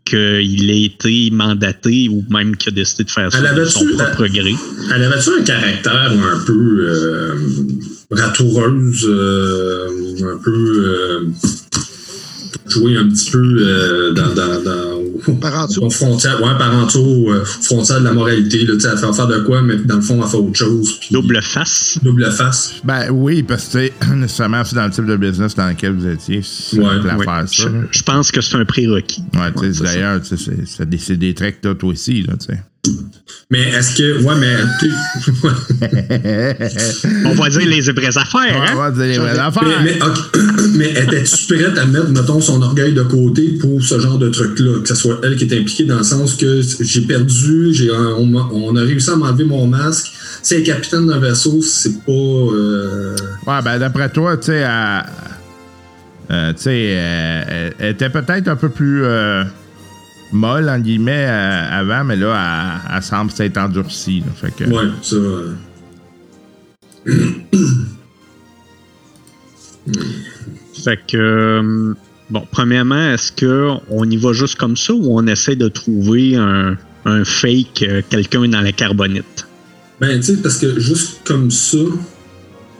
qu'il ait été mandaté ou même qu'il a décidé de faire ça de son propre gré. Elle avait-tu un caractère un peu euh, ratoureuse, euh, un peu euh, jouer un petit peu euh, dans, dans, dans Par en dessous. aux frontières, ouais, par en dessous, euh, frontières de la moralité, là, tu sais, elle fait faire de quoi, mais dans le fond, elle fait autre chose. Double face. double face. Ben oui, parce que (clears throat) nécessairement, c'est dans le type de business dans lequel vous étiez. C'est Ouais, Je, pense que c'est un prérequis. Ouais, d'ailleurs, c'est- des, des traits que toi aussi, là, tu sais. Mais est-ce que. Ouais, mais. On va dire les vraies affaires. Ouais, hein? ouais, c'est des vraies mais, affaires. mais, ok, mais étais-tu prête à mettre, mettons, son orgueil de côté pour ce genre de truc-là? Que ce soit elle qui est impliquée dans le sens que j'ai perdu, j'ai, un- on, on a réussi à m'enlever mon masque. Si elle est capitaine d'un vaisseau, c'est pas. euh, Ouais, ben d'après toi, tu sais, elle, euh, tu sais, euh, elle, elle était peut-être un peu plus euh, molle, en guillemets, euh, avant, mais là, elle, elle semble s'être endurcie. là. fait que, Ouais, ça. euh, (coughs) Fait que, euh, bon, premièrement, est-ce que on y va juste comme ça ou on essaie de trouver un, un fake, euh, quelqu'un dans la carbonite? Ben, tu sais, parce que juste comme ça,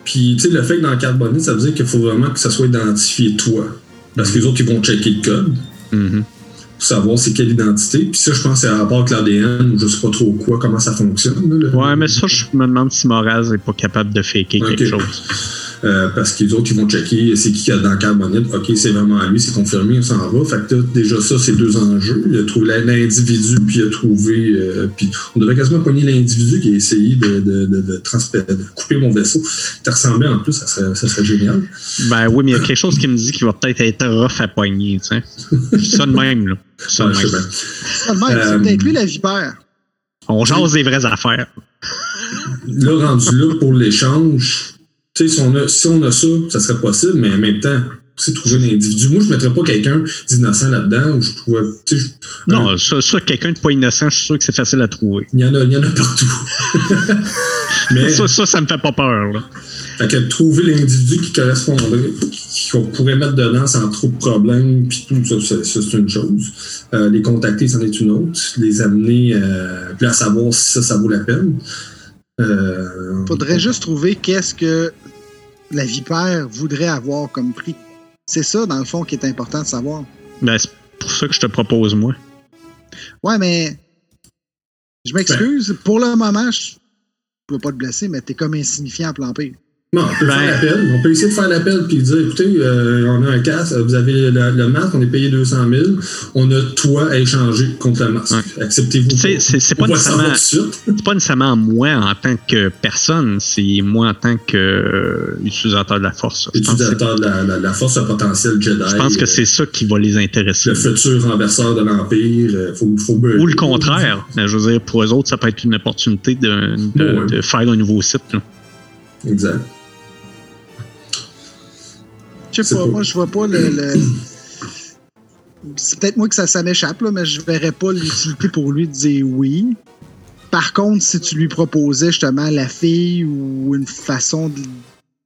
puis, tu sais, le que dans le carbonite, ça veut dire qu'il faut vraiment que ça soit identifié toi. Parce que les autres, ils vont checker le code Mhm. Pour savoir c'est quelle identité. Puis ça, je pense, c'est à rapport avec l'ADN ou je sais pas trop quoi, comment ça fonctionne. là, le- Ouais, mais ça, je me demande si Moraz n'est pas capable de faker quelque chose. Euh, parce que les autres, ils vont checker c'est qui qu'il y a dans le carbonite. OK, c'est vraiment lui, c'est confirmé, on s'en va. Fait que là, déjà ça, c'est deux enjeux. Il a trouvé l'individu, puis il a trouvé... euh, puis on devrait quasiment pogner l'individu qui a essayé de, de, de, de transpé- de couper mon vaisseau. T'as ressemblé en plus, ça serait, ça serait génial. Ben oui, mais il y a quelque chose qui me dit qu'il va peut-être être rough à poigner, tu sais. Ça de même, là. Ça de Ouais, même. Ça de même, Euh, c'est inclus la vipère. On jase des vraies affaires. Là, rendu là pour l'échange, tu sais, si on, a, si on a ça, ça serait possible, mais en même temps, c'est trouver l'individu. Moi, je ne mettrais pas quelqu'un d'innocent là-dedans je trouvais. je- Non, ça, ça quelqu'un de pas innocent, je suis sûr que c'est facile à trouver. Il y en a, il y en a partout. (laughs) mais Ça, ça, ça me fait pas peur, là. fait que trouver l'individu qui correspondrait, qui- qu'on pourrait mettre dedans sans trop de problèmes, puis tout ça, ça, ça, c'est une chose. Euh, les contacter, c'en est une autre. Les amener, euh, puis à savoir si ça, ça vaut la peine. Euh, Faudrait juste trouver qu'est-ce que la vipère voudrait avoir comme prix. C'est ça, dans le fond, qui est important de savoir. Ben, c'est pour ça que je te propose, moi. Ouais, mais. Je m'excuse. Pour le moment, je ne veux pas te blesser, mais t'es comme insignifiant à plan P. Non, on peut Ben- faire l'appel. On peut essayer de faire l'appel puis dire écoutez, euh, on a un casque, vous avez le, le masque, on est payé 200 000, on a toi à échanger contre le masque. Acceptez-vous. C'est- c'est pas nécessairement-. C'est pas nécessairement moi en tant que personne, c'est moi en tant que euh, utilisateur de la force. Utilisateur de la, la, la force à potentiel Jedi. je pense que euh, c'est ça qui va les intéresser. le futur renverseur de l'Empire. Faut, faut Ou le contraire. Je veux dire, pour eux autres, ça peut être une opportunité de, de- Ouais. de faire un nouveau site. là. Exact. Je sais pas, pas- moi, je vois pas le. le- C'est peut-être moi que ça, ça m'échappe, mais je verrais pas l'utilité pour lui de dire oui. Par contre, si tu lui proposais justement la fille ou une façon de,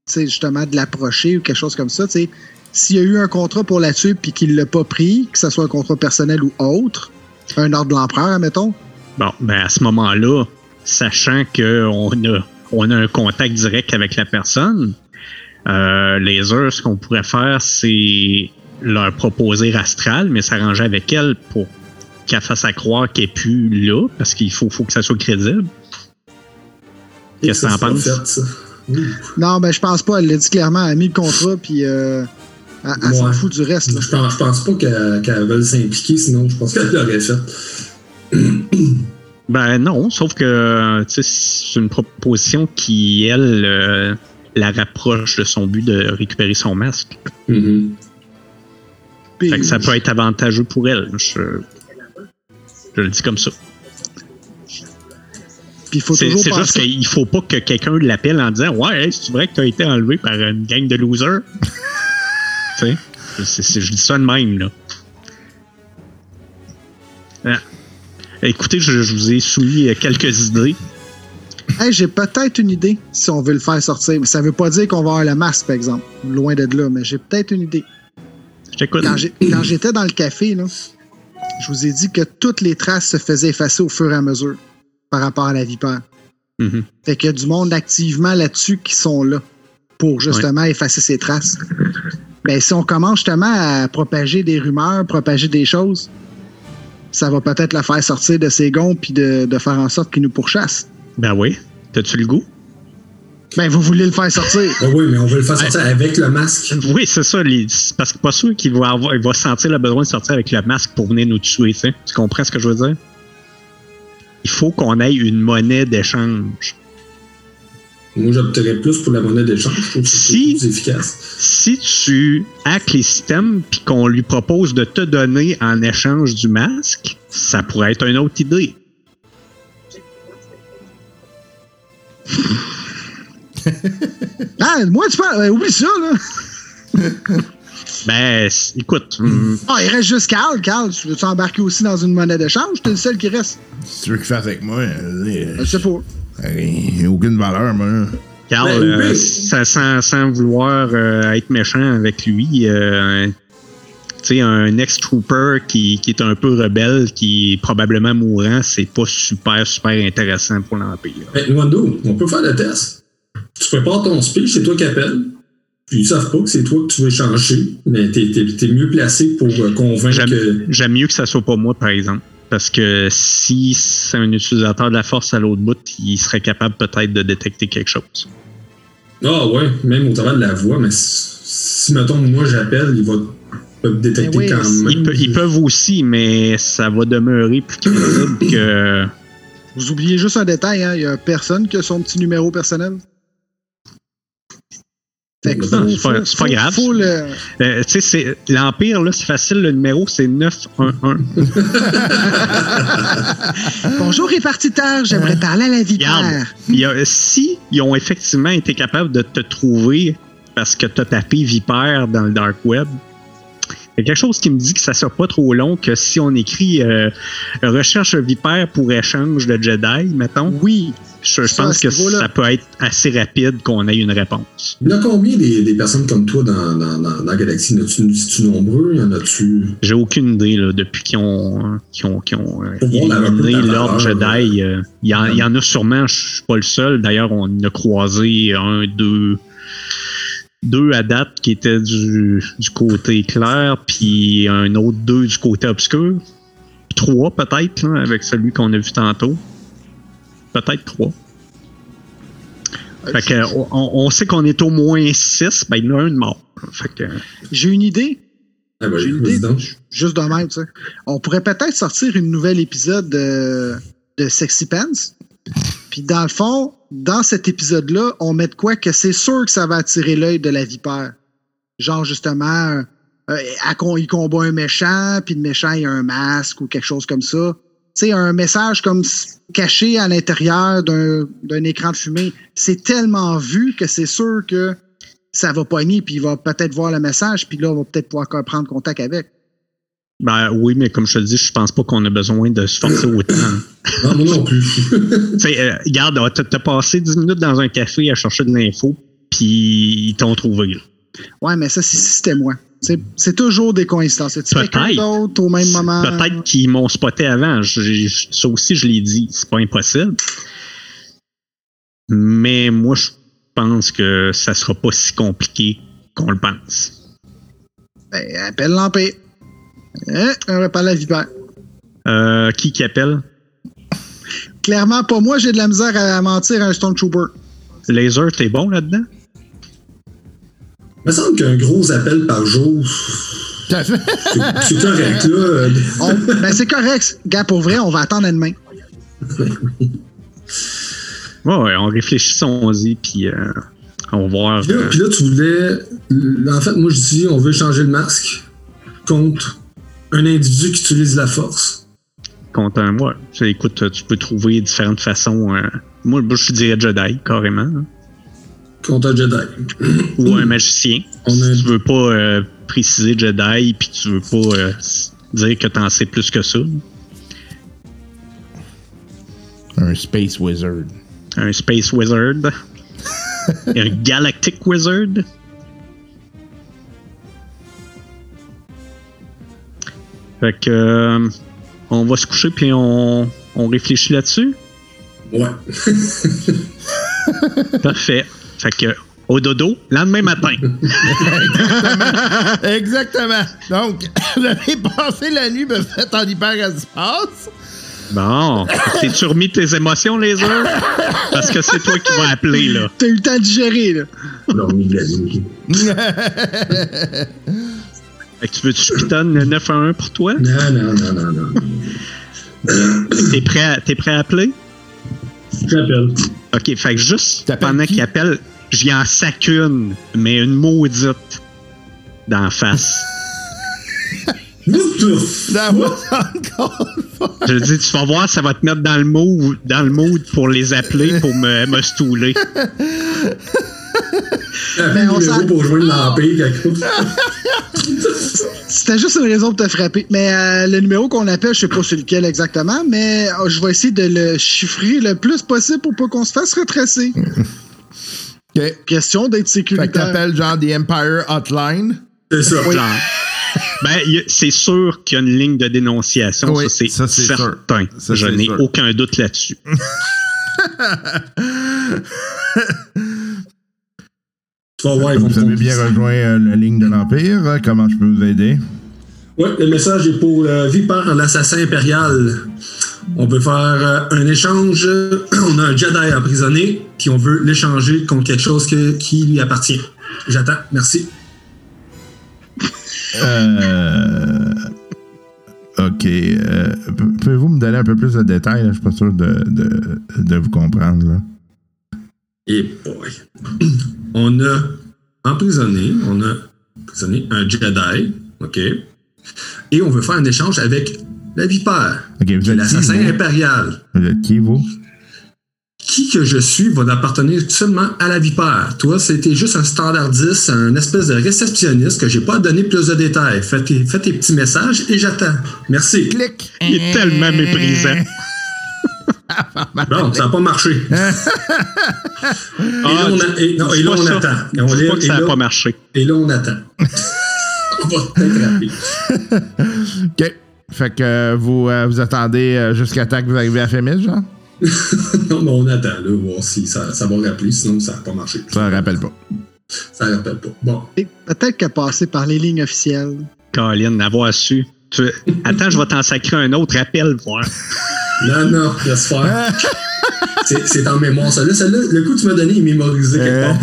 justement de l'approcher ou quelque chose comme ça, s'il y a eu un contrat pour la tuer puis qu'il l'a pas pris, que ce soit un contrat personnel ou autre, un ordre de l'empereur, admettons, Bon, ben à ce moment-là, sachant qu'on a, on a un contact direct avec la personne, euh, les heures, ce qu'on pourrait faire, c'est leur proposer Astral, mais s'arranger avec elle pour qu'elle fasse à croire qu'elle n'est plus là, parce qu'il faut, faut que ça soit crédible. Qu'est-ce que t'en penses? Non, ben je pense pas. Elle l'a dit clairement. Elle a mis le contrat, puis euh, elle, elle s'en Ouais. fout du reste. là. Je pense, je pense pas qu'elle veuille s'impliquer, sinon je pense qu'elle l'aurait fait. Ben non, sauf que c'est une proposition qui, elle, euh, la rapproche de son but de récupérer son masque. Mhm. Puis- Fait que ça peut être avantageux pour elle. Je, je le dis comme ça. C'est juste qu'il faut pas que quelqu'un l'appelle en disant Ouais, hey, c'est vrai que tu as été enlevé par une gang de losers. (laughs) tu sais, je dis ça de même, là. Ah. Écoutez, je, je vous ai soumis quelques idées. Hey, j'ai peut-être une idée si on veut le faire sortir. Mais ça veut pas dire qu'on va avoir le masque, par exemple. Loin de là, mais j'ai peut-être une idée. Je t'écoute. Quand j'étais dans le café, là, je vous ai dit que toutes les traces se faisaient effacer au fur et à mesure par rapport à la vipère. Mhm. Fait qu'il y a du monde activement là-dessus qui sont là pour justement effacer ces traces. Ben, si on commence justement à propager des rumeurs, propager des choses, ça va peut-être le faire sortir de ses gonds puis de, de faire en sorte qu'il nous pourchasse. Ben oui. T'as-tu le goût? Ben, vous voulez le faire sortir. Ah oui, mais on veut le faire sortir avec le masque. Oui, c'est ça. les- parce que pas sûr qu'il va, avoir, il va sentir le besoin de sortir avec le masque pour venir nous tuer. Tu, sais. Tu comprends ce que je veux dire? Il faut qu'on ait une monnaie d'échange. Moi, j'opterais plus pour la monnaie d'échange. Je trouve que Si- plus efficace. Si tu hackes les systèmes puis qu'on lui propose de te donner en échange du masque, ça pourrait être une autre idée. Ah, moi, tu parles. ben, oublie ça, là. Ben, écoute, hum, Ah, il reste juste Carl. Carl, tu veux t'embarquer aussi dans une monnaie d'échange? T'es le seul qui reste. Si tu veux qu'il fasse avec moi, euh, Je sais pas. euh, aucune valeur, moi. Carl, Ben, euh, oui. sans, sans- sans vouloir euh, être méchant avec lui, euh, tu sais, un ex-trooper qui, qui est un peu rebelle, qui est probablement mourant, c'est pas super, super intéressant pour l'Empire. Hey, Wando, on peut faire le test. Tu prépares ton speech, c'est toi qui appelles. Puis ils savent pas que c'est toi que tu veux changer, mais t'es es, mieux placé pour euh, convaincre J'aime que. j'aime mieux que ça soit pas moi, par exemple. Parce que si c'est un utilisateur de la force à l'autre bout, il serait capable peut-être de détecter quelque chose. Ah ouais, même au travers de la voix, mais si, si, mettons, moi j'appelle, il va peut détecter oui, quand même. Ils, pe- ils peuvent aussi, mais ça va demeurer plus crédible que. Vous oubliez juste un détail, hein. Il y a personne qui a son petit numéro personnel? Fait que Non, faut- c'est pas- pas grave. le- Euh, tu sais, c'est- l'Empire, c'est facile, le numéro, c'est 911. (laughs) Bonjour, répartiteur, j'aimerais parler à la vipère. il y a- si ils ont effectivement été capables de te trouver parce que tu as tapé Vipère dans le Dark Web, il y a quelque chose qui me dit que ça sera pas trop long que si on écrit euh, recherche Vipère pour échange de Jedi, mettons, Oui. je, pense que ça peut être assez rapide qu'on ait une réponse. Il y en a combien des, des personnes comme toi dans, dans, dans, dans la galaxie? Y en a-tu tu nombreux? Y en a-tu. J'ai aucune idée là, depuis qu'ils ont, qu'ils ont, qu'ils ont euh, éliminé l'ordre Jedi. euh, Il y, y en a sûrement, je suis pas le seul. D'ailleurs, on a croisé un, deux, deux à date qui étaient du, du côté clair, puis un autre deux du côté obscur. Trois peut-être, avec celui qu'on a vu tantôt. Peut-être trois. Fait que, on, on sait qu'on est au moins six, ben il y en a un de mort. Fait que, J'ai une idée. Ah, bah, J'ai une idée. donc. Juste de même, tu sais. On pourrait peut-être sortir une nouvelle épisode de, de Sexy Pants. Puis dans le fond, dans cet épisode-là, on met de quoi que c'est sûr que ça va attirer l'œil de la vipère. Genre justement, euh, con- il combat un méchant, puis le méchant il a un masque ou quelque chose comme ça. Tu sais, un message comme caché à l'intérieur d'un d'un écran de fumée. C'est tellement vu que c'est sûr que ça va pogner, puis il va peut-être voir le message, puis là, on va peut-être pouvoir prendre contact avec. Ben oui, mais comme je te dis, je pense pas qu'on a besoin de se forcer (coughs) autant. Non, moi non plus. (laughs) Euh, regarde, euh, t'as passé 10 minutes dans un café à chercher de l'info, puis ils t'ont trouvé. là. Ouais, mais ça, c'est si c'était moi. C'est toujours des coïncidences. C'est quelqu'un Peut-être. d'autre au même moment. Peut-être qu'ils m'ont spoté avant. Ça aussi, je l'ai dit. C'est pas impossible. Mais moi, je pense que ça sera pas si compliqué qu'on le pense. Ben, appelle l'Empire. Hein? On va parler à la vipère. Euh, qui qui appelle? Clairement, pas moi, j'ai de la misère à mentir à un Stormtrooper. Laser, t'es bon là-dedans? Il me semble qu'un gros appel par jour, Tout à fait. c'est correct, là. On- ben, c'est correct. Gars, pour vrai, on va attendre à demain. (laughs) Ouais, ouais, on réfléchissons-y, puis euh, on va voir. Puis là, euh, puis là, tu voulais. En fait, moi, je dis, on veut changer le masque contre un individu qui utilise la force. contre un moi. Écoute, tu peux trouver différentes façons. euh, moi, je dirais Jedi, carrément. hein. Contre un Jedi. Ou un magicien. (clears throat) On a- Si tu veux pas euh, préciser Jedi, puis tu veux pas euh, dire que t'en sais plus que ça. Un Space Wizard. Un Space Wizard. (laughs) un Galactic Wizard. Fait que. euh, on va se coucher, puis on, on réfléchit là-dessus. Ouais. (laughs) Parfait. Fait que. Au dodo, lendemain matin. Exactement. (laughs) Donc, (laughs) vous avez passé la nuit me fait en hyperespace. Bon, t'es-tu remis tes émotions, les heures? Parce que c'est toi qui vas appeler, là. T'as eu le temps de digérer, là. Dormi de la nuit. Fait que tu veux que je pitonne le 911 pour toi? Non, non, non, non, non. Que T'es prêt, à- t'es prêt à appeler? J'appelle. OK, fait que juste T'appelles pendant qui? qu'il appelle, j'y en sac une, mais une maudite d'en face. (laughs) Je dis, tu vas voir, ça va te mettre dans le mood, dans le mood pour les appeler, pour me, me stouler. (laughs) Appelle on s'en- pour joindre l'Empire, quelque chose. (laughs) C'était juste une raison de te frapper. Mais euh, le numéro qu'on appelle, je sais pas sur lequel exactement, mais euh, je vais essayer de le chiffrer le plus possible pour pas qu'on se fasse retracer. (laughs) Question d'être Fait que sécuritaire. t'appelles genre The Empire Hotline? C'est ça. Genre. (laughs) Ben, c'est sûr qu'il y a une ligne de dénonciation, Oui, ça c'est certain. Ça, Je n'ai aucun doute là-dessus. (laughs) Tu vas voir, ils vont Vous avez bien rejoint euh, la ligne de l'Empire. Euh, Comment je peux vous aider? Ouais, le message est pour euh, Viper, l'assassin impérial. On veut faire euh, un échange. (clears throat) On a un Jedi emprisonné, puis on veut l'échanger contre quelque chose que- qui lui appartient. J'attends. Merci. Euh... OK. Pouvez-vous me donner un peu plus de détails? là? Je suis pas sûr de, de, de vous comprendre. Là. Et boy. On a emprisonné, on a emprisonné un Jedi, OK? Et on veut faire un échange avec la Vipère, l'assassin impérial. Vous êtes qui, vous? Qui que je suis va appartenir seulement à la Vipère. Toi, c'était juste un standardiste, un espèce de réceptionniste que j'ai pas donné plus de détails. Fais tes, fais tes petits messages et j'attends. Merci. Clic! Il est tellement méprisant. (laughs) Bon, ça n'a pas marché. (laughs) et là, on, a- et- non, et Dis là, pas on ça. attend. Et on pas que ça n'a pas marché. Et là, on attend. (laughs) on va peut-être rappeler. (laughs) OK. Fait que euh, vous, euh, vous attendez euh, jusqu'à temps que vous arrivez à Fémis, genre? non, mais on attend, là, voir si ça, ça va rappeler, sinon ça n'a pas marché. Ça ne rappelle pas. Ça rappelle pas. Bon. Et Peut-être qu'à passer par les lignes officielles. Colin, avoir su. Tu- Attends, je vais t'en sacrer un autre appel, voir. Non, non, laisse faire. C'est c'est en mémoire, ça. Là, celle-là, le coup que tu m'as donné, il est mémorisé quelque part.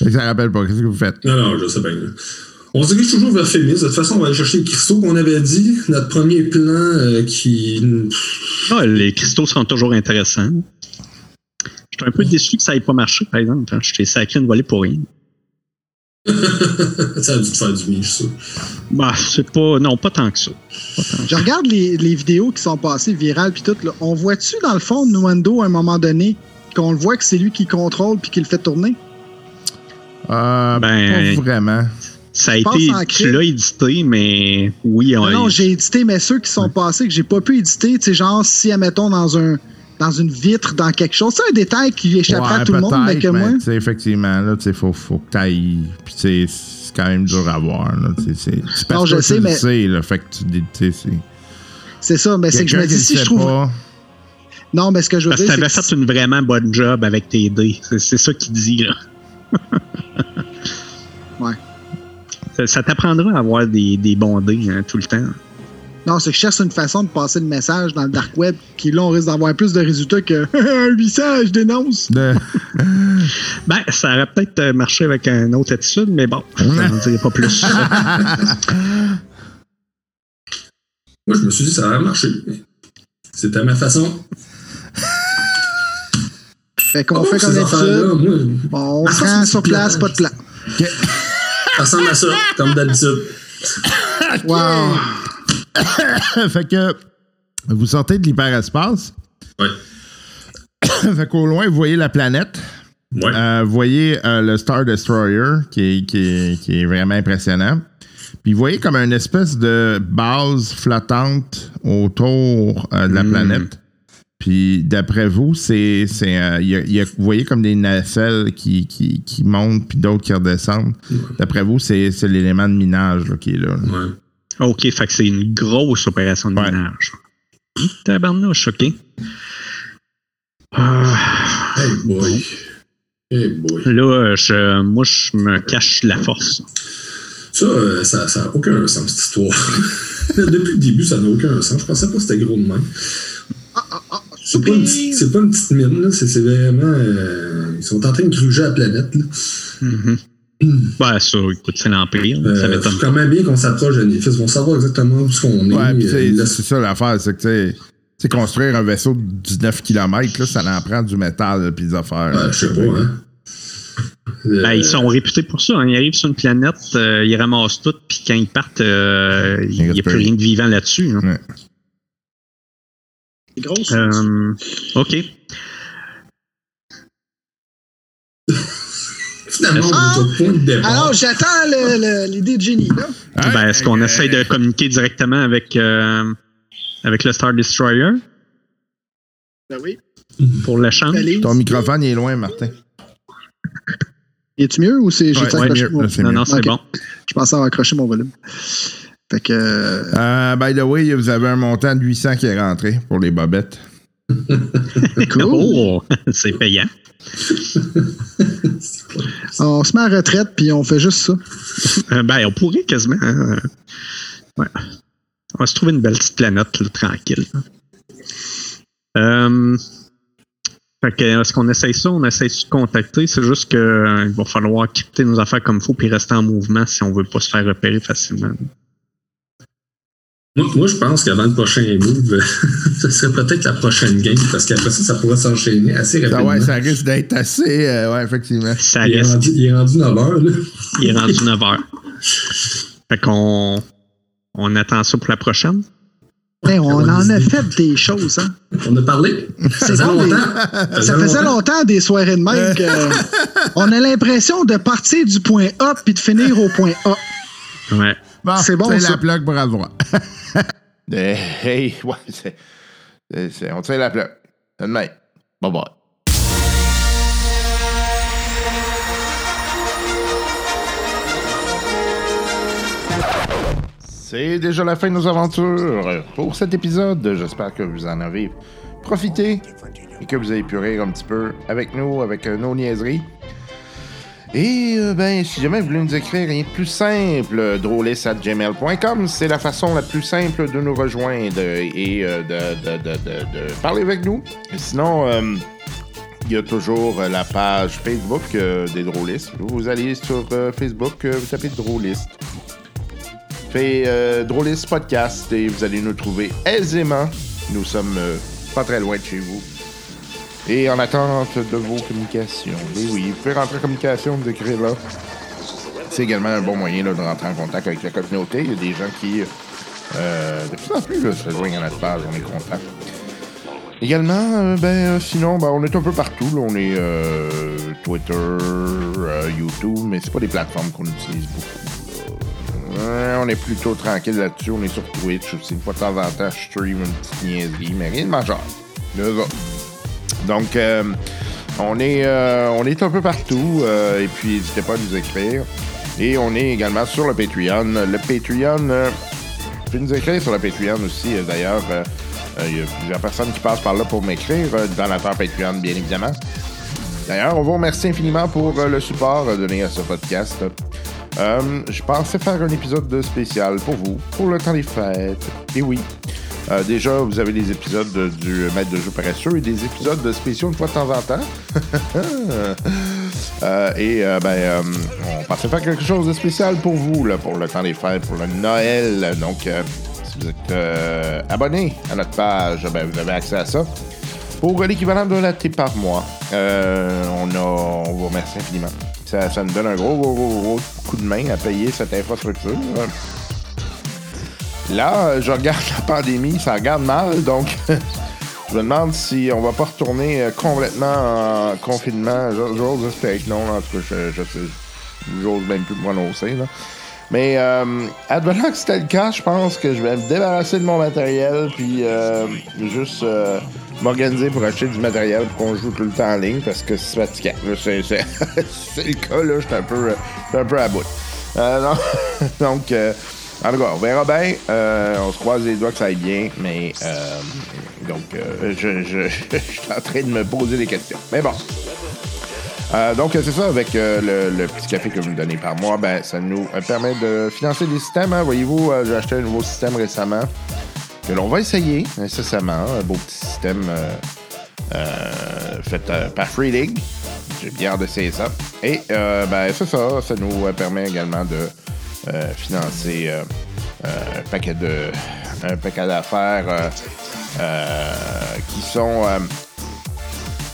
Que Ça rappelle pas. Qu'est-ce que vous faites? Non, non, je sais là. On se dirige toujours vers Fémis. De toute façon, on va aller chercher les cristaux qu'on avait dit. Notre premier plan euh, qui. Ah, les cristaux sont toujours intéressants. Je suis un peu déçu que ça n'ait pas marché, par exemple. Je t'ai sacré une volée pour rien. Ça a dû te faire du bien, je suis sûr. Bah, c'est pas. Non, pas tant que ça. Pas tant que Je regarde les, les vidéos qui sont passées virales puis tout. Là. On voit-tu dans le fond de Nuendo à un moment donné qu'on le voit que c'est lui qui contrôle puis qui le fait tourner? Euh, Ben- Pas vraiment. Ça a été. Tu l'as édité, mais oui, on Non, non, j'ai édité, mais ceux qui sont passés que j'ai pas pu éditer, tu sais, genre si, admettons, dans un dans une vitre, dans quelque chose, c'est un détail qui échapperait à Ouais, tout le monde, mais que moi. effectivement, là, tu faut, faut que. Puis, tu sais, c'est quand même dur à voir, là. C'est Non, je que sais, mais- sais, là. Fait que tu c'est. C'est ça, mais c'est que je me dis, si je trouve. pas, Non, mais ce que je veux Parce que dire, t'avais c'est fait une vraiment bonne job avec tes dés. C'est, c'est ça qu'il dit, là. Ouais. Ça, ça t'apprendra à avoir des, des bons dés hein, tout le temps. Non, c'est que je cherche une façon de passer le message dans le dark web, qui là, on risque d'avoir plus de résultats que (laughs) 800, je dénonce. de- (laughs) Ben, ça aurait peut-être euh, marché avec une autre attitude, mais bon, je n'en dirai pas plus. (laughs) Moi, je me suis dit, ça aurait marché. C'était ma façon. Fait qu'on Oh, fait comme d'habitude. Bon, on Ah, ça, prend c'est sur place, pas de plan. ça ressemble à ça, comme d'habitude. Wow. (coughs) fait que vous sortez de l'hyperespace. Ouais. (coughs) fait qu'au loin, vous voyez la planète. Ouais. Euh, vous voyez euh, le Star Destroyer qui est, qui, est, qui est vraiment impressionnant. Puis vous voyez comme une espèce de base flottante autour euh, de la Mm. planète. Puis d'après vous, c'est, vous voyez comme des nacelles qui, montent puis d'autres qui redescendent. D'après vous, c'est, c'est l'élément de minage là, qui est là. là. Ouais. OK, fait que c'est une grosse opération de Ouais. ménage. Tabarnouche, OK. Ah, Hey boy. Hey boy. là, je, moi, je me cache la force. Ça, euh, ça n'a aucun sens, cette histoire. (laughs) Depuis le début, ça n'a aucun sens. Je pensais pas que c'était gros de même. C'est pas, une petite- c'est pas une petite mine, là. C'est vraiment. euh, ils sont en train de gruger la planète, là. Mhm. Ben, ça, écoute, c'est l'Empire. ça Euh, m'étonne quand même bien qu'on s'approche de Néphis. Ils vont savoir exactement où on est. Ouais, Euh, c'est, là, c'est ça l'affaire, c'est que tu sais, construire un vaisseau de 19 km, là, ça en prend du métal puis des affaires. Ouais, je sais pas, hein. Euh, Ben, ils sont réputés pour ça. hein. Ils arrivent sur une planète, euh, ils ramassent tout, puis quand ils partent, euh, il n'y a plus rien de vivant là-dessus. hein. Ouais. C'est gros. Euh, OK. Finalement, Ah! on est au point de départ. Alors, j'attends le- le- l'idée de génie, là. Hein? Ben, est-ce qu'on Euh, essaye de communiquer directement avec, euh, avec le Star Destroyer? Ben oui. pour l'échange? Ton microphone est loin, Martin. (laughs) Es-tu mieux ou c'est juste Ouais, ouais, mon- Non, mieux. non, c'est bon. Je pensais avoir accroché mon volume. Fait que. Euh, by the way, vous avez un montant de 800 qui est rentré pour les bobettes. (laughs) cool. Oh, (laughs) c'est payant. (laughs) On se met à retraite puis on fait juste ça. Euh, ben, on pourrait quasiment. hein. Ouais. On va se trouver une belle petite planète, là, tranquille. Euh, est-ce qu'on essaye ça? On essaye de contacter? C'est juste que euh, va falloir quitter nos affaires comme il faut puis rester en mouvement si on veut pas se faire repérer facilement. Moi, moi, je pense qu'avant le prochain move, (laughs) ce serait peut-être la prochaine game, parce qu'après ça, ça pourrait s'enchaîner assez Ça, rapidement. ouais, ça risque d'être assez. euh, ouais, effectivement. Ça il, est rendu, il est rendu 9 heures, là. il est rendu 9 heures. Fait qu'on on attend ça pour la prochaine. Hey, on en a fait des choses, hein. On a parlé. Ça faisait longtemps. Ça faisait longtemps des soirées de même que (laughs) on a l'impression de partir du point A puis de finir au point A. Ouais. Bon, C'est bon, C'est la plug pour avoir. Euh, hey, ouais, c'est, on tire la plaque. Demain. Bye bye. C'est déjà la fin de nos aventures pour cet épisode. J'espère que vous en avez profité et que vous avez pu rire un petit peu avec nous, avec nos niaiseries. Et euh, ben, si jamais vous voulez nous écrire rien de plus simple, drôliste.gmail.com, c'est la façon la plus simple de nous rejoindre et euh, de, parler avec nous. Sinon, euh, il y a toujours euh, la page Facebook euh, des drôlistes. Vous allez sur euh, Facebook, euh, vous tapez drôliste. Fait euh, drôliste podcast et vous allez nous trouver aisément. Nous sommes euh, pas très loin de chez vous. Et en attente de vos communications. Et oui, vous pouvez rentrer en communication, vous écrire là. C'est également un bon moyen là, de rentrer en contact avec la communauté. Il y a des gens qui, euh, de plus en plus, se joignent à notre page. On est content. Également, euh, ben, euh, sinon, ben, on est un peu partout. là. On est euh, Twitter, euh, YouTube, mais c'est pas des plateformes qu'on utilise beaucoup. on est plutôt tranquille là-dessus. On est sur Twitch aussi. Une fois de temps en temps, je stream une petite niaiserie, mais rien de majeur. Deux autres. Donc, euh, on, est, euh, on est un peu partout. euh, et puis, n'hésitez pas à nous écrire. Et on est également sur le Patreon. Le Patreon, vous pouvez nous écrire sur le Patreon aussi. D'ailleurs, il y a plusieurs personnes qui passent par là pour m'écrire. Dans la Patreon, bien évidemment. D'ailleurs, on vous remercie infiniment pour le support donné à ce podcast. Je pensais faire un épisode de spécial pour vous, pour le temps des fêtes. Et oui. Euh, déjà, vous avez des épisodes de- du Maître de jeu paresseux et des épisodes de spéciaux une fois de temps en temps. (laughs) Euh, et euh, ben, on pensait faire quelque chose de spécial pour vous, là, pour le temps des fêtes, pour le Noël. Donc, si vous êtes abonné à notre page, ben, vous avez accès à ça. Pour l'équivalent d'un latte par mois, on, a, vous remercie infiniment. Ça, ça nous donne un gros, gros, gros coup de main à payer cette infrastructure. Là, je regarde (laughs) la pandémie, ça regarde mal, donc (laughs) je me demande si on va pas retourner euh, complètement en confinement. J'ose espérer que non, en tout cas, je, je sais. J'ose même plus prononcer, là. Mais euh, advenant que c'était le cas, je pense que je vais me débarrasser de mon matériel puis euh, juste euh, m'organiser pour acheter du matériel pour qu'on joue tout le temps en ligne parce que c'est fatigant. (laughs) C'est, le cas, là, j'étais un peu, un peu à bout. Euh, non, donc, euh, en tout cas, on verra bien. Euh, on se croise les doigts que ça aille bien, mais euh, donc, euh, je, je, (laughs) je suis en train de me poser des questions. Mais bon. Euh, donc, c'est ça, avec le, petit café que vous me donnez par mois, ben, ça nous permet de financer des systèmes. hein. Voyez-vous, j'ai acheté un nouveau système récemment que l'on va essayer incessamment. Un beau petit système fait par Free League. J'ai bien hâte d'essayer ça. Et ben, c'est ça, ça nous permet également de financer euh, euh, un paquet de un paquet d'affaires euh, euh, qui sont euh,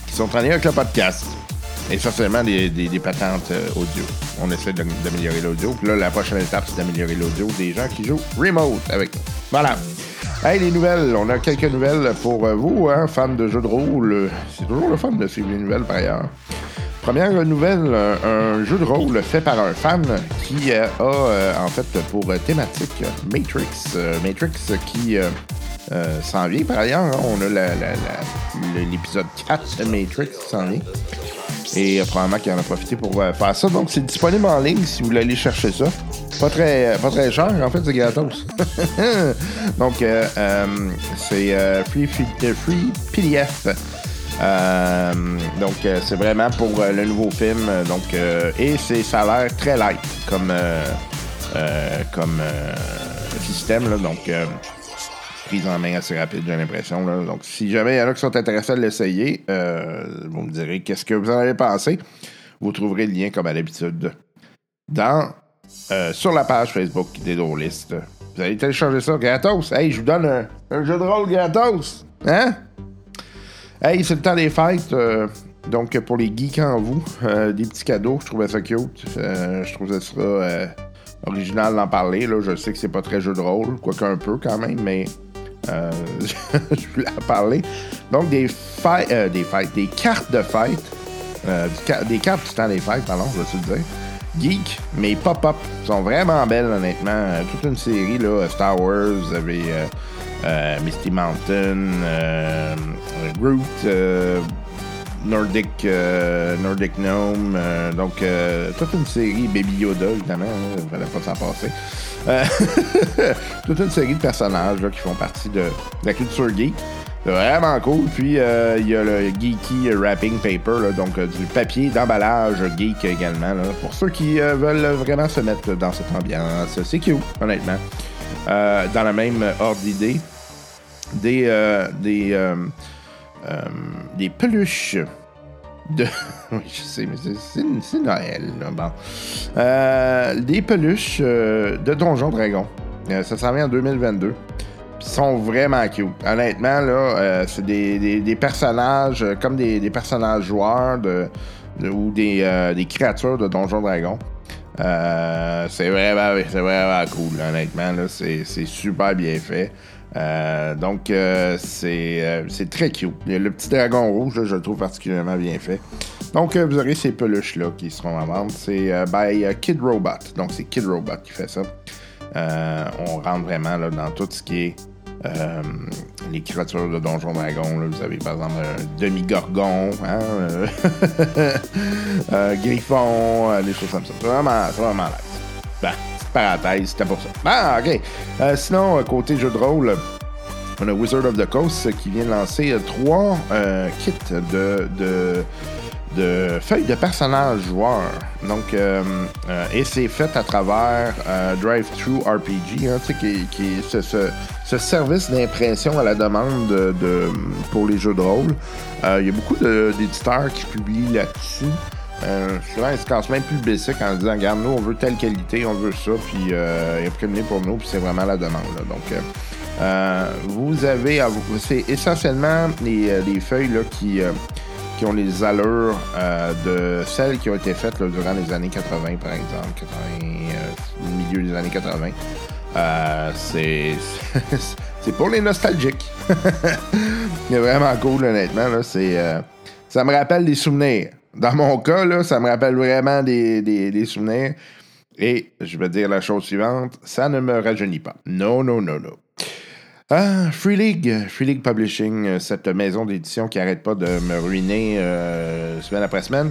qui sont en lien avec le podcast. Essentiellement des, des, des patentes euh, audio. On essaie d'améliorer l'audio. Puis là, la prochaine étape, c'est d'améliorer l'audio des gens qui jouent remote avec nous. Voilà. Hey, les nouvelles. On a quelques nouvelles pour euh, vous, hein, fans de jeux de rôle. C'est toujours le fun de suivre les nouvelles, par ailleurs. Première nouvelle, un, un jeu de rôle fait par un fan qui euh, a euh, en fait pour euh, thématique euh, Matrix. Euh, Matrix euh, qui euh, euh, s'en vient par ailleurs. hein. On a l'épisode 4 de Matrix qui s'en vient. Et euh, probablement qu'il en a profité pour euh, faire ça. Donc c'est disponible en ligne si vous voulez aller chercher ça. Pas très, pas très cher, en fait, c'est gratos. (laughs) Donc euh, euh, c'est euh, free- free PDF. Euh, donc, euh, c'est vraiment pour euh, le nouveau film. donc, et c'est, ça a l'air très light comme, comme système. Donc, prise en main assez rapide, j'ai l'impression. Donc, si jamais il y en a qui sont intéressés à l'essayer, euh, vous me direz qu'est-ce que vous en avez pensé. Vous trouverez le lien, comme à l'habitude, dans, sur la page Facebook des drôlistes. Vous allez télécharger ça gratos. Hey, je vous donne un, un jeu de rôle gratos. Hein? Hey, c'est le temps des fêtes. euh, donc, pour les geeks en vous, euh, des petits cadeaux, je trouvais ça cute. Euh, je trouvais ça euh, original d'en parler. Là. Je sais que c'est pas très jeu de rôle, quoique un peu quand même, mais (laughs) je voulais en parler. Donc, des fêtes, des fêtes, des cartes de fête, des cartes du temps des fêtes, pardon, je vais te dire. Geek, mais pop-up, sont vraiment belles, honnêtement. Toute une série, là, Star Wars, vous avez Misty Mountain, euh, Groot, euh, Nordic, euh, Nordic Gnome, euh, donc euh, toute une série, Baby Yoda, évidemment, il fallait pas s'en passer. Euh, (laughs) toute une série de personnages qui font partie de, la culture geek. Vraiment cool. Puis, euh, il y a le Geeky Wrapping Paper, donc euh, du papier d'emballage geek également. pour ceux qui euh, veulent vraiment se mettre dans cette ambiance. C'est cute, honnêtement. Euh, dans la même ordre d'idée, des, euh, des, euh, euh, des peluches de. (laughs) oui, je sais, mais c'est- Noël, là. Bon. Euh, des peluches de Donjon Dragon. Ça s'en vient en 2022. Puis ils sont vraiment cute. Honnêtement, là, c'est des, des- personnages comme des, personnages joueurs de, ou des, des créatures de Donjon Dragon. C'est vraiment, vraiment cool, honnêtement. C'est super bien fait. Euh, donc, euh, c'est, euh, c'est très cute. Le, petit dragon rouge, je le trouve particulièrement bien fait. Donc, vous aurez ces peluches-là qui seront à vendre. C'est by Kid Robot. Donc, c'est Kid Robot qui fait ça. On rentre vraiment là, dans tout ce qui est les créatures de Donjon Dragon. Vous avez par exemple un demi-gorgon, hein, (laughs) griffon, des choses comme ça. C'est vraiment, vraiment nice. Petite c'était pour ça. Ben, ok. Euh, sinon, euh, côté jeu de rôle, on a Wizard of the Coast euh, qui vient de lancer trois kits de, de, feuilles de personnages joueurs. Donc, et c'est fait à travers Drive-Thru RPG, hein, sais, qui, qui ce, ce- ce service d'impression à la demande de, pour les jeux de rôle. Il y a beaucoup d'éditeurs qui publient là-dessus. Euh, souvent, ils se cassent même plus le basic en disant Regarde, nous, on veut telle qualité, on veut ça, puis euh, imprimez pour nous, puis c'est vraiment la demande. là. Donc, euh, euh, vous avez, c'est essentiellement les, euh, les feuilles là, qui, euh, qui ont les allures de celles qui ont été faites là, durant les années 80, par exemple, 80, euh, milieu des années 80. Euh, c'est (laughs) c'est pour les nostalgiques. (laughs) C'est vraiment cool, honnêtement. Là, euh, ça me rappelle des souvenirs. Dans mon cas, là, ça me rappelle vraiment des, souvenirs. Et je vais dire la chose suivante, ça ne me rajeunit pas. Non, non, non, non. Ah, Free League, Free League Publishing, cette maison d'édition qui arrête pas de me ruiner euh, semaine après semaine,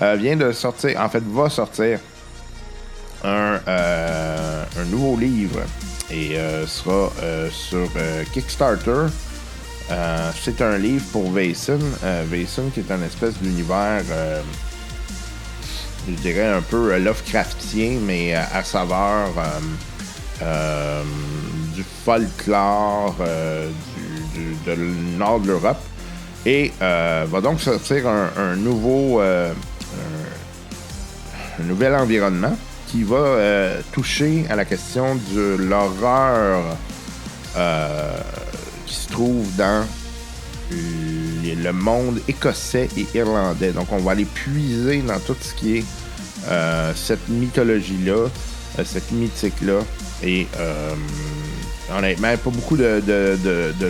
euh, vient de sortir, en fait, va sortir un, euh, un nouveau livre et sera sur Kickstarter. Euh, c'est un livre pour Vason. Euh, Vason qui est un espèce d'univers, euh, je dirais un peu euh, Lovecraftien, mais à saveur du folklore du, nord de l'Europe. Et va donc sortir un, nouveau, un, nouvel environnement qui va toucher à la question de l'horreur qui se trouve dans le le monde écossais et irlandais. Donc, on va aller puiser dans tout ce qui est euh, cette mythologie-là, euh, cette mythique-là. Et euh, honnêtement, pas beaucoup de,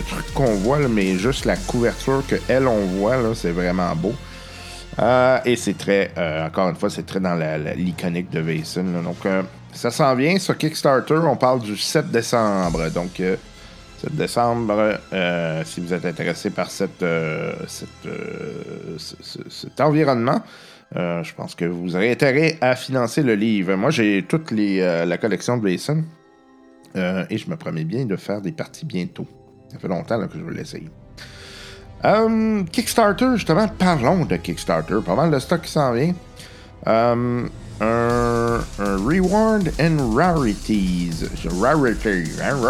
trucs qu'on voit, là, mais juste la couverture que elle on voit, c'est vraiment beau. Euh, et c'est très, euh, encore une fois, c'est très dans l'iconique de Vason. Donc, euh, ça s'en vient sur Kickstarter. On parle du 7 décembre. Donc, euh, 7 décembre, euh, si vous êtes intéressé par euh, euh, ce- ce- cet environnement, je pense que vous aurez intérêt à financer le livre. Moi, j'ai toute la collection de Vason euh, et je me promets bien de faire des parties bientôt. Ça fait longtemps que je veux l'essayer. Kickstarter, justement, parlons de Kickstarter. Pas mal de stock qui s'en vient. Euh, un, Reward and Rarities. Rarity. hein,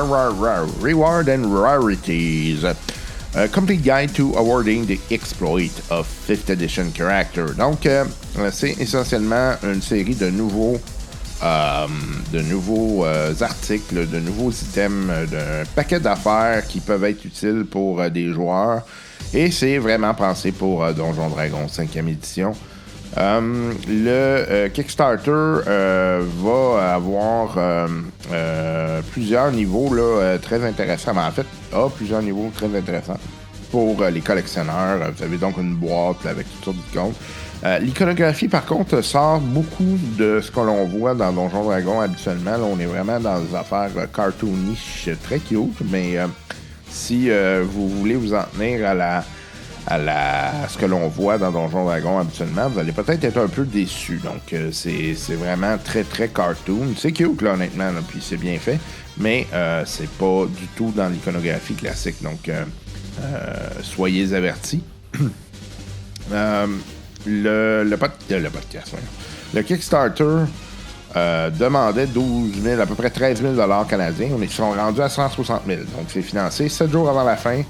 Reward and Rarities. A complete guide to awarding the exploit of 5th edition character. Donc, euh, c'est essentiellement une série de nouveaux euh, de nouveaux euh, articles, de nouveaux items, euh, d'un paquet d'affaires qui peuvent être utiles pour euh, des joueurs. Et c'est vraiment pensé pour euh, Donjon Dragon 5e édition. Euh, le euh, Kickstarter euh, va avoir plusieurs niveaux là, très intéressants. Ben, en fait, a plusieurs niveaux très intéressants pour les collectionneurs. Vous avez donc une boîte avec toutes sortes d'icônes. L'iconographie, par contre, sort beaucoup de ce que l'on voit dans Donjon Dragon habituellement. On est vraiment dans des affaires cartoonish, très cute, mais si vous voulez vous en tenir à la à, la, ce que l'on voit dans Donjon Dragon habituellement, vous allez peut-être être un peu déçu. Donc, euh, c'est vraiment très, très cartoon. C'est cute, là, honnêtement, là, puis c'est bien fait, mais euh, c'est pas du tout dans l'iconographie classique. Donc, euh, soyez avertis. (clears throat) Le, le, pod- le podcast, voyons. le Kickstarter demandait 12 000, à peu près 13 000 canadiens. On est sont rendus à 160 000. Donc, c'est financé 7 jours avant la fin.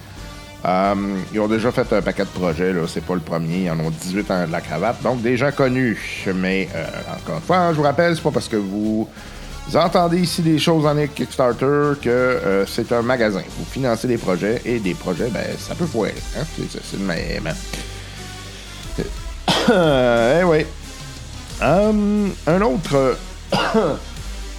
Euh, ils ont déjà fait un paquet de projets, là. C'est pas le premier. Ils en ont 18 en de la cravate. Donc, des gens connus. Mais, euh, encore une fois, hein, je vous rappelle, c'est pas parce que vous, entendez ici des choses en Kickstarter que euh, c'est un magasin. Vous financez des projets et des projets, ben, ça peut foirer. Hein? C'est, le même. (coughs) eh oui. Hum, un autre.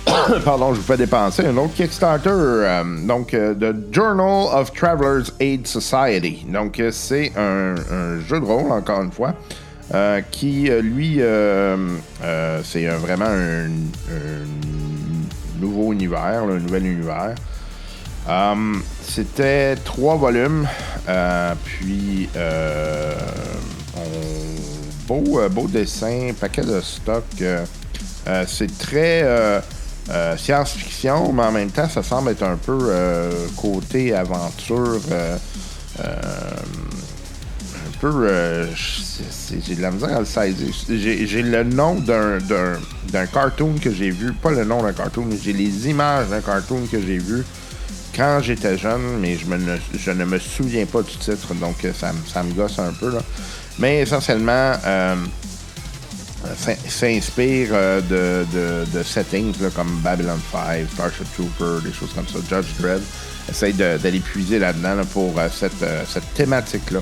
(coughs) Pardon, je vous fais dépenser. Un autre Kickstarter. euh, donc, euh, The Journal of Travelers Aid Society. Donc, euh, c'est un, jeu de rôle, encore une fois, euh, qui, euh, lui, euh, euh, c'est euh, vraiment un, nouveau univers, un nouvel univers. C'était trois volumes, euh, puis euh, beau, euh, beau dessin, paquet de stock. euh, euh, c'est très euh, science-fiction, mais en même temps, ça semble être un peu euh, côté aventure. euh, euh, un peu. j'ai de la misère à le saisir. J'ai le nom d'un- cartoon que j'ai vu, pas le nom d'un cartoon, mais j'ai les images d'un cartoon que j'ai vu quand j'étais jeune, mais je, me ne, je ne me souviens pas du titre, donc ça, me- ça me gosse un peu. Là. Mais essentiellement, s'inspire euh, de, de- settings comme Babylon 5, Starship Trooper, des choses comme ça, Judge Dredd. Essaye d'aller puiser là-dedans là, pour euh, cette, euh, thématique-là.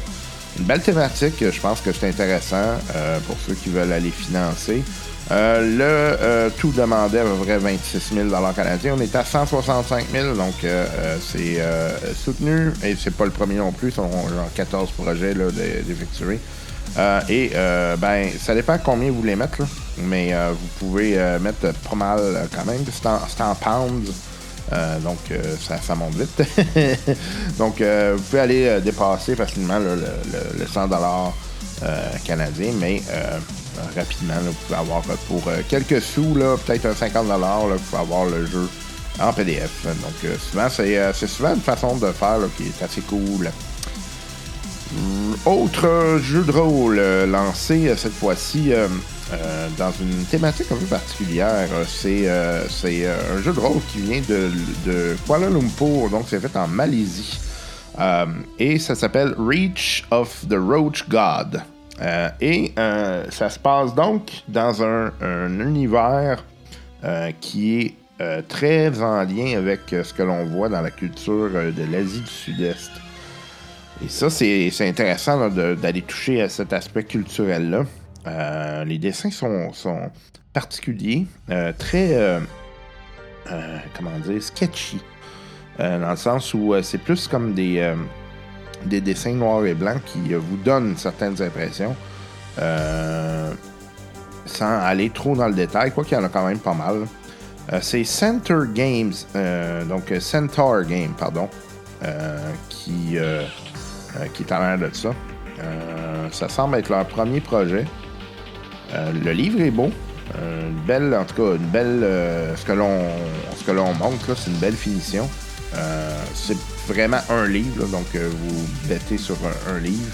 Une belle thématique, je pense que c'est intéressant euh, pour ceux qui veulent aller financer. Euh, le euh, tout demandait à peu près 26 000 canadiens. On est à 165 000, donc euh, euh, c'est euh, soutenu. Et c'est pas le premier non plus, ont genre 14 projets là, d'e- d'effectuer. Euh, et euh, ben, ça dépend combien vous voulez mettre, mais euh, vous pouvez mettre pas mal quand même. C'est en, en pounds. Donc, ça, monte vite. (laughs) donc, vous pouvez aller dépasser facilement le, le- le 100 euh, canadien, mais rapidement, vous pouvez avoir pour quelques sous, peut-être un 50 là, vous pouvez avoir le jeu en PDF. Donc, souvent, c'est souvent une façon de faire qui est assez cool. Autre euh, jeu de rôle euh, lancé euh, cette fois-ci euh, dans une thématique un peu particulière. C'est un jeu de rôle qui vient de, Kuala Lumpur, donc c'est fait en Malaisie. Et ça s'appelle Reach of the Roach God. Et ça se passe donc dans un, un univers qui est très en lien avec ce que l'on voit dans la culture de l'Asie du Sud-Est. Et ça, c'est intéressant d'aller toucher à cet aspect culturel-là. Euh, les dessins sont, sont particuliers, euh, très, euh, comment dire, sketchy. Dans le sens où c'est plus comme des, des dessins noirs et blancs qui vous donnent certaines impressions. Sans aller trop dans le détail, quoi qu'il y en a quand même pas mal. C'est Center Games, donc Centaur Game, pardon, qui, qui est en l'air de ça. Euh, ça semble être leur premier projet. Euh, le livre est beau. Euh, une belle, en tout cas, une belle. euh, ce que l'on ce que l'on montre, c'est une belle finition. Euh, c'est vraiment un livre, donc euh, vous bettez sur un, livre.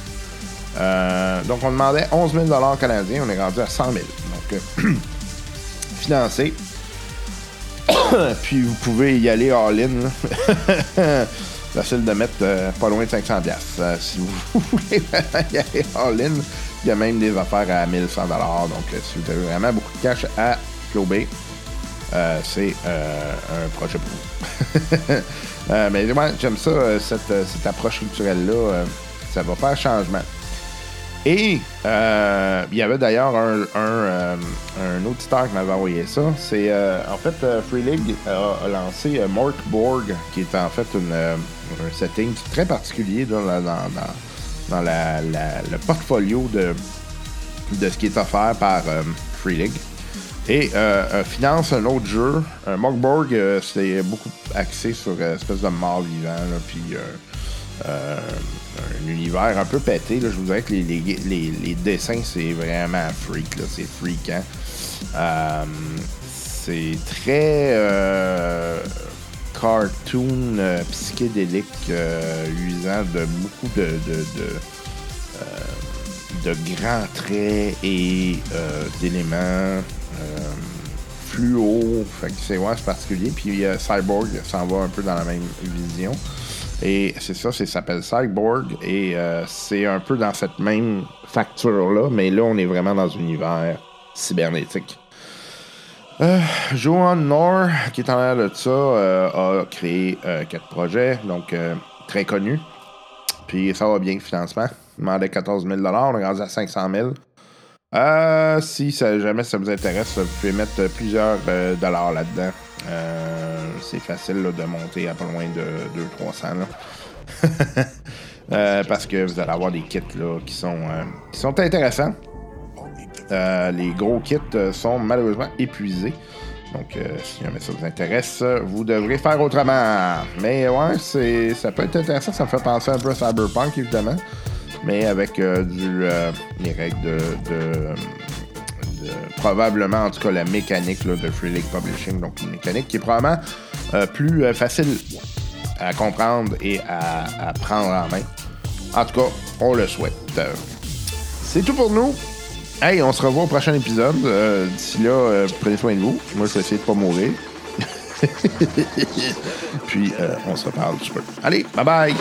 Euh, donc on demandait 11 000 canadiens, on est rendu à 100 000. Donc euh, (clears throat) financé. (coughs) Puis vous pouvez y aller all-in. (laughs) Facile de mettre euh, pas loin de 500 pièces. si vous (laughs) voulez y aller all-in, il y a même des affaires à 1100 Donc euh, si vous avez vraiment beaucoup de cash à clober, euh, c'est euh, un projet pour vous. (laughs) Euh, mais ouais, j'aime ça, euh, cette, euh, approche culturelle-là. euh, ça va faire changement. Et euh, il y avait d'ailleurs un, un, euh, un auditeur qui m'avait envoyé ça. C'est euh, en fait euh, Free League a, a lancé euh, Mork Borg, qui est en fait une, euh, un setting très particulier dans, dans, le portfolio de, de ce qui est offert par euh, Free League. Et euh, euh, finance un autre jeu. Euh, euh, c'est beaucoup axé sur une espèce de mort vivant, puis un univers un peu pété. Je vous dirais que les, les, dessins, c'est vraiment freak, c'est freakant. C'est très cartoon euh, psychédélique euh, usant de beaucoup de, de, euh, grands traits et euh, d'éléments euh, fluo. Fait que c'est ouais, particulier. Puis euh, Cyborg s'en va un peu dans la même vision. Et c'est ça, ça s'appelle Cyborg. Et euh, c'est un peu dans cette même facture-là, mais là, on est vraiment dans un univers cybernétique. Euh, Johan Nor, qui est en l'air de ça, euh, a créé euh, quatre projets, donc euh, très connus. Puis ça va bien, le financement. Il demandait 14 000 on est rendu à 500 000 euh, si jamais ça vous intéresse, vous pouvez mettre plusieurs dollars là-dedans. C'est facile de monter à pas loin de 200-300. là. (laughs) Euh, parce que vous allez avoir des kits là, qui sont intéressants. Euh, les gros kits euh, sont malheureusement épuisés. Donc, euh, si jamais ça vous intéresse, vous devrez faire autrement. Mais ouais, c'est, ça peut être intéressant. Ça me fait penser un peu à Cyberpunk, évidemment. Mais avec du, les règles de, Probablement, en tout cas, la mécanique de Free League Publishing. Donc, une mécanique qui est probablement plus facile à comprendre et à, prendre en main. En tout cas, on le souhaite. C'est tout pour nous. Hey, on se revoit au prochain épisode. Euh, D'ici là, euh, prenez soin de vous. Moi, je vais essayer de pas mourir. (laughs) Puis, euh, on se reparle peu. Allez, bye bye!